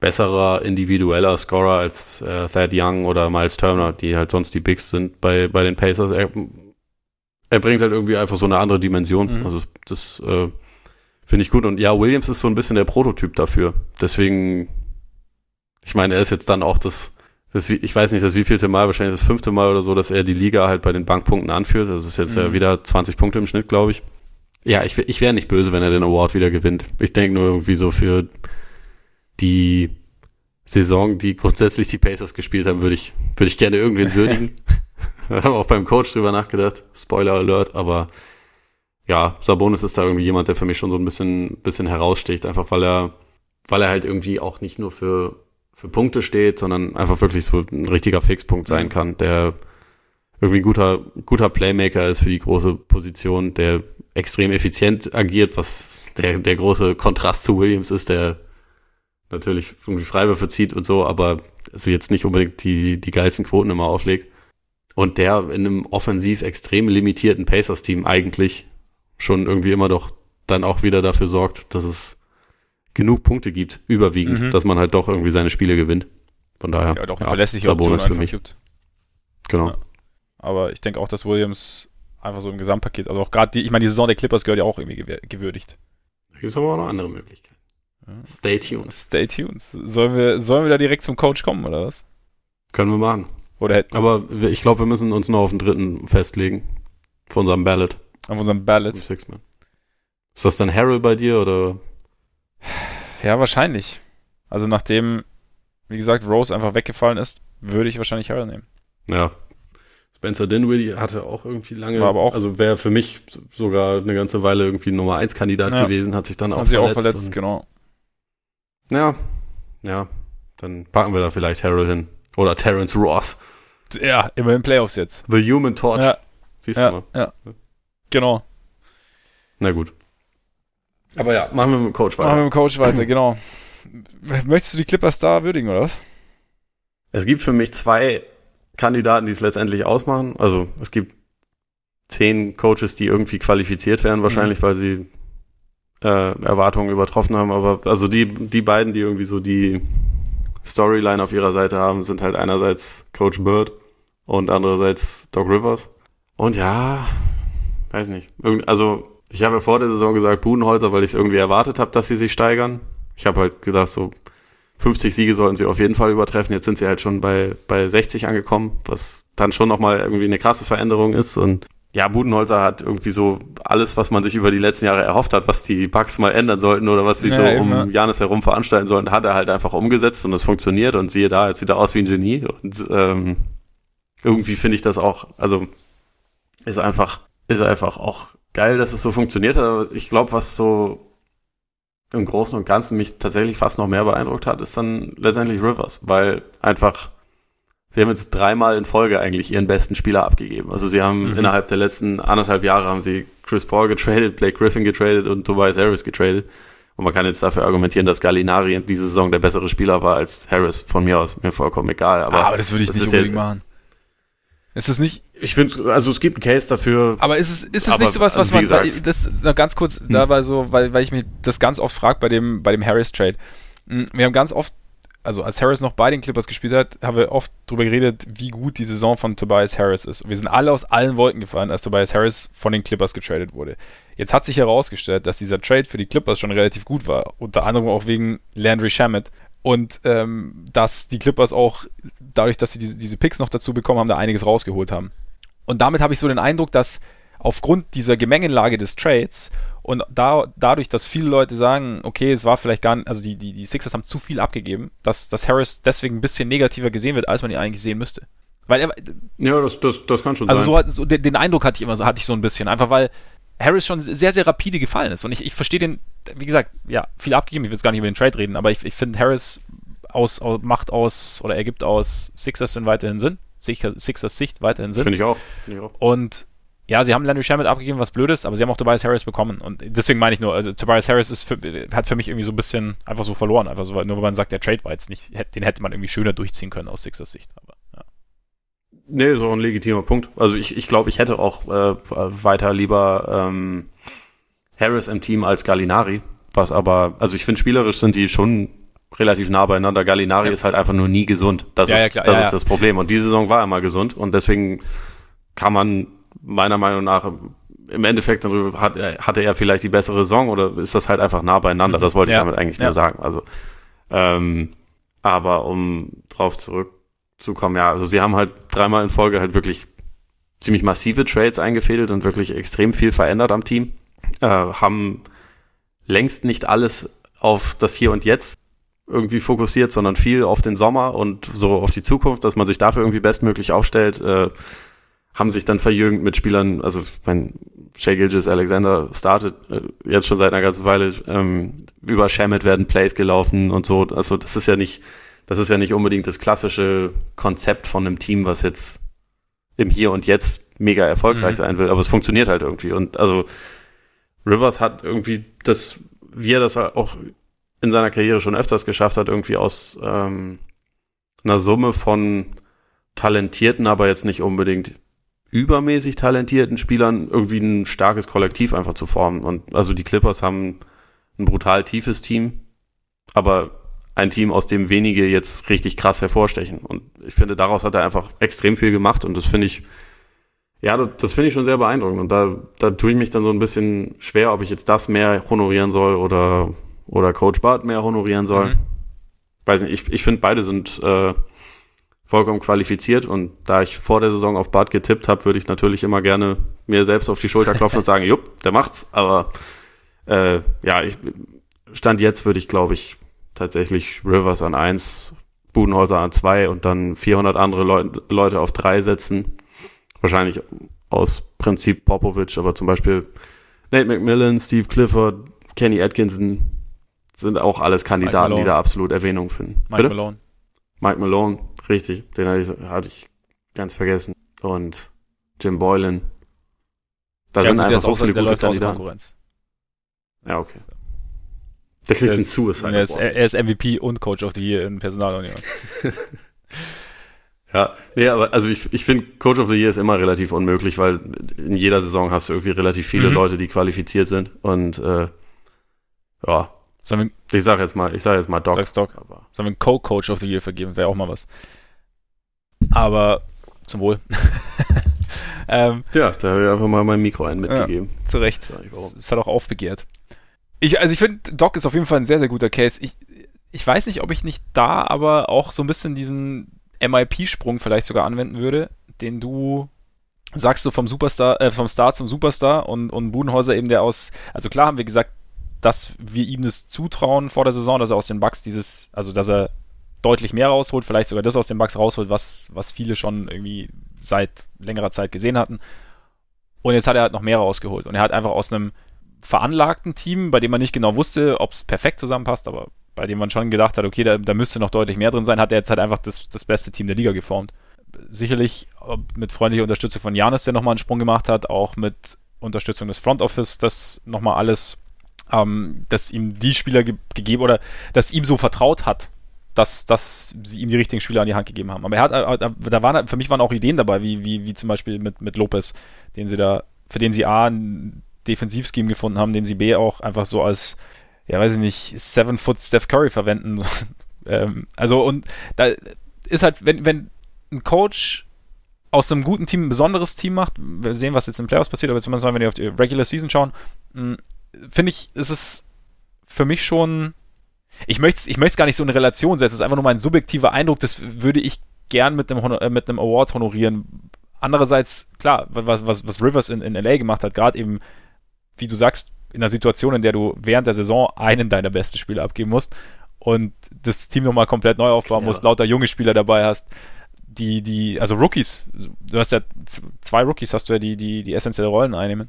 besserer individueller Scorer als äh, Thad Young oder Miles Turner, die halt sonst die Bigs sind bei, bei den Pacers. Er, er bringt halt irgendwie einfach so eine andere Dimension. Mhm. Also das äh, finde ich gut. Und ja, Williams ist so ein bisschen der Prototyp dafür. Deswegen, ich meine, er ist jetzt dann auch das, das ich weiß nicht, das wievielte Mal, wahrscheinlich das fünfte Mal oder so, dass er die Liga halt bei den Bankpunkten anführt. Das ist jetzt ja Mhm. wieder 20 Punkte im Schnitt, glaube ich. Ja, ich, ich wäre nicht böse, wenn er den Award wieder gewinnt. Ich denke nur irgendwie so für die Saison, die grundsätzlich die Pacers gespielt haben, würde ich, würde ich gerne irgendwen würdigen. Wir haben auch beim Coach drüber nachgedacht. Spoiler Alert, aber ja, Sabonis ist da irgendwie jemand, der für mich schon so ein bisschen, bisschen heraussticht, einfach weil er, weil er halt irgendwie auch nicht nur für, für Punkte steht, sondern einfach wirklich so ein richtiger Fixpunkt sein Mhm. kann, der irgendwie ein guter, guter Playmaker ist für die große Position, der extrem effizient agiert, was der, der große Kontrast zu Williams ist, der natürlich irgendwie Freiwürfe zieht und so, aber also jetzt nicht unbedingt die, die geilsten Quoten immer auflegt. Und der in einem offensiv extrem limitierten Pacers-Team eigentlich schon irgendwie immer doch dann auch wieder dafür sorgt, dass es genug Punkte gibt, überwiegend, Mhm. dass man halt doch irgendwie seine Spiele gewinnt. Von daher, Ja, doch eine verlässliche Sabonis Option für mich. gibt. Genau. Ja. Aber ich denke auch, dass Williams einfach so im Gesamtpaket, also auch gerade die, ich meine, die Saison der Clippers gehört ja auch irgendwie gewür- gewürdigt. Da gibt es aber auch noch andere Möglichkeiten. Ja. Stay tuned. Stay tuned. Sollen wir, sollen wir da direkt zum Coach kommen, oder was? Können wir machen. Oder hätten Aber wir- ich glaube, wir müssen uns noch auf den dritten festlegen. Von unserem Ballot. auf unserem Ballot? Im Six-Man. Ist das dann Harrell bei dir oder? Ja, wahrscheinlich. Also nachdem, wie gesagt, Rose einfach weggefallen ist, würde ich wahrscheinlich Harrell nehmen. Ja. Spencer Dinwiddie hatte auch irgendwie lange, War aber auch- also wäre für mich sogar eine ganze Weile irgendwie Nummer 1 Kandidat Ja. gewesen, hat sich dann auch Hat sich auch verletzt. und- genau. Ja, ja. Dann packen wir da vielleicht Harold hin. Oder Terence Ross. Ja, immer in Playoffs jetzt. The Human Torch. Ja. Siehst Ja, du mal. ja. Genau. Na gut. Aber ja, machen wir mit dem Coach Machen wir weiter. mit dem Coach weiter, genau. Möchtest du die Clippers da würdigen, oder was? Es gibt für mich zwei Kandidaten, die es letztendlich ausmachen. Also es gibt zehn Coaches, die irgendwie qualifiziert werden, wahrscheinlich, weil sie äh, Erwartungen übertroffen haben. Aber also die, die beiden, die irgendwie so die Storyline auf ihrer Seite haben, sind halt einerseits Coach Bird und andererseits Doc Rivers. Und ja, weiß nicht. Irgend, also ich habe ja vor der Saison gesagt Budenholzer, weil ich es irgendwie erwartet habe, dass sie sich steigern. Ich habe halt gedacht, so 50 Siege sollten sie auf jeden Fall übertreffen. Jetzt sind sie halt schon bei, bei 60 angekommen, was dann schon nochmal irgendwie eine krasse Veränderung ist. Und ja, Budenholzer hat irgendwie so alles, was man sich über die letzten Jahre erhofft hat, was die Bugs mal ändern sollten oder was sie Ja, so eben, um ja. Janis herum veranstalten sollten, hat er halt einfach umgesetzt und es funktioniert und siehe da, jetzt sieht er aus wie ein Genie und ähm, irgendwie finde ich das auch, also ist einfach, ist einfach auch geil, dass es so funktioniert hat, aber ich glaube, was so im Großen und Ganzen mich tatsächlich fast noch mehr beeindruckt hat, ist dann letztendlich Rivers, weil einfach sie haben jetzt dreimal in Folge eigentlich ihren besten Spieler abgegeben. Also sie haben Mhm. innerhalb der letzten anderthalb Jahre haben sie Chris Paul getradet, Blake Griffin getradet und Tobias Harris getradet. Und man kann jetzt dafür argumentieren, dass Gallinari in dieser Saison der bessere Spieler war als Harris. Von mir aus mir vollkommen egal. Aber, Ah, aber das würde ich das nicht unbedingt machen. Ist es nicht, ich finde, also es gibt einen Case dafür. aber ist es, ist es Aber, nicht sowas, was man, gesagt- Hm. das, noch ganz kurz, da war so, weil, weil ich mich das ganz oft frage bei dem, bei dem Harris-Trade. Mm, Wir haben ganz oft, also als Harris noch bei den Clippers gespielt hat, haben wir oft drüber geredet, wie gut die Saison von Tobias Harris ist. Wir sind alle aus allen Wolken gefallen, als Tobias Harris von den Clippers getradet wurde. Jetzt hat sich herausgestellt, dass dieser Trade für die Clippers schon relativ gut war. Unter anderem auch wegen Landry Shamet. Und ähm, dass die Clippers auch, dadurch, dass sie diese, diese Picks noch dazu bekommen haben, da einiges rausgeholt haben. Und damit habe ich so den Eindruck, dass aufgrund dieser Gemengelage des Trades und da, dadurch, dass viele Leute sagen, okay, es war vielleicht gar nicht, also die, die, die Sixers haben zu viel abgegeben, dass, dass Harris deswegen ein bisschen negativer gesehen wird, als man ihn eigentlich sehen müsste. Weil er, Ja, das, das, das kann schon also sein. so, hat- so den, den Eindruck hatte ich immer so, hatte ich so ein bisschen, einfach weil Harris schon sehr, sehr rapide gefallen ist. Und ich, ich verstehe den, wie gesagt, ja, viel abgegeben, ich will jetzt gar nicht über den Trade reden, aber ich, ich finde Harris aus, aus, macht aus oder ergibt aus Sixers Sinn weiterhin Sinn. Sixers, Sicht weiterhin Sinn. Finde ich auch. Finde ich auch. Und ja, sie haben Landry Shamet abgegeben, was blöd ist, aber sie haben auch Tobias Harris bekommen. Und deswegen meine ich nur, also Tobias Harris ist für, hat für mich irgendwie so ein bisschen einfach so verloren. Einfach so, nur weil man sagt, der Trade war jetzt nicht, den hätte man irgendwie schöner durchziehen können aus Sixers Sicht. Aber. Nee, ist auch ein legitimer Punkt. Also ich, ich glaube, ich hätte auch äh, weiter lieber ähm, Harris im Team als Gallinari. Was aber, also ich finde, spielerisch sind die schon relativ nah beieinander. Gallinari Ja. ist halt einfach nur nie gesund. Das, Ja, ist, ja, das ist das Problem. Und diese Saison war er mal gesund und deswegen kann man meiner Meinung nach im Endeffekt darüber hat, hatte er vielleicht die bessere Saison oder ist das halt einfach nah beieinander. Das wollte ich damit eigentlich nur sagen. Also, ähm, aber um drauf zurückzukommen, ja, also sie haben halt dreimal in Folge halt wirklich ziemlich massive Trades eingefädelt und wirklich extrem viel verändert am Team. Äh, haben längst nicht alles auf das Hier und Jetzt irgendwie fokussiert, sondern viel auf den Sommer und so auf die Zukunft, dass man sich dafür irgendwie bestmöglich aufstellt. Äh, haben sich dann verjüngt mit Spielern, also mein Shea Gilgis Alexander startet äh, jetzt schon seit einer ganzen Weile, ähm, über Shamit werden Plays gelaufen und so. Also das ist ja nicht, das ist ja nicht unbedingt das klassische Konzept von einem Team, was jetzt im Hier und Jetzt mega erfolgreich Mhm. sein will, aber es funktioniert halt irgendwie. Und also Rivers hat irgendwie das, wie er das auch in seiner Karriere schon öfters geschafft hat, irgendwie aus ähm, einer Summe von talentierten, aber jetzt nicht unbedingt übermäßig talentierten Spielern irgendwie ein starkes Kollektiv einfach zu formen. Und also die Clippers haben ein brutal tiefes Team, aber ein Team, aus dem wenige jetzt richtig krass hervorstechen. Und ich finde, daraus hat er einfach extrem viel gemacht und das finde ich, ja, das, das finde ich schon sehr beeindruckend. Und da, da tue ich mich dann so ein bisschen schwer, ob ich jetzt das mehr honorieren soll oder, oder Coach Bart mehr honorieren soll. Mhm. Weiß nicht, ich, ich finde, beide sind äh, vollkommen qualifiziert und da ich vor der Saison auf Bart getippt habe, würde ich natürlich immer gerne mir selbst auf die Schulter klopfen und sagen, jupp, der macht's. Aber äh, ja, ich, Stand jetzt würde ich, glaube ich, tatsächlich Rivers an eins, Budenholzer an zwei und dann 400 andere Leu Leute auf drei setzen. Wahrscheinlich aus Prinzip Popovic, aber zum Beispiel Nate McMillan, Steve Clifford, Kenny Atkinson sind auch alles Kandidaten, die da absolut Erwähnung finden. Mike Bitte? Malone. Mike Malone, richtig, den hatte ich, hatte ich ganz vergessen. Und Jim Boylan. Da Ja, sind gut, einfach so viele gute Kandidaten. Konkurrenz. Ja, okay. Der Er ist, Suicide er, ist, er ist MVP und Coach of the Year in Personalunion. Ja, nee, aber also ich, ich finde, Coach of the Year ist immer relativ unmöglich, weil in jeder Saison hast du irgendwie relativ viele Mhm. Leute, die qualifiziert sind. Und äh, ja, wir, ich sag jetzt mal, ich sag jetzt mal Doc. sag's Doc, Aber sollen wir einen Co-Coach of the Year vergeben? Wäre auch mal was. Aber zum Wohl. ähm, ja, da habe ich einfach mal mein Mikro ein mitgegeben. zu Recht. Es hat auch aufbegehrt. Ich, also ich finde, Doc ist auf jeden Fall ein sehr, sehr guter Case. Ich, ich weiß nicht, ob ich nicht da aber auch so ein bisschen diesen MIP-Sprung vielleicht sogar anwenden würde, den du sagst, so vom Superstar, äh, vom Star zum Superstar und, und Budenhäuser eben der aus, also klar haben wir gesagt, dass wir ihm das zutrauen vor der Saison, dass er aus den Bucks dieses, also dass er deutlich mehr rausholt, vielleicht sogar das aus den Bucks rausholt, was, was viele schon irgendwie seit längerer Zeit gesehen hatten. Und jetzt hat er halt noch mehr rausgeholt. Und er hat einfach aus einem veranlagten Team, bei dem man nicht genau wusste, ob es perfekt zusammenpasst, aber bei dem man schon gedacht hat, okay, da, da müsste noch deutlich mehr drin sein, hat er jetzt halt einfach das, das beste Team der Liga geformt. Sicherlich mit freundlicher Unterstützung von Janis, der nochmal einen Sprung gemacht hat, auch mit Unterstützung des Front Office, das nochmal alles, ähm, dass ihm die Spieler ge gegeben oder dass ihm so vertraut hat, dass, dass sie ihm die richtigen Spieler an die Hand gegeben haben. Aber er hat, äh, da waren, für mich waren auch Ideen dabei, wie, wie, wie zum Beispiel mit, mit Lopez, den sie da, für den sie A, Defensivscheme gefunden haben, den sie B auch einfach so als, ja, weiß ich nicht, Seven Foot Steph Curry verwenden. Ähm, also, und da ist halt, wenn, wenn ein Coach aus einem guten Team ein besonderes Team macht, wir sehen, was jetzt im Playoffs passiert, aber jetzt mal, wenn wir auf die Regular Season schauen, mh, finde ich, ist es für mich schon, ich möchte es ich möcht's gar nicht so in Relation setzen, es ist einfach nur mein subjektiver Eindruck, das würde ich gern mit einem, äh, mit einem Award honorieren. Andererseits, klar, was, was, was Rivers in, in LA gemacht hat, gerade eben, wie du sagst, in einer Situation, in der du während der Saison einen deiner besten Spieler abgeben musst und das Team nochmal komplett neu aufbauen Clever. musst, lauter junge Spieler dabei hast, die, die, also Rookies, du hast ja zwei Rookies, hast du ja, die, die, die essentielle Rollen einnehmen,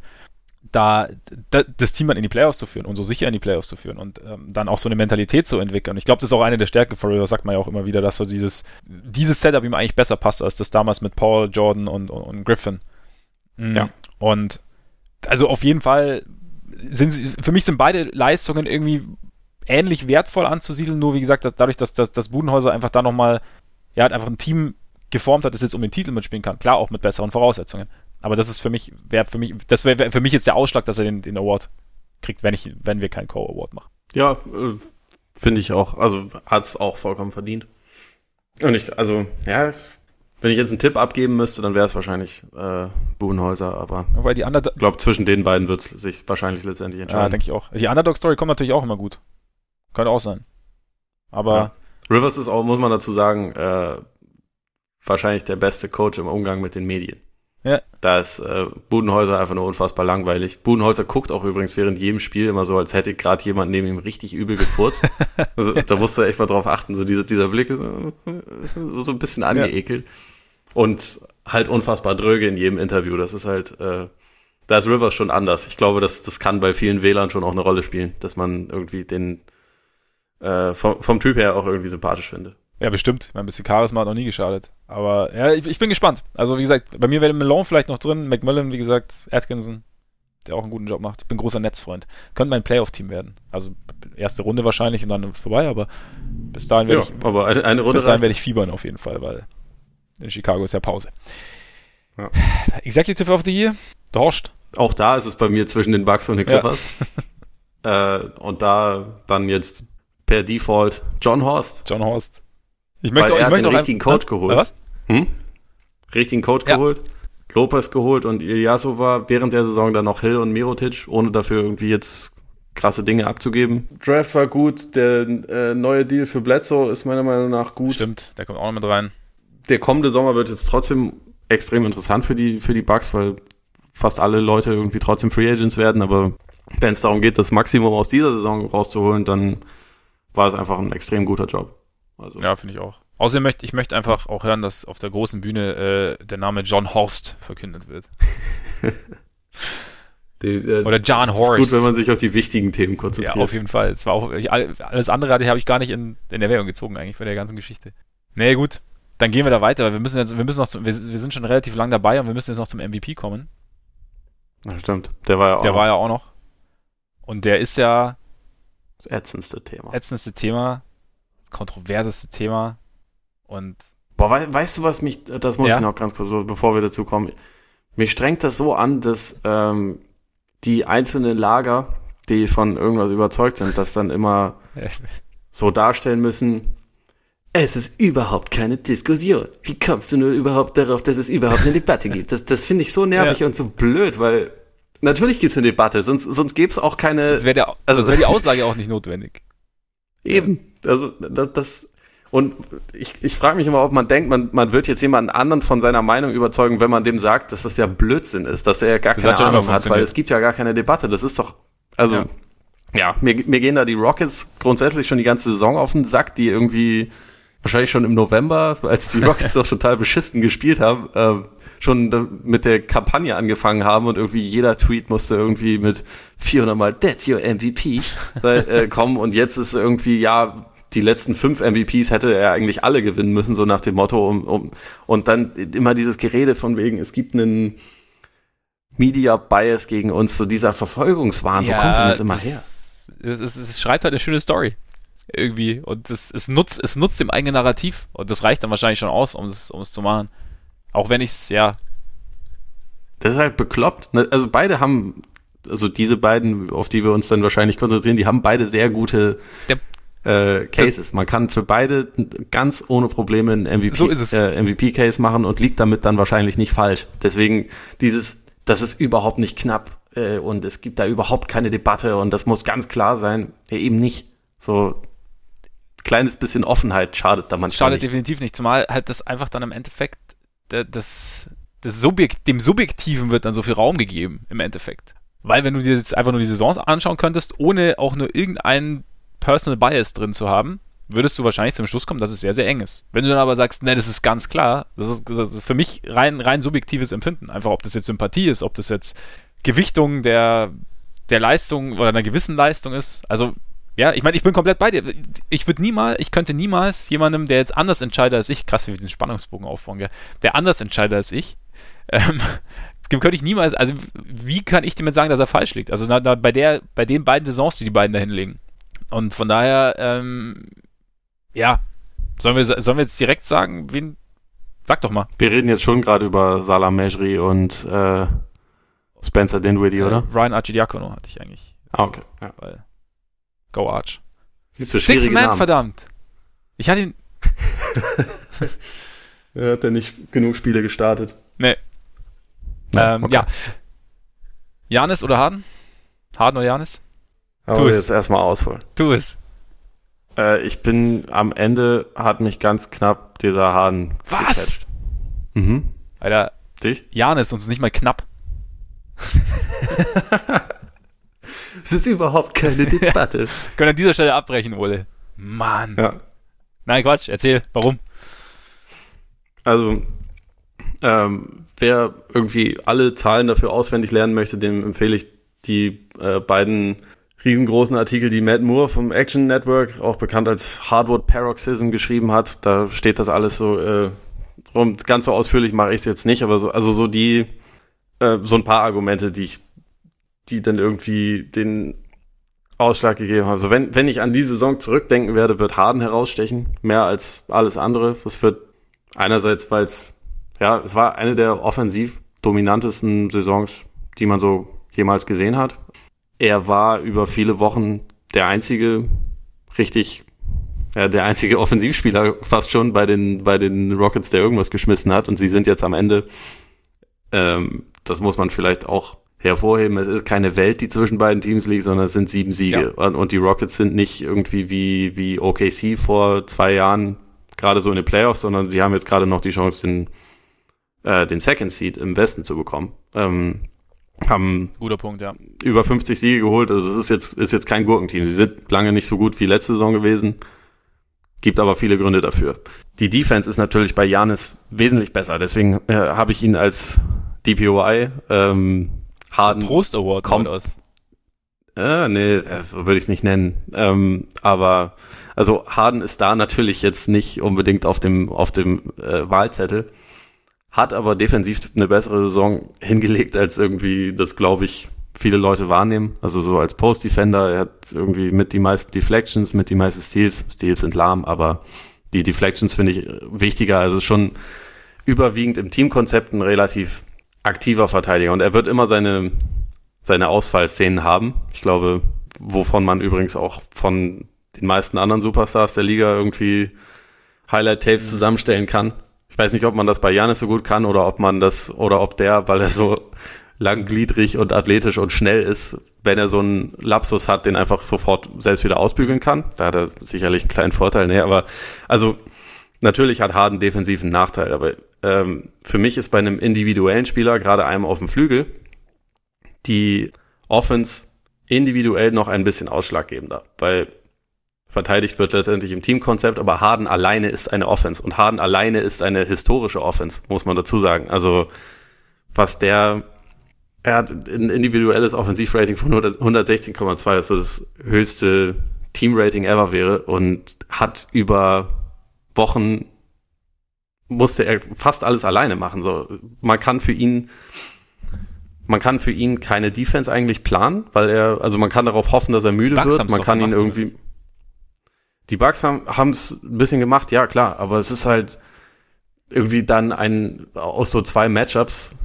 da, da das Team dann in die Playoffs zu führen und so sicher in die Playoffs zu führen und ähm, dann auch so eine Mentalität zu entwickeln. Und ich glaube, das ist auch eine der Stärken von Rivers, sagt man ja auch immer wieder, dass so dieses, dieses Setup ihm eigentlich besser passt, als das damals mit Paul, Jordan und, und, und Griffin. Mhm. Ja. Und also auf jeden Fall sind sie, für mich sind beide Leistungen irgendwie ähnlich wertvoll anzusiedeln, nur wie gesagt, dass dadurch, dass, dass, dass Budenhäuser einfach da nochmal, ja, hat einfach ein Team geformt hat, das jetzt um den Titel mitspielen kann. Klar, auch mit besseren Voraussetzungen. Aber das ist für mich, wäre für mich, das wäre für mich jetzt der Ausschlag, dass er den, den Award kriegt, wenn ich, wenn wir keinen Co-Award machen. Ja, äh, finde ich auch. Also hat's auch vollkommen verdient. Und ich, also, ja, wenn ich jetzt einen Tipp abgeben müsste, dann wäre es wahrscheinlich äh, Buhenhäuser, aber Weil die Underdog, ich glaube, zwischen den beiden wird es sich wahrscheinlich letztendlich ja, entscheiden. denke ich auch. Die Underdog-Story kommt natürlich auch immer gut. Könnte auch sein. Aber Ja. Rivers ist auch, muss man dazu sagen, äh, wahrscheinlich der beste Coach im Umgang mit den Medien. Ja. Da ist äh, Budenholzer einfach nur unfassbar langweilig. Budenholzer guckt auch übrigens während jedem Spiel immer so, als hätte gerade jemand neben ihm richtig übel gefurzt. also, da musst du echt mal drauf achten, so dieser, dieser Blick, so, so ein bisschen angeekelt. Und halt unfassbar dröge in jedem Interview. Das ist halt, äh, da ist Rivers schon anders. Ich glaube, das, das kann bei vielen Wählern schon auch eine Rolle spielen, dass man irgendwie den äh, vom, vom Typ her auch irgendwie sympathisch findet. Ja, bestimmt. Ein bisschen Charisma hat noch nie geschadet. Aber ja, ich, ich bin gespannt. Also, wie gesagt, bei mir wäre Malone vielleicht noch drin, McMillan, wie gesagt, Atkinson, der auch einen guten Job macht. Ich bin großer Netzfreund. Könnte mein Playoff-Team werden. Also, erste Runde wahrscheinlich und dann ist es vorbei, aber bis dahin werde ich, aber eine, eine Runde bis dahin werde ich fiebern auf jeden Fall, weil in Chicago ist ja Pause. Ja. Executive of the Year? Dorscht. Auch da ist es bei mir zwischen den Bucks und den Ja. Clippers. äh, und da dann jetzt per Default John Horst. John Horst. Ich Weil möchte, auch- er ich hat möchte den auch richtigen ein- Coach geholt. Was? Hm? Richtigen Coach Ja. geholt. Lopez geholt und Ilyasova während der Saison dann noch Hill und Mirotic, ohne dafür irgendwie jetzt krasse Dinge abzugeben. Draft war gut, der äh, neue Deal für Bledsoe ist meiner Meinung nach gut. Stimmt, der kommt auch noch mit rein. Der kommende Sommer wird jetzt trotzdem extrem interessant für die, für die Bucks, weil fast alle Leute irgendwie trotzdem Free Agents werden, aber wenn es darum geht, das Maximum aus dieser Saison rauszuholen, dann war es einfach ein extrem guter Job. Also, Ja, finde ich auch. Außerdem möchte ich möchte einfach auch hören, dass auf der großen Bühne äh, der Name John Horst verkündet wird. die, äh, Oder John Horst. Ist gut, wenn man sich auf die wichtigen Themen Ja, konzentriert. auf jeden Fall. Es war auch, ich, all- alles andere hatte- habe ich gar nicht in, in Erwägung gezogen, eigentlich, bei der ganzen Geschichte. Nee, gut. Dann gehen wir da weiter, weil wir müssen jetzt, wir müssen noch zum, wir, wir sind schon relativ lang dabei und wir müssen jetzt noch zum MVP kommen. Ja, stimmt. Der war ja auch. Der war ja auch noch. Und der ist ja das ätzendste Thema. ätzendste Thema, das kontroverseste Thema. Und Boah, wei weißt du, was mich, das muss Ja. ich noch ganz kurz, bevor wir dazu kommen. Mich strengt das so an, dass ähm, die einzelnen Lager, die von irgendwas überzeugt sind, das dann immer so darstellen müssen. Es ist überhaupt keine Diskussion. Wie kommst du nur überhaupt darauf, dass es überhaupt eine Debatte gibt? Das, das finde ich so nervig Ja. und so blöd, weil natürlich gibt es eine Debatte, sonst, sonst gäbe es auch keine. sonst wäre also- wäre die Aussage auch nicht notwendig. Eben. Also das, das und ich, ich frage mich immer, ob man denkt, man, man wird jetzt jemanden anderen von seiner Meinung überzeugen, wenn man dem sagt, dass das ja Blödsinn ist, dass er ja gar Das keine Ahnung hat, weil es gibt ja gar keine Debatte. Das ist doch, also Ja. ja, mir, mir gehen da die Rockets grundsätzlich schon die ganze Saison auf den Sack, die irgendwie wahrscheinlich schon im November, als die Rockets doch total beschissen gespielt haben, ähm, schon mit der Kampagne angefangen haben und irgendwie jeder Tweet musste irgendwie mit 400 mal That's your MVP äh, kommen und jetzt ist irgendwie, ja, die letzten fünf MVPs hätte er eigentlich alle gewinnen müssen, so nach dem Motto, um, um, und dann immer dieses Gerede von wegen, es gibt einen Media Bias gegen uns, so dieser Verfolgungswahn, wo kommt denn das immer her? Es, es, es schreibt halt eine schöne Story. Irgendwie. Und es, es, nutzt, es nutzt dem eigenen Narrativ. Und das reicht dann wahrscheinlich schon aus, um es, um es zu machen. Auch wenn ich es, ja, Das ist halt bekloppt. Ne? Also beide haben, also diese beiden, auf die wir uns dann wahrscheinlich konzentrieren, die haben beide sehr gute Der- äh, Cases. Man kann für beide ganz ohne Probleme einen MVP, So. Äh, MVP-Case machen und liegt damit dann wahrscheinlich nicht falsch. Deswegen dieses, das ist überhaupt nicht knapp äh, und es gibt da überhaupt keine Debatte und das muss ganz klar sein. Ja, eben nicht. So kleines bisschen Offenheit schadet da manchmal schadet nicht. definitiv nicht. Zumal halt das einfach dann im Endeffekt das, das Subjekt, dem Subjektiven wird dann so viel Raum gegeben, im Endeffekt. Weil wenn du dir jetzt einfach nur die Saisons anschauen könntest, ohne auch nur irgendeinen Personal Bias drin zu haben, würdest du wahrscheinlich zum Schluss kommen, dass es sehr, sehr eng ist. Wenn du dann aber sagst, ne, das ist ganz klar, das ist, das ist für mich rein, rein subjektives Empfinden. Einfach, ob das jetzt Sympathie ist, ob das jetzt Gewichtung der, der Leistung oder einer gewissen Leistung ist. Also, ja, ich meine, ich bin komplett bei dir. Ich würde niemals, ich könnte niemals jemandem, der jetzt anders entscheidet als ich, krass, wie wir diesen Spannungsbogen aufbauen, gell, der anders entscheidet als ich, ähm, könnte ich niemals, also wie kann ich dem jetzt sagen, dass er falsch liegt? Also na, na, bei der, bei den beiden Saisons, die die beiden da hinlegen. Und von daher, ähm, ja, sollen wir, sollen wir jetzt direkt sagen, wen, sag doch mal. Wir reden jetzt schon gerade über Salah Mejri und äh, Spencer Dinwiddie, oder? Äh, Ryan Archidiakono hatte ich eigentlich, Ah, okay. Ja. weil, go Arch. Siehst du, Six Man, Namen. verdammt. Ich hatte ihn, Er hat ja nicht genug Spiele gestartet. Nee. Ja, ähm, okay. ja. Janis oder Harden? Harden oder Janis? Aber Tu es. jetzt erstmal ausholen. Tu es. Äh, ich bin am Ende, hat mich ganz knapp dieser Hahn Was? gecatcht. Mhm. Alter, Dich? Janis, uns ist nicht mal knapp. Es ist überhaupt keine Debatte. Können an dieser Stelle abbrechen, Ole. Mann. ja. Nein, Quatsch, erzähl, warum? Also, ähm, wer irgendwie alle Zahlen dafür auswendig lernen möchte, dem empfehle ich die äh, beiden riesengroßen Artikel, die Matt Moore vom Action Network, auch bekannt als Hardwood Paroxysm, geschrieben hat. Da steht das alles so äh, drum. Ganz so ausführlich mache ich es jetzt nicht, aber so, also so die, äh, so ein paar Argumente, die ich, die dann irgendwie den Ausschlag gegeben haben. Also wenn, wenn ich an die Saison zurückdenken werde, wird Harden herausstechen, mehr als alles andere. Das wird einerseits, weil es, ja, es war eine der offensiv dominantesten Saisons, die man so jemals gesehen hat. Er war über viele Wochen der einzige richtig, ja, der einzige Offensivspieler fast schon bei den, bei den Rockets, der irgendwas geschmissen hat. Und sie sind jetzt am Ende, ähm, das muss man vielleicht auch hervorheben. Es ist keine Welt, die zwischen beiden Teams liegt, sondern es sind sieben Siege. Und, und die Rockets sind nicht irgendwie wie, wie OKC vor zwei Jahren gerade so in den Playoffs, sondern die haben jetzt gerade noch die Chance, den, äh, den Second Seed im Westen zu bekommen. Ähm, haben Guter Punkt, ja. über 50 Siege geholt. Also es ist jetzt, ist jetzt kein Gurkenteam. Sie sind lange nicht so gut wie letzte Saison gewesen. Gibt aber viele Gründe dafür. Die Defense ist natürlich bei Janis wesentlich besser. Deswegen äh, habe ich ihn als DPOI ähm, Harden Trost Award kommt- kommt aus. Äh, nee, so würde ich es nicht nennen. Ähm, aber also Harden ist da natürlich jetzt nicht unbedingt auf dem, auf dem äh, Wahlzettel, hat aber defensiv eine bessere Saison hingelegt, als irgendwie das, glaube ich, viele Leute wahrnehmen. Also so als Post-Defender, er hat irgendwie mit die meisten Deflections, mit die meisten Steals. Steals sind lahm, aber die Deflections finde ich wichtiger. Also schon überwiegend im Teamkonzept ein relativ aktiver Verteidiger. Und er wird immer seine, seine Ausfallszenen haben. Ich glaube, wovon man übrigens auch von den meisten anderen Superstars der Liga irgendwie Highlight-Tapes zusammenstellen kann. Ich weiß nicht, ob man das bei Janis so gut kann oder ob man das, oder ob der, weil er so langgliedrig und athletisch und schnell ist, wenn er so einen Lapsus hat, den einfach sofort selbst wieder ausbügeln kann. Da hat er sicherlich einen kleinen Vorteil. Nee, aber also natürlich hat Harden defensiv einen Nachteil, aber ähm, für mich ist bei einem individuellen Spieler, gerade einem auf dem Flügel, die Offense individuell noch ein bisschen ausschlaggebender, weil verteidigt wird letztendlich im Teamkonzept, aber Harden alleine ist eine Offense und Harden alleine ist eine historische Offense, muss man dazu sagen. Also was der er hat ein individuelles Offensivrating von 116,2, was so das höchste Teamrating ever wäre und hat über Wochen musste er fast alles alleine machen. So, man kann für ihn, man kann für ihn keine Defense eigentlich planen, weil er, also man kann darauf hoffen, dass er müde wird. Man kann ihn irgendwie. Oder? Die Bugs haben es ein bisschen gemacht, ja klar, aber es ist halt irgendwie dann ein aus so zwei Matchups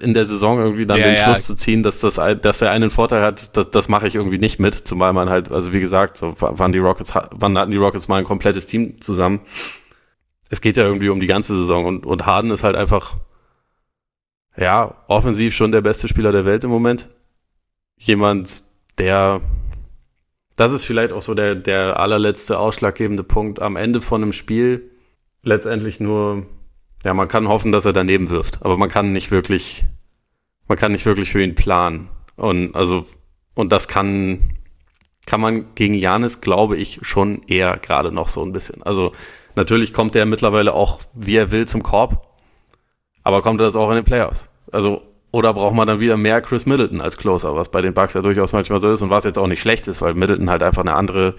in der Saison irgendwie dann ja, den ja. Schluss zu ziehen, dass das, dass er einen Vorteil hat, das, das mache ich irgendwie nicht mit, zumal man halt, also wie gesagt, so waren die Rockets, wann hatten die Rockets mal ein komplettes Team zusammen. Es geht ja irgendwie um die ganze Saison und, und Harden ist halt einfach, ja, offensiv schon der beste Spieler der Welt im Moment. Jemand, der, das ist vielleicht auch so der, der allerletzte ausschlaggebende Punkt am Ende von einem Spiel, letztendlich nur ja, man kann hoffen, dass er daneben wirft, aber man kann nicht wirklich, man kann nicht wirklich für ihn planen. Und also, und das kann, kann man gegen Janis, glaube ich, schon eher gerade noch so ein bisschen. Also natürlich kommt er mittlerweile auch, wie er will, zum Korb, aber kommt er das auch in den Playoffs? Also, oder braucht man dann wieder mehr Chris Middleton als Closer, was bei den Bucks ja durchaus manchmal so ist und was jetzt auch nicht schlecht ist, weil Middleton halt einfach eine andere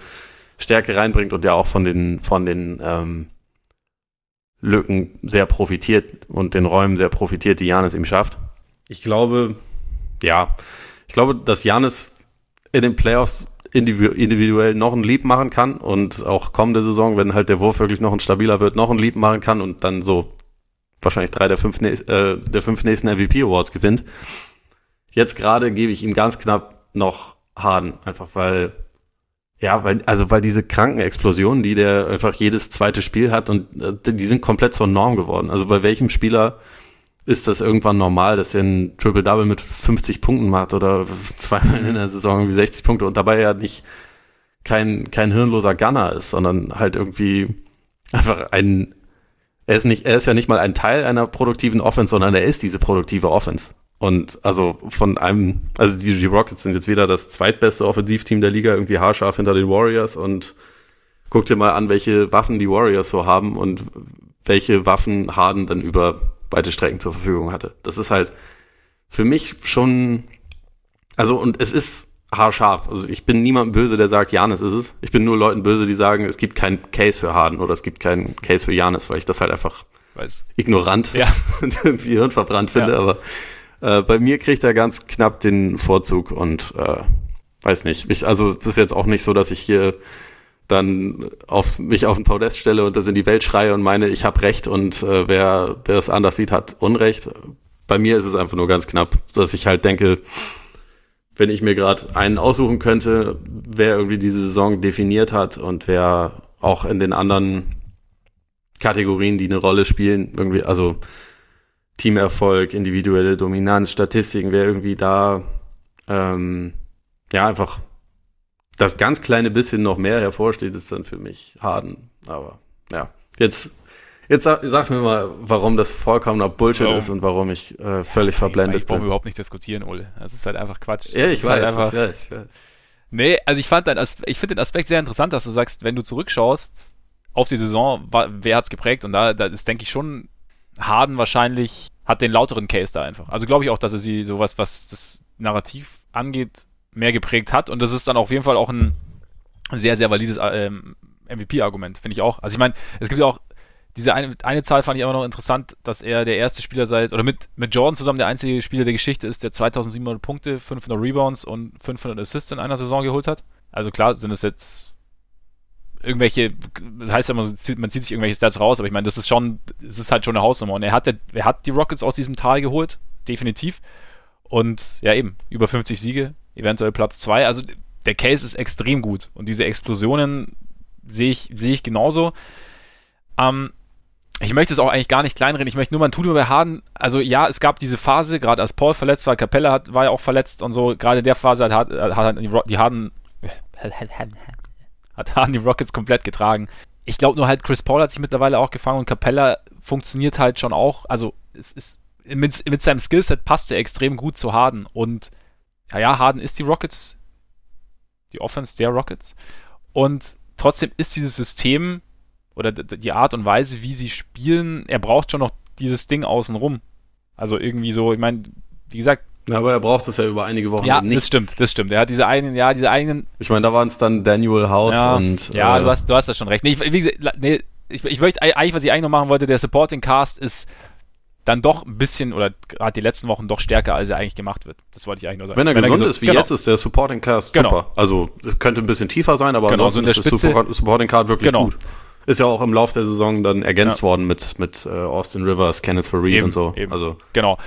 Stärke reinbringt und ja auch von den, von den, ähm, Lücken sehr profitiert und den Räumen sehr profitiert, die Janis ihm schafft. Ich glaube, ja, ich glaube, dass Janis in den Playoffs individuell noch ein Lieb machen kann und auch kommende Saison, wenn halt der Wurf wirklich noch ein stabiler wird, noch ein Lieb machen kann und dann so wahrscheinlich drei der fünf, äh, der fünf nächsten MVP Awards gewinnt. Jetzt gerade gebe ich ihm ganz knapp noch Harden, einfach weil ja, weil, also weil diese Krankenexplosionen, die der einfach jedes zweite Spiel hat und äh, die sind komplett zur Norm geworden. Also bei welchem Spieler ist das irgendwann normal, dass er ein Triple-Double mit 50 Punkten macht oder zweimal in der Saison irgendwie 60 Punkte und dabei ja nicht kein, kein hirnloser Gunner ist, sondern halt irgendwie einfach ein, er ist nicht, er ist ja nicht mal ein Teil einer produktiven Offense, sondern er ist diese produktive Offense. Und also von einem, also die, die Rockets sind jetzt wieder das zweitbeste Offensivteam der Liga, irgendwie haarscharf hinter den Warriors und guck dir mal an, welche Waffen die Warriors so haben und welche Waffen Harden dann über weite Strecken zur Verfügung hatte. Das ist halt für mich schon, also und es ist haarscharf. Also ich bin niemandem böse, der sagt, Janis ist es. Ich bin nur Leuten böse, die sagen, es gibt keinen Case für Harden oder es gibt keinen Case für Janis, weil ich das halt einfach Weiß. ignorant ja. und irgendwie hirnverbrannt finde, ja. aber äh, bei mir kriegt er ganz knapp den Vorzug und äh, weiß nicht. Ich, also es ist jetzt auch nicht so, dass ich hier dann auf mich auf den Podest stelle und das in die Welt schreie und meine, ich habe Recht und äh, wer, wer es anders sieht, hat Unrecht. Bei mir ist es einfach nur ganz knapp, dass ich halt denke, wenn ich mir gerade einen aussuchen könnte, wer irgendwie diese Saison definiert hat und wer auch in den anderen Kategorien, die eine Rolle spielen, irgendwie, also Teamerfolg, individuelle Dominanz, Statistiken, wer irgendwie da ähm, ja einfach das ganz kleine bisschen noch mehr hervorsteht, ist dann für mich Harden. Aber ja, jetzt Jetzt sag, sag, mir mal, warum das vollkommener Bullshit warum? ist und warum ich äh, völlig verblendet ich, ich bin. Ich überhaupt nicht diskutieren, Ole. Das ist halt einfach Quatsch. Ja, ich weiß, halt einfach, ich weiß, ich weiß. Nee, also ich fand ich finde den Aspekt sehr interessant, dass du sagst, wenn du zurückschaust auf die Saison, wer hat's geprägt? Und da, da ist, denke ich, schon Harden wahrscheinlich hat den lauteren Case da einfach. Also glaube ich auch, dass er sie sowas, was das Narrativ angeht, mehr geprägt hat. Und das ist dann auf jeden Fall auch ein sehr, sehr valides ähm, MVP-Argument, finde ich auch. Also ich meine, es gibt ja auch diese eine, eine Zahl fand ich immer noch interessant, dass er der erste Spieler seit, oder mit, mit Jordan zusammen der einzige Spieler der Geschichte ist, der 2700 Punkte, 500 Rebounds und 500 Assists in einer Saison geholt hat. Also klar sind es jetzt irgendwelche, das heißt ja, man zieht, man zieht sich irgendwelche Stats raus, aber ich meine, das ist schon, es ist halt schon eine Hausnummer. Und er hat, er hat die Rockets aus diesem Tal geholt, definitiv. Und ja, eben, über 50 Siege, eventuell Platz 2. Also der Case ist extrem gut. Und diese Explosionen sehe ich, sehe ich genauso. Ähm, ich möchte es auch eigentlich gar nicht kleinreden. Ich möchte nur mal tun bei Harden. Also ja, es gab diese Phase, gerade als Paul verletzt war, Capella hat, war ja auch verletzt und so. Gerade in der Phase hat, hat, hat die Harden hat Harden die Rockets komplett getragen. Ich glaube nur halt, Chris Paul hat sich mittlerweile auch gefangen und Capella funktioniert halt schon auch. Also es ist mit, mit seinem Skillset passt er extrem gut zu Harden und ja, ja, Harden ist die Rockets, die Offense der Rockets und trotzdem ist dieses System oder die Art und Weise, wie sie spielen, er braucht schon noch dieses Ding außenrum. Also irgendwie so, ich meine, wie gesagt. Ja, aber er braucht es ja über einige Wochen ja, nicht. das stimmt, das stimmt. Er hat diese eigenen, ja, diese eigenen. Ich meine, da waren es dann Daniel House ja, und. Ja, äh, du hast, du hast das schon recht. Nee, ich, wie gesagt, nee, ich, ich möchte eigentlich, was ich eigentlich noch machen wollte, der Supporting Cast ist dann doch ein bisschen oder gerade die letzten Wochen doch stärker, als er eigentlich gemacht wird. Das wollte ich eigentlich nur sagen. Wenn er, Wenn gesund, er gesund ist, wie genau. jetzt, ist der Supporting Cast genau. super. Also es könnte ein bisschen tiefer sein, aber genau, ansonsten so ist der Supporting Cast wirklich genau. gut. Ist ja auch im Laufe der Saison dann ergänzt ja. worden mit, mit äh, Austin Rivers, Kenneth Fareed und so. Eben. Also genau.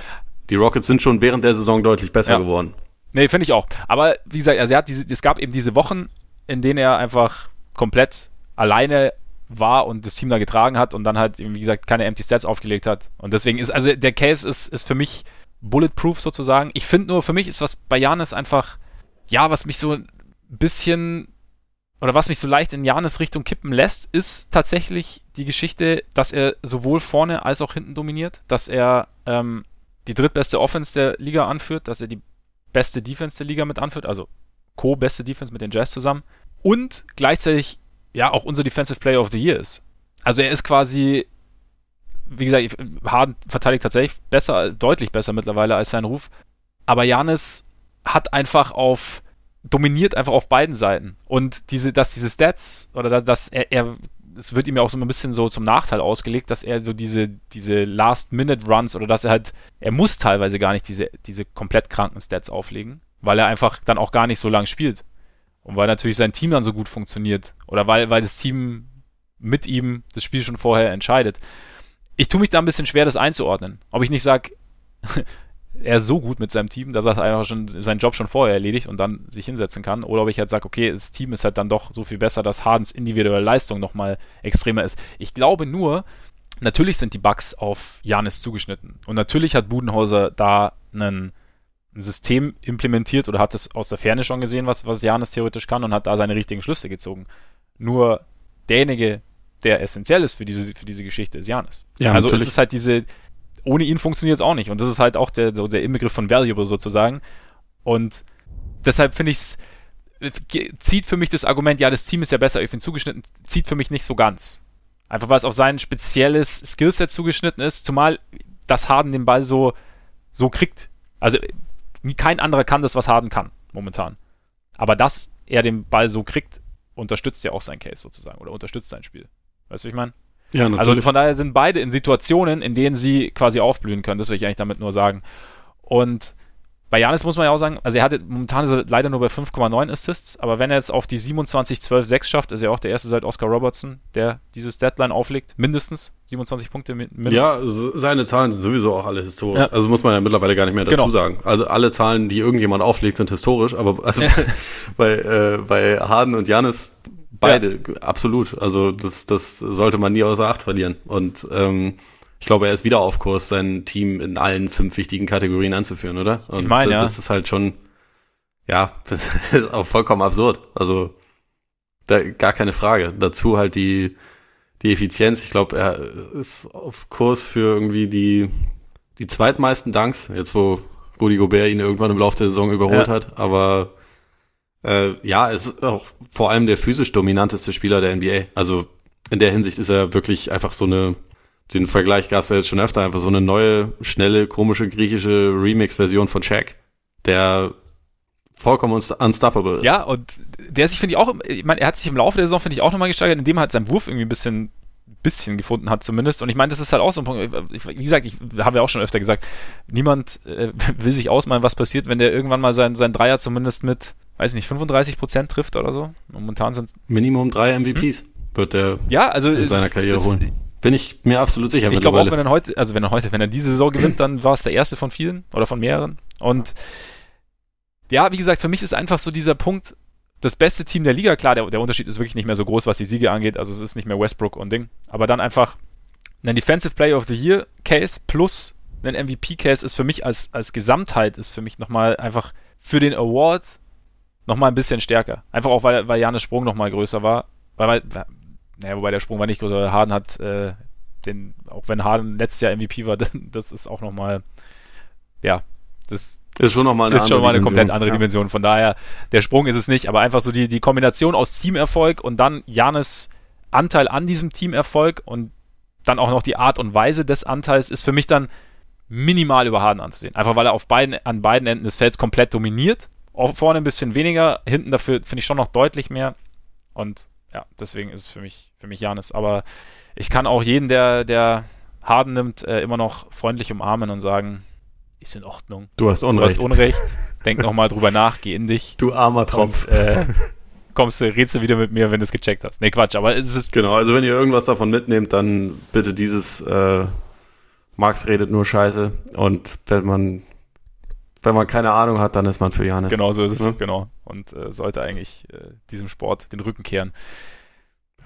Die Rockets sind schon während der Saison deutlich besser ja. geworden. Nee, finde ich auch. Aber wie gesagt, also er hat diese, es gab eben diese Wochen, in denen er einfach komplett alleine war und das Team da getragen hat und dann halt, wie gesagt, keine Empty Stats aufgelegt hat. Und deswegen ist, also der Case ist, ist für mich bulletproof sozusagen. Ich finde nur, für mich ist was bei Janis einfach, ja, was mich so ein bisschen oder was mich so leicht in Janis Richtung kippen lässt, ist tatsächlich die Geschichte, dass er sowohl vorne als auch hinten dominiert, dass er ähm, die drittbeste Offense der Liga anführt, dass er die beste Defense der Liga mit anführt, also co-beste Defense mit den Jazz zusammen und gleichzeitig ja auch unser Defensive Player of the Year ist. Also er ist quasi, wie gesagt, Harden verteidigt tatsächlich besser, deutlich besser mittlerweile als sein Ruf, aber Janis hat einfach auf dominiert einfach auf beiden Seiten. Und diese, dass diese Stats oder dass er, er es wird ihm ja auch so ein bisschen so zum Nachteil ausgelegt, dass er so diese, diese Last-Minute-Runs oder dass er halt, er muss teilweise gar nicht diese, diese komplett kranken Stats auflegen, weil er einfach dann auch gar nicht so lang spielt. Und weil natürlich sein Team dann so gut funktioniert. Oder weil, weil das Team mit ihm das Spiel schon vorher entscheidet. Ich tue mich da ein bisschen schwer, das einzuordnen. Ob ich nicht sage, er ist so gut mit seinem Team, dass er einfach schon seinen Job schon vorher erledigt und dann sich hinsetzen kann. Oder ob ich halt sage, okay, das Team ist halt dann doch so viel besser, dass Hardens individuelle Leistung nochmal extremer ist. Ich glaube nur, natürlich sind die Bugs auf Janis zugeschnitten. Und natürlich hat Budenhauser da einen, ein System implementiert oder hat es aus der Ferne schon gesehen, was, was Janis theoretisch kann und hat da seine richtigen Schlüsse gezogen. Nur derjenige, der essentiell ist für diese, für diese Geschichte, ist Janis. Ja, also natürlich. es ist halt diese, ohne ihn funktioniert es auch nicht. Und das ist halt auch der, so der Inbegriff von Valuable sozusagen. Und deshalb finde ich es, zieht für mich das Argument, ja, das Team ist ja besser auf ihn zugeschnitten, zieht für mich nicht so ganz. Einfach weil es auf sein spezielles Skillset zugeschnitten ist, zumal das Harden den Ball so, so kriegt. Also kein anderer kann das, was Harden kann, momentan. Aber dass er den Ball so kriegt, unterstützt ja auch sein Case sozusagen oder unterstützt sein Spiel. Weißt du, wie ich meine? Ja, natürlich. Also von daher sind beide in Situationen, in denen sie quasi aufblühen können. Das will ich eigentlich damit nur sagen. Und bei Janis muss man ja auch sagen, also er hat jetzt, momentan ist er leider nur bei 5,9 Assists, aber wenn er jetzt auf die 27, 12, 6 schafft, ist er auch der erste seit Oscar Robertson, der dieses Deadline auflegt. Mindestens 27 Punkte. Mindestens. Ja, seine Zahlen sind sowieso auch alle historisch. Ja. Also muss man ja mittlerweile gar nicht mehr dazu genau. sagen. Also alle Zahlen, die irgendjemand auflegt, sind historisch, aber also bei, äh, bei Harden und Janis Beide, ja. absolut. Also das, das sollte man nie außer Acht verlieren. Und ähm, ich glaube, er ist wieder auf Kurs, sein Team in allen fünf wichtigen Kategorien anzuführen, oder? Und ich meine, das, das ist halt schon, ja, das ist auch vollkommen absurd. Also da, gar keine Frage. Dazu halt die, die Effizienz. Ich glaube, er ist auf Kurs für irgendwie die, die zweitmeisten Danks, jetzt wo Rudi Gobert ihn irgendwann im Laufe der Saison überholt ja. hat. Aber äh, ja, es ist auch vor allem der physisch dominanteste Spieler der NBA. Also in der Hinsicht ist er wirklich einfach so eine, den Vergleich gab es ja jetzt schon öfter, einfach so eine neue, schnelle, komische griechische Remix-Version von Shaq, der vollkommen unstoppable ist. Ja, und der sich, finde ich auch, ich meine, er hat sich im Laufe der Saison, finde ich, auch nochmal gesteigert, indem er halt seinen Wurf irgendwie ein bisschen bisschen gefunden hat zumindest. Und ich meine, das ist halt auch so ein Punkt. Wie gesagt, ich habe ja auch schon öfter gesagt, niemand äh, will sich ausmalen, was passiert, wenn der irgendwann mal sein, sein Dreier zumindest mit, weiß nicht, 35 Prozent trifft oder so. Momentan sind Minimum drei MVPs hm? wird der ja, also, in seiner Karriere das, holen. Bin ich mir absolut sicher. Ich glaube auch, wenn er heute, also wenn er heute, wenn er diese Saison gewinnt, dann war es der erste von vielen oder von mehreren. Und ja, wie gesagt, für mich ist einfach so dieser Punkt, das beste Team der Liga, klar, der, der Unterschied ist wirklich nicht mehr so groß, was die Siege angeht, also es ist nicht mehr Westbrook und Ding, aber dann einfach ein Defensive Player of the Year Case plus ein MVP Case ist für mich als, als Gesamtheit ist für mich nochmal einfach für den Award nochmal ein bisschen stärker. Einfach auch, weil, weil Janis Sprung nochmal größer war, weil, weil naja, wobei der Sprung war nicht größer, Harden hat äh, den, auch wenn Harden letztes Jahr MVP war, das ist auch nochmal, ja, das ist schon nochmal eine, ist schon mal eine komplett andere ja. Dimension. Von daher, der Sprung ist es nicht, aber einfach so die, die Kombination aus Teamerfolg und dann Janis Anteil an diesem Teamerfolg und dann auch noch die Art und Weise des Anteils ist für mich dann minimal über Harden anzusehen. Einfach weil er auf beiden, an beiden Enden des Felds komplett dominiert. Auch vorne ein bisschen weniger, hinten dafür finde ich schon noch deutlich mehr. Und ja, deswegen ist es für mich, für mich Janis. Aber ich kann auch jeden, der, der Harden nimmt, äh, immer noch freundlich umarmen und sagen, ist in Ordnung. Du hast Unrecht. Du hast Unrecht. Denk nochmal drüber nach, geh in dich. Du armer Tropf. Und, äh, kommst du, redest du wieder mit mir, wenn du es gecheckt hast. Nee, Quatsch, aber es ist. Genau, also wenn ihr irgendwas davon mitnehmt, dann bitte dieses äh, Max redet nur Scheiße. Und wenn man wenn man keine Ahnung hat, dann ist man für Janis. Genau so ist es, ja? genau. Und äh, sollte eigentlich äh, diesem Sport den Rücken kehren.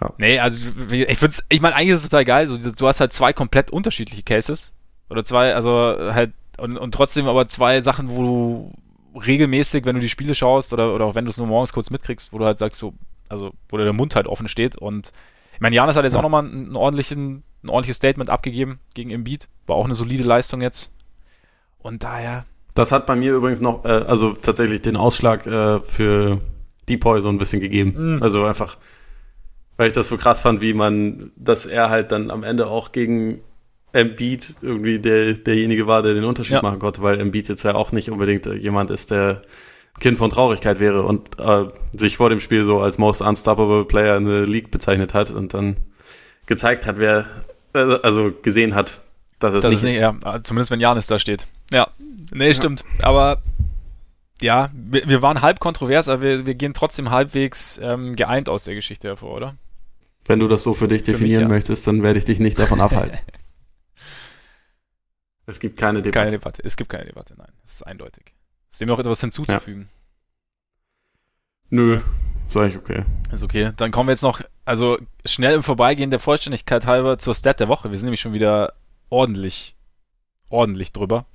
Ja. Nee, also ich finde ich meine, eigentlich ist es total geil. So, du hast halt zwei komplett unterschiedliche Cases. Oder zwei, also halt und, und trotzdem aber zwei Sachen, wo du regelmäßig, wenn du die Spiele schaust oder, oder auch wenn du es nur morgens kurz mitkriegst, wo du halt sagst, so, also wo der Mund halt offen steht. Und ich meine, Janis hat jetzt ja. auch nochmal einen ordentlichen, ein ordentliches Statement abgegeben gegen Embiid. War auch eine solide Leistung jetzt. Und daher. Das hat bei mir übrigens noch, äh, also tatsächlich den Ausschlag äh, für Depoy so ein bisschen gegeben. Mhm. Also einfach, weil ich das so krass fand, wie man, dass er halt dann am Ende auch gegen Embiid irgendwie der, derjenige war, der den Unterschied ja. machen konnte, weil Embiid jetzt ja auch nicht unbedingt jemand ist, der Kind von Traurigkeit wäre und äh, sich vor dem Spiel so als most unstoppable Player in the League bezeichnet hat und dann gezeigt hat, wer, äh, also gesehen hat, dass es das nicht ist. Nicht, ja, zumindest wenn Janis da steht. Ja, nee, ja. stimmt. Aber ja, wir, wir, waren halb kontrovers, aber wir, wir gehen trotzdem halbwegs ähm, geeint aus der Geschichte hervor, oder? Wenn du das so für dich für definieren mich, ja. möchtest, dann werde ich dich nicht davon abhalten. Es gibt keine Debatte. Keine Debatte. Es gibt keine Debatte, nein. Es ist eindeutig. Ist dem noch etwas hinzuzufügen? Ja. Nö, ist eigentlich okay. Ist okay. Dann kommen wir jetzt noch, also schnell im Vorbeigehen der Vollständigkeit halber zur Stat der Woche. Wir sind nämlich schon wieder ordentlich, ordentlich drüber.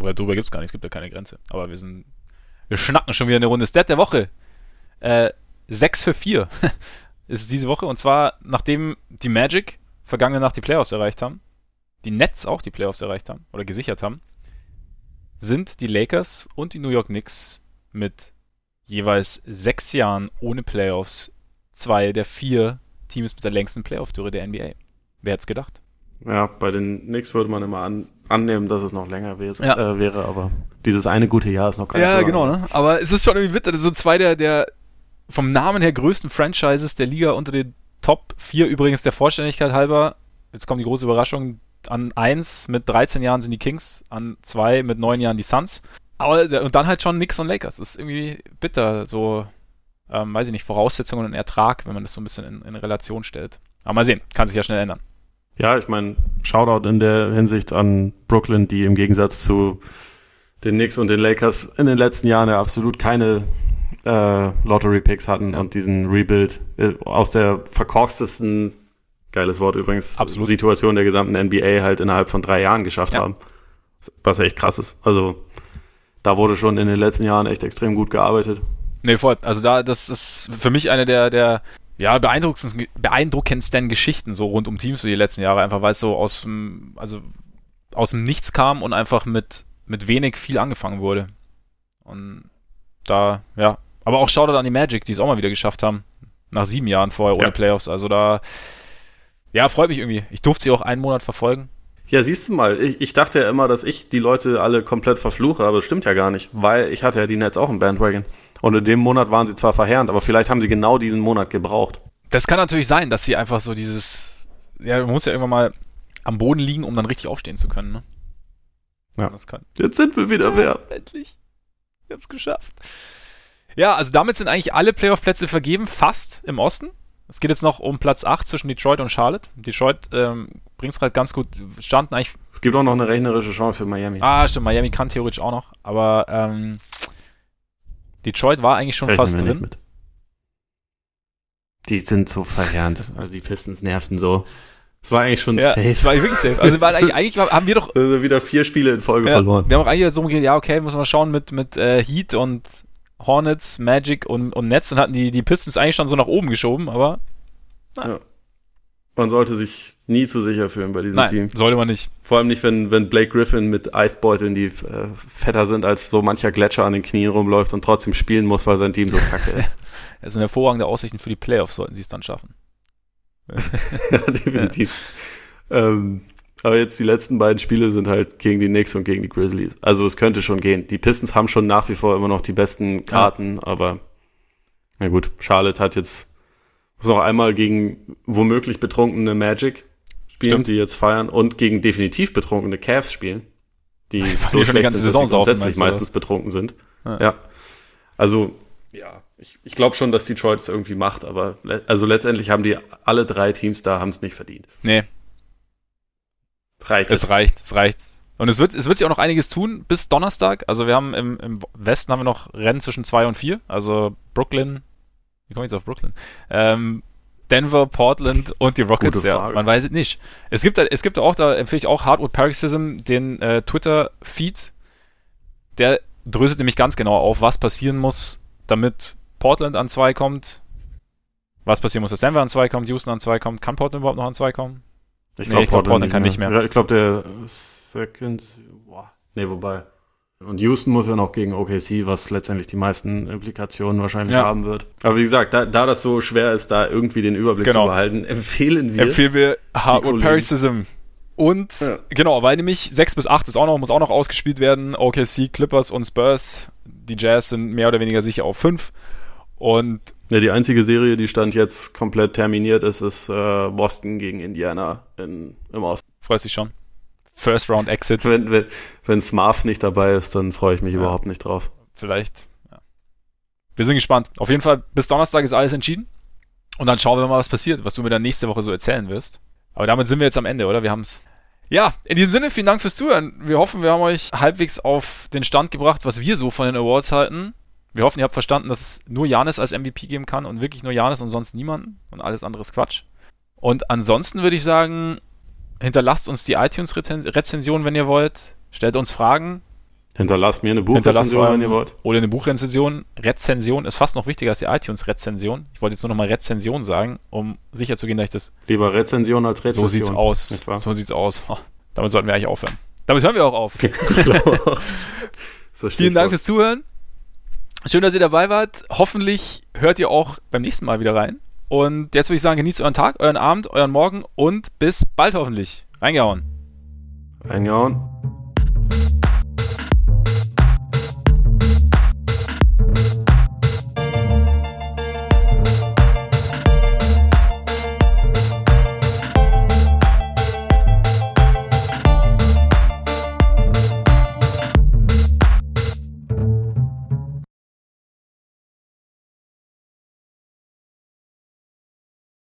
Oder drüber gibt es gar nicht, es gibt ja keine Grenze. Aber wir sind, wir schnacken schon wieder eine Runde. Stat der Woche. Äh, 6 für 4 ist es diese Woche. Und zwar, nachdem die Magic vergangene Nacht die Playoffs erreicht haben, die Nets auch die Playoffs erreicht haben oder gesichert haben, sind die Lakers und die New York Knicks mit jeweils sechs Jahren ohne Playoffs zwei der vier Teams mit der längsten Playoff-Tour der NBA. Wer hätte es gedacht? Ja, bei den Knicks würde man immer an, annehmen, dass es noch länger wäre, ja. äh, wäre, aber dieses eine gute Jahr ist noch gar nicht Ja, so genau, ne? aber es ist schon irgendwie bitter. Das sind so zwei der, der vom Namen her größten Franchises der Liga unter den Top 4 übrigens der Vollständigkeit halber. Jetzt kommt die große Überraschung an 1 mit 13 Jahren sind die Kings, an 2 mit 9 Jahren die Suns. Aber, und dann halt schon Knicks und Lakers. Das ist irgendwie bitter, so, ähm, weiß ich nicht, Voraussetzungen und Ertrag, wenn man das so ein bisschen in, in Relation stellt. Aber mal sehen, kann sich ja schnell ändern. Ja, ich meine, Shoutout in der Hinsicht an Brooklyn, die im Gegensatz zu den Knicks und den Lakers in den letzten Jahren ja absolut keine äh, Lottery-Picks hatten ja. und diesen Rebuild äh, aus der verkorkstesten geiles Wort übrigens, Absolut. Situation der gesamten NBA halt innerhalb von drei Jahren geschafft ja. haben. Was echt krass ist. Also da wurde schon in den letzten Jahren echt extrem gut gearbeitet. Nee, voll. Also da, das ist für mich eine der, der ja, beeindruckendsten, beeindruckendsten Geschichten so rund um Teams so die letzten Jahre, einfach weil es so aus dem, also aus dem Nichts kam und einfach mit, mit wenig viel angefangen wurde. Und da, ja, aber auch Shoutout an die Magic, die es auch mal wieder geschafft haben. Nach sieben Jahren vorher ohne ja. Playoffs. Also da, ja, freut mich irgendwie. Ich durfte sie auch einen Monat verfolgen. Ja, siehst du mal, ich, ich dachte ja immer, dass ich die Leute alle komplett verfluche, aber das stimmt ja gar nicht, weil ich hatte ja die Nets auch im Bandwagon. Und in dem Monat waren sie zwar verheerend, aber vielleicht haben sie genau diesen Monat gebraucht. Das kann natürlich sein, dass sie einfach so dieses, ja, man muss ja irgendwann mal am Boden liegen, um dann richtig aufstehen zu können, ne? Ja. Das kann. Jetzt sind wir wieder wer. Endlich. Wir haben es geschafft. Ja, also damit sind eigentlich alle Playoff-Plätze vergeben, fast im Osten. Es geht jetzt noch um Platz 8 zwischen Detroit und Charlotte. Detroit ähm, bringt es gerade ganz gut, standen eigentlich. Es gibt auch noch eine rechnerische Chance für Miami. Ah, stimmt, Miami kann theoretisch auch noch, aber ähm, Detroit war eigentlich schon Rechnen fast drin. Die sind so verheerend. Also die Pistons nerven so. Es war eigentlich schon ja, safe. Es war wirklich safe. Also weil eigentlich, eigentlich haben wir doch also wieder vier Spiele in Folge ja, verloren. Wir haben auch eigentlich so umgehen, ja okay, muss man schauen mit mit äh, Heat und Hornets, Magic und, und Nets und hatten die, die Pistons eigentlich schon so nach oben geschoben, aber. Ja. Man sollte sich nie zu sicher fühlen bei diesem Nein, Team. Sollte man nicht. Vor allem nicht, wenn, wenn Blake Griffin mit Eisbeuteln, die äh, fetter sind, als so mancher Gletscher an den Knien rumläuft und trotzdem spielen muss, weil sein Team so kacke ist. Es sind hervorragende Aussichten für die Playoffs, sollten sie es dann schaffen. Ja, definitiv. Ja. Ähm, aber jetzt die letzten beiden Spiele sind halt gegen die Knicks und gegen die Grizzlies. Also es könnte schon gehen. Die Pistons haben schon nach wie vor immer noch die besten Karten, ja. aber na gut, Charlotte hat jetzt muss noch einmal gegen womöglich betrunkene Magic spielen, Stimmt. die jetzt feiern, und gegen definitiv betrunkene Cavs spielen, die so die schlecht die ganze sind, Saison dass sie grundsätzlich meistens betrunken sind. Ja. ja. Also ja, ich, ich glaube schon, dass Detroit es irgendwie macht, aber le also letztendlich haben die alle drei Teams da haben es nicht verdient. Nee, Reicht es. Es reicht, es reicht. Und es wird, es wird sich auch noch einiges tun bis Donnerstag. Also wir haben im, im Westen haben wir noch Rennen zwischen 2 und 4. Also Brooklyn. Wie komme ich jetzt auf Brooklyn? Ähm, Denver, Portland und die Rockets, ja. Man weiß es nicht. Es gibt, es gibt auch, da empfehle ich auch Hardwood Paroxysm, den äh, Twitter-Feed. Der dröselt nämlich ganz genau auf, was passieren muss, damit Portland an 2 kommt. Was passieren muss, dass Denver an 2 kommt, Houston an 2 kommt. Kann Portland überhaupt noch an 2 kommen? Ich glaube, nee, glaub, Portland kann nicht mehr. mehr. Ich glaube, der Second, boah, nee, wobei. Und Houston muss ja noch gegen OKC, was letztendlich die meisten Implikationen wahrscheinlich ja. haben wird. Aber wie gesagt, da, da das so schwer ist, da irgendwie den Überblick genau. zu behalten, empfehlen wir. Empfehlen wir Hardwood Parasitism. Und ja. genau, weil nämlich 6 bis 8 ist auch noch, muss auch noch ausgespielt werden. OKC, Clippers und Spurs. Die Jazz sind mehr oder weniger sicher auf 5. Und ja, die einzige Serie, die stand jetzt komplett terminiert ist, ist äh, Boston gegen Indiana in, im Osten. Freust dich schon? First Round Exit. Wenn, wenn, wenn Smarf nicht dabei ist, dann freue ich mich ja. überhaupt nicht drauf. Vielleicht. Ja. Wir sind gespannt. Auf jeden Fall, bis Donnerstag ist alles entschieden. Und dann schauen wir mal, was passiert, was du mir dann nächste Woche so erzählen wirst. Aber damit sind wir jetzt am Ende, oder? Wir haben es. Ja, in diesem Sinne, vielen Dank fürs Zuhören. Wir hoffen, wir haben euch halbwegs auf den Stand gebracht, was wir so von den Awards halten. Wir hoffen, ihr habt verstanden, dass es nur Janis als MVP geben kann und wirklich nur Janis und sonst niemanden und alles andere ist Quatsch. Und ansonsten würde ich sagen, hinterlasst uns die iTunes-Rezension, wenn ihr wollt. Stellt uns Fragen. Hinterlasst mir eine Buchrezension, wenn ihr wollt. Oder eine Buchrezension. Rezension ist fast noch wichtiger als die iTunes-Rezension. Ich wollte jetzt nur noch mal Rezension sagen, um sicher zu gehen, dass ich das. Lieber Rezension als Rezension. So sieht's aus. So sieht's aus. Damit sollten wir eigentlich aufhören. Damit hören wir auch auf. Vielen Dank fürs Zuhören. Schön, dass ihr dabei wart. Hoffentlich hört ihr auch beim nächsten Mal wieder rein. Und jetzt würde ich sagen, genießt euren Tag, euren Abend, euren Morgen und bis bald hoffentlich. Reingehauen. Reingehauen.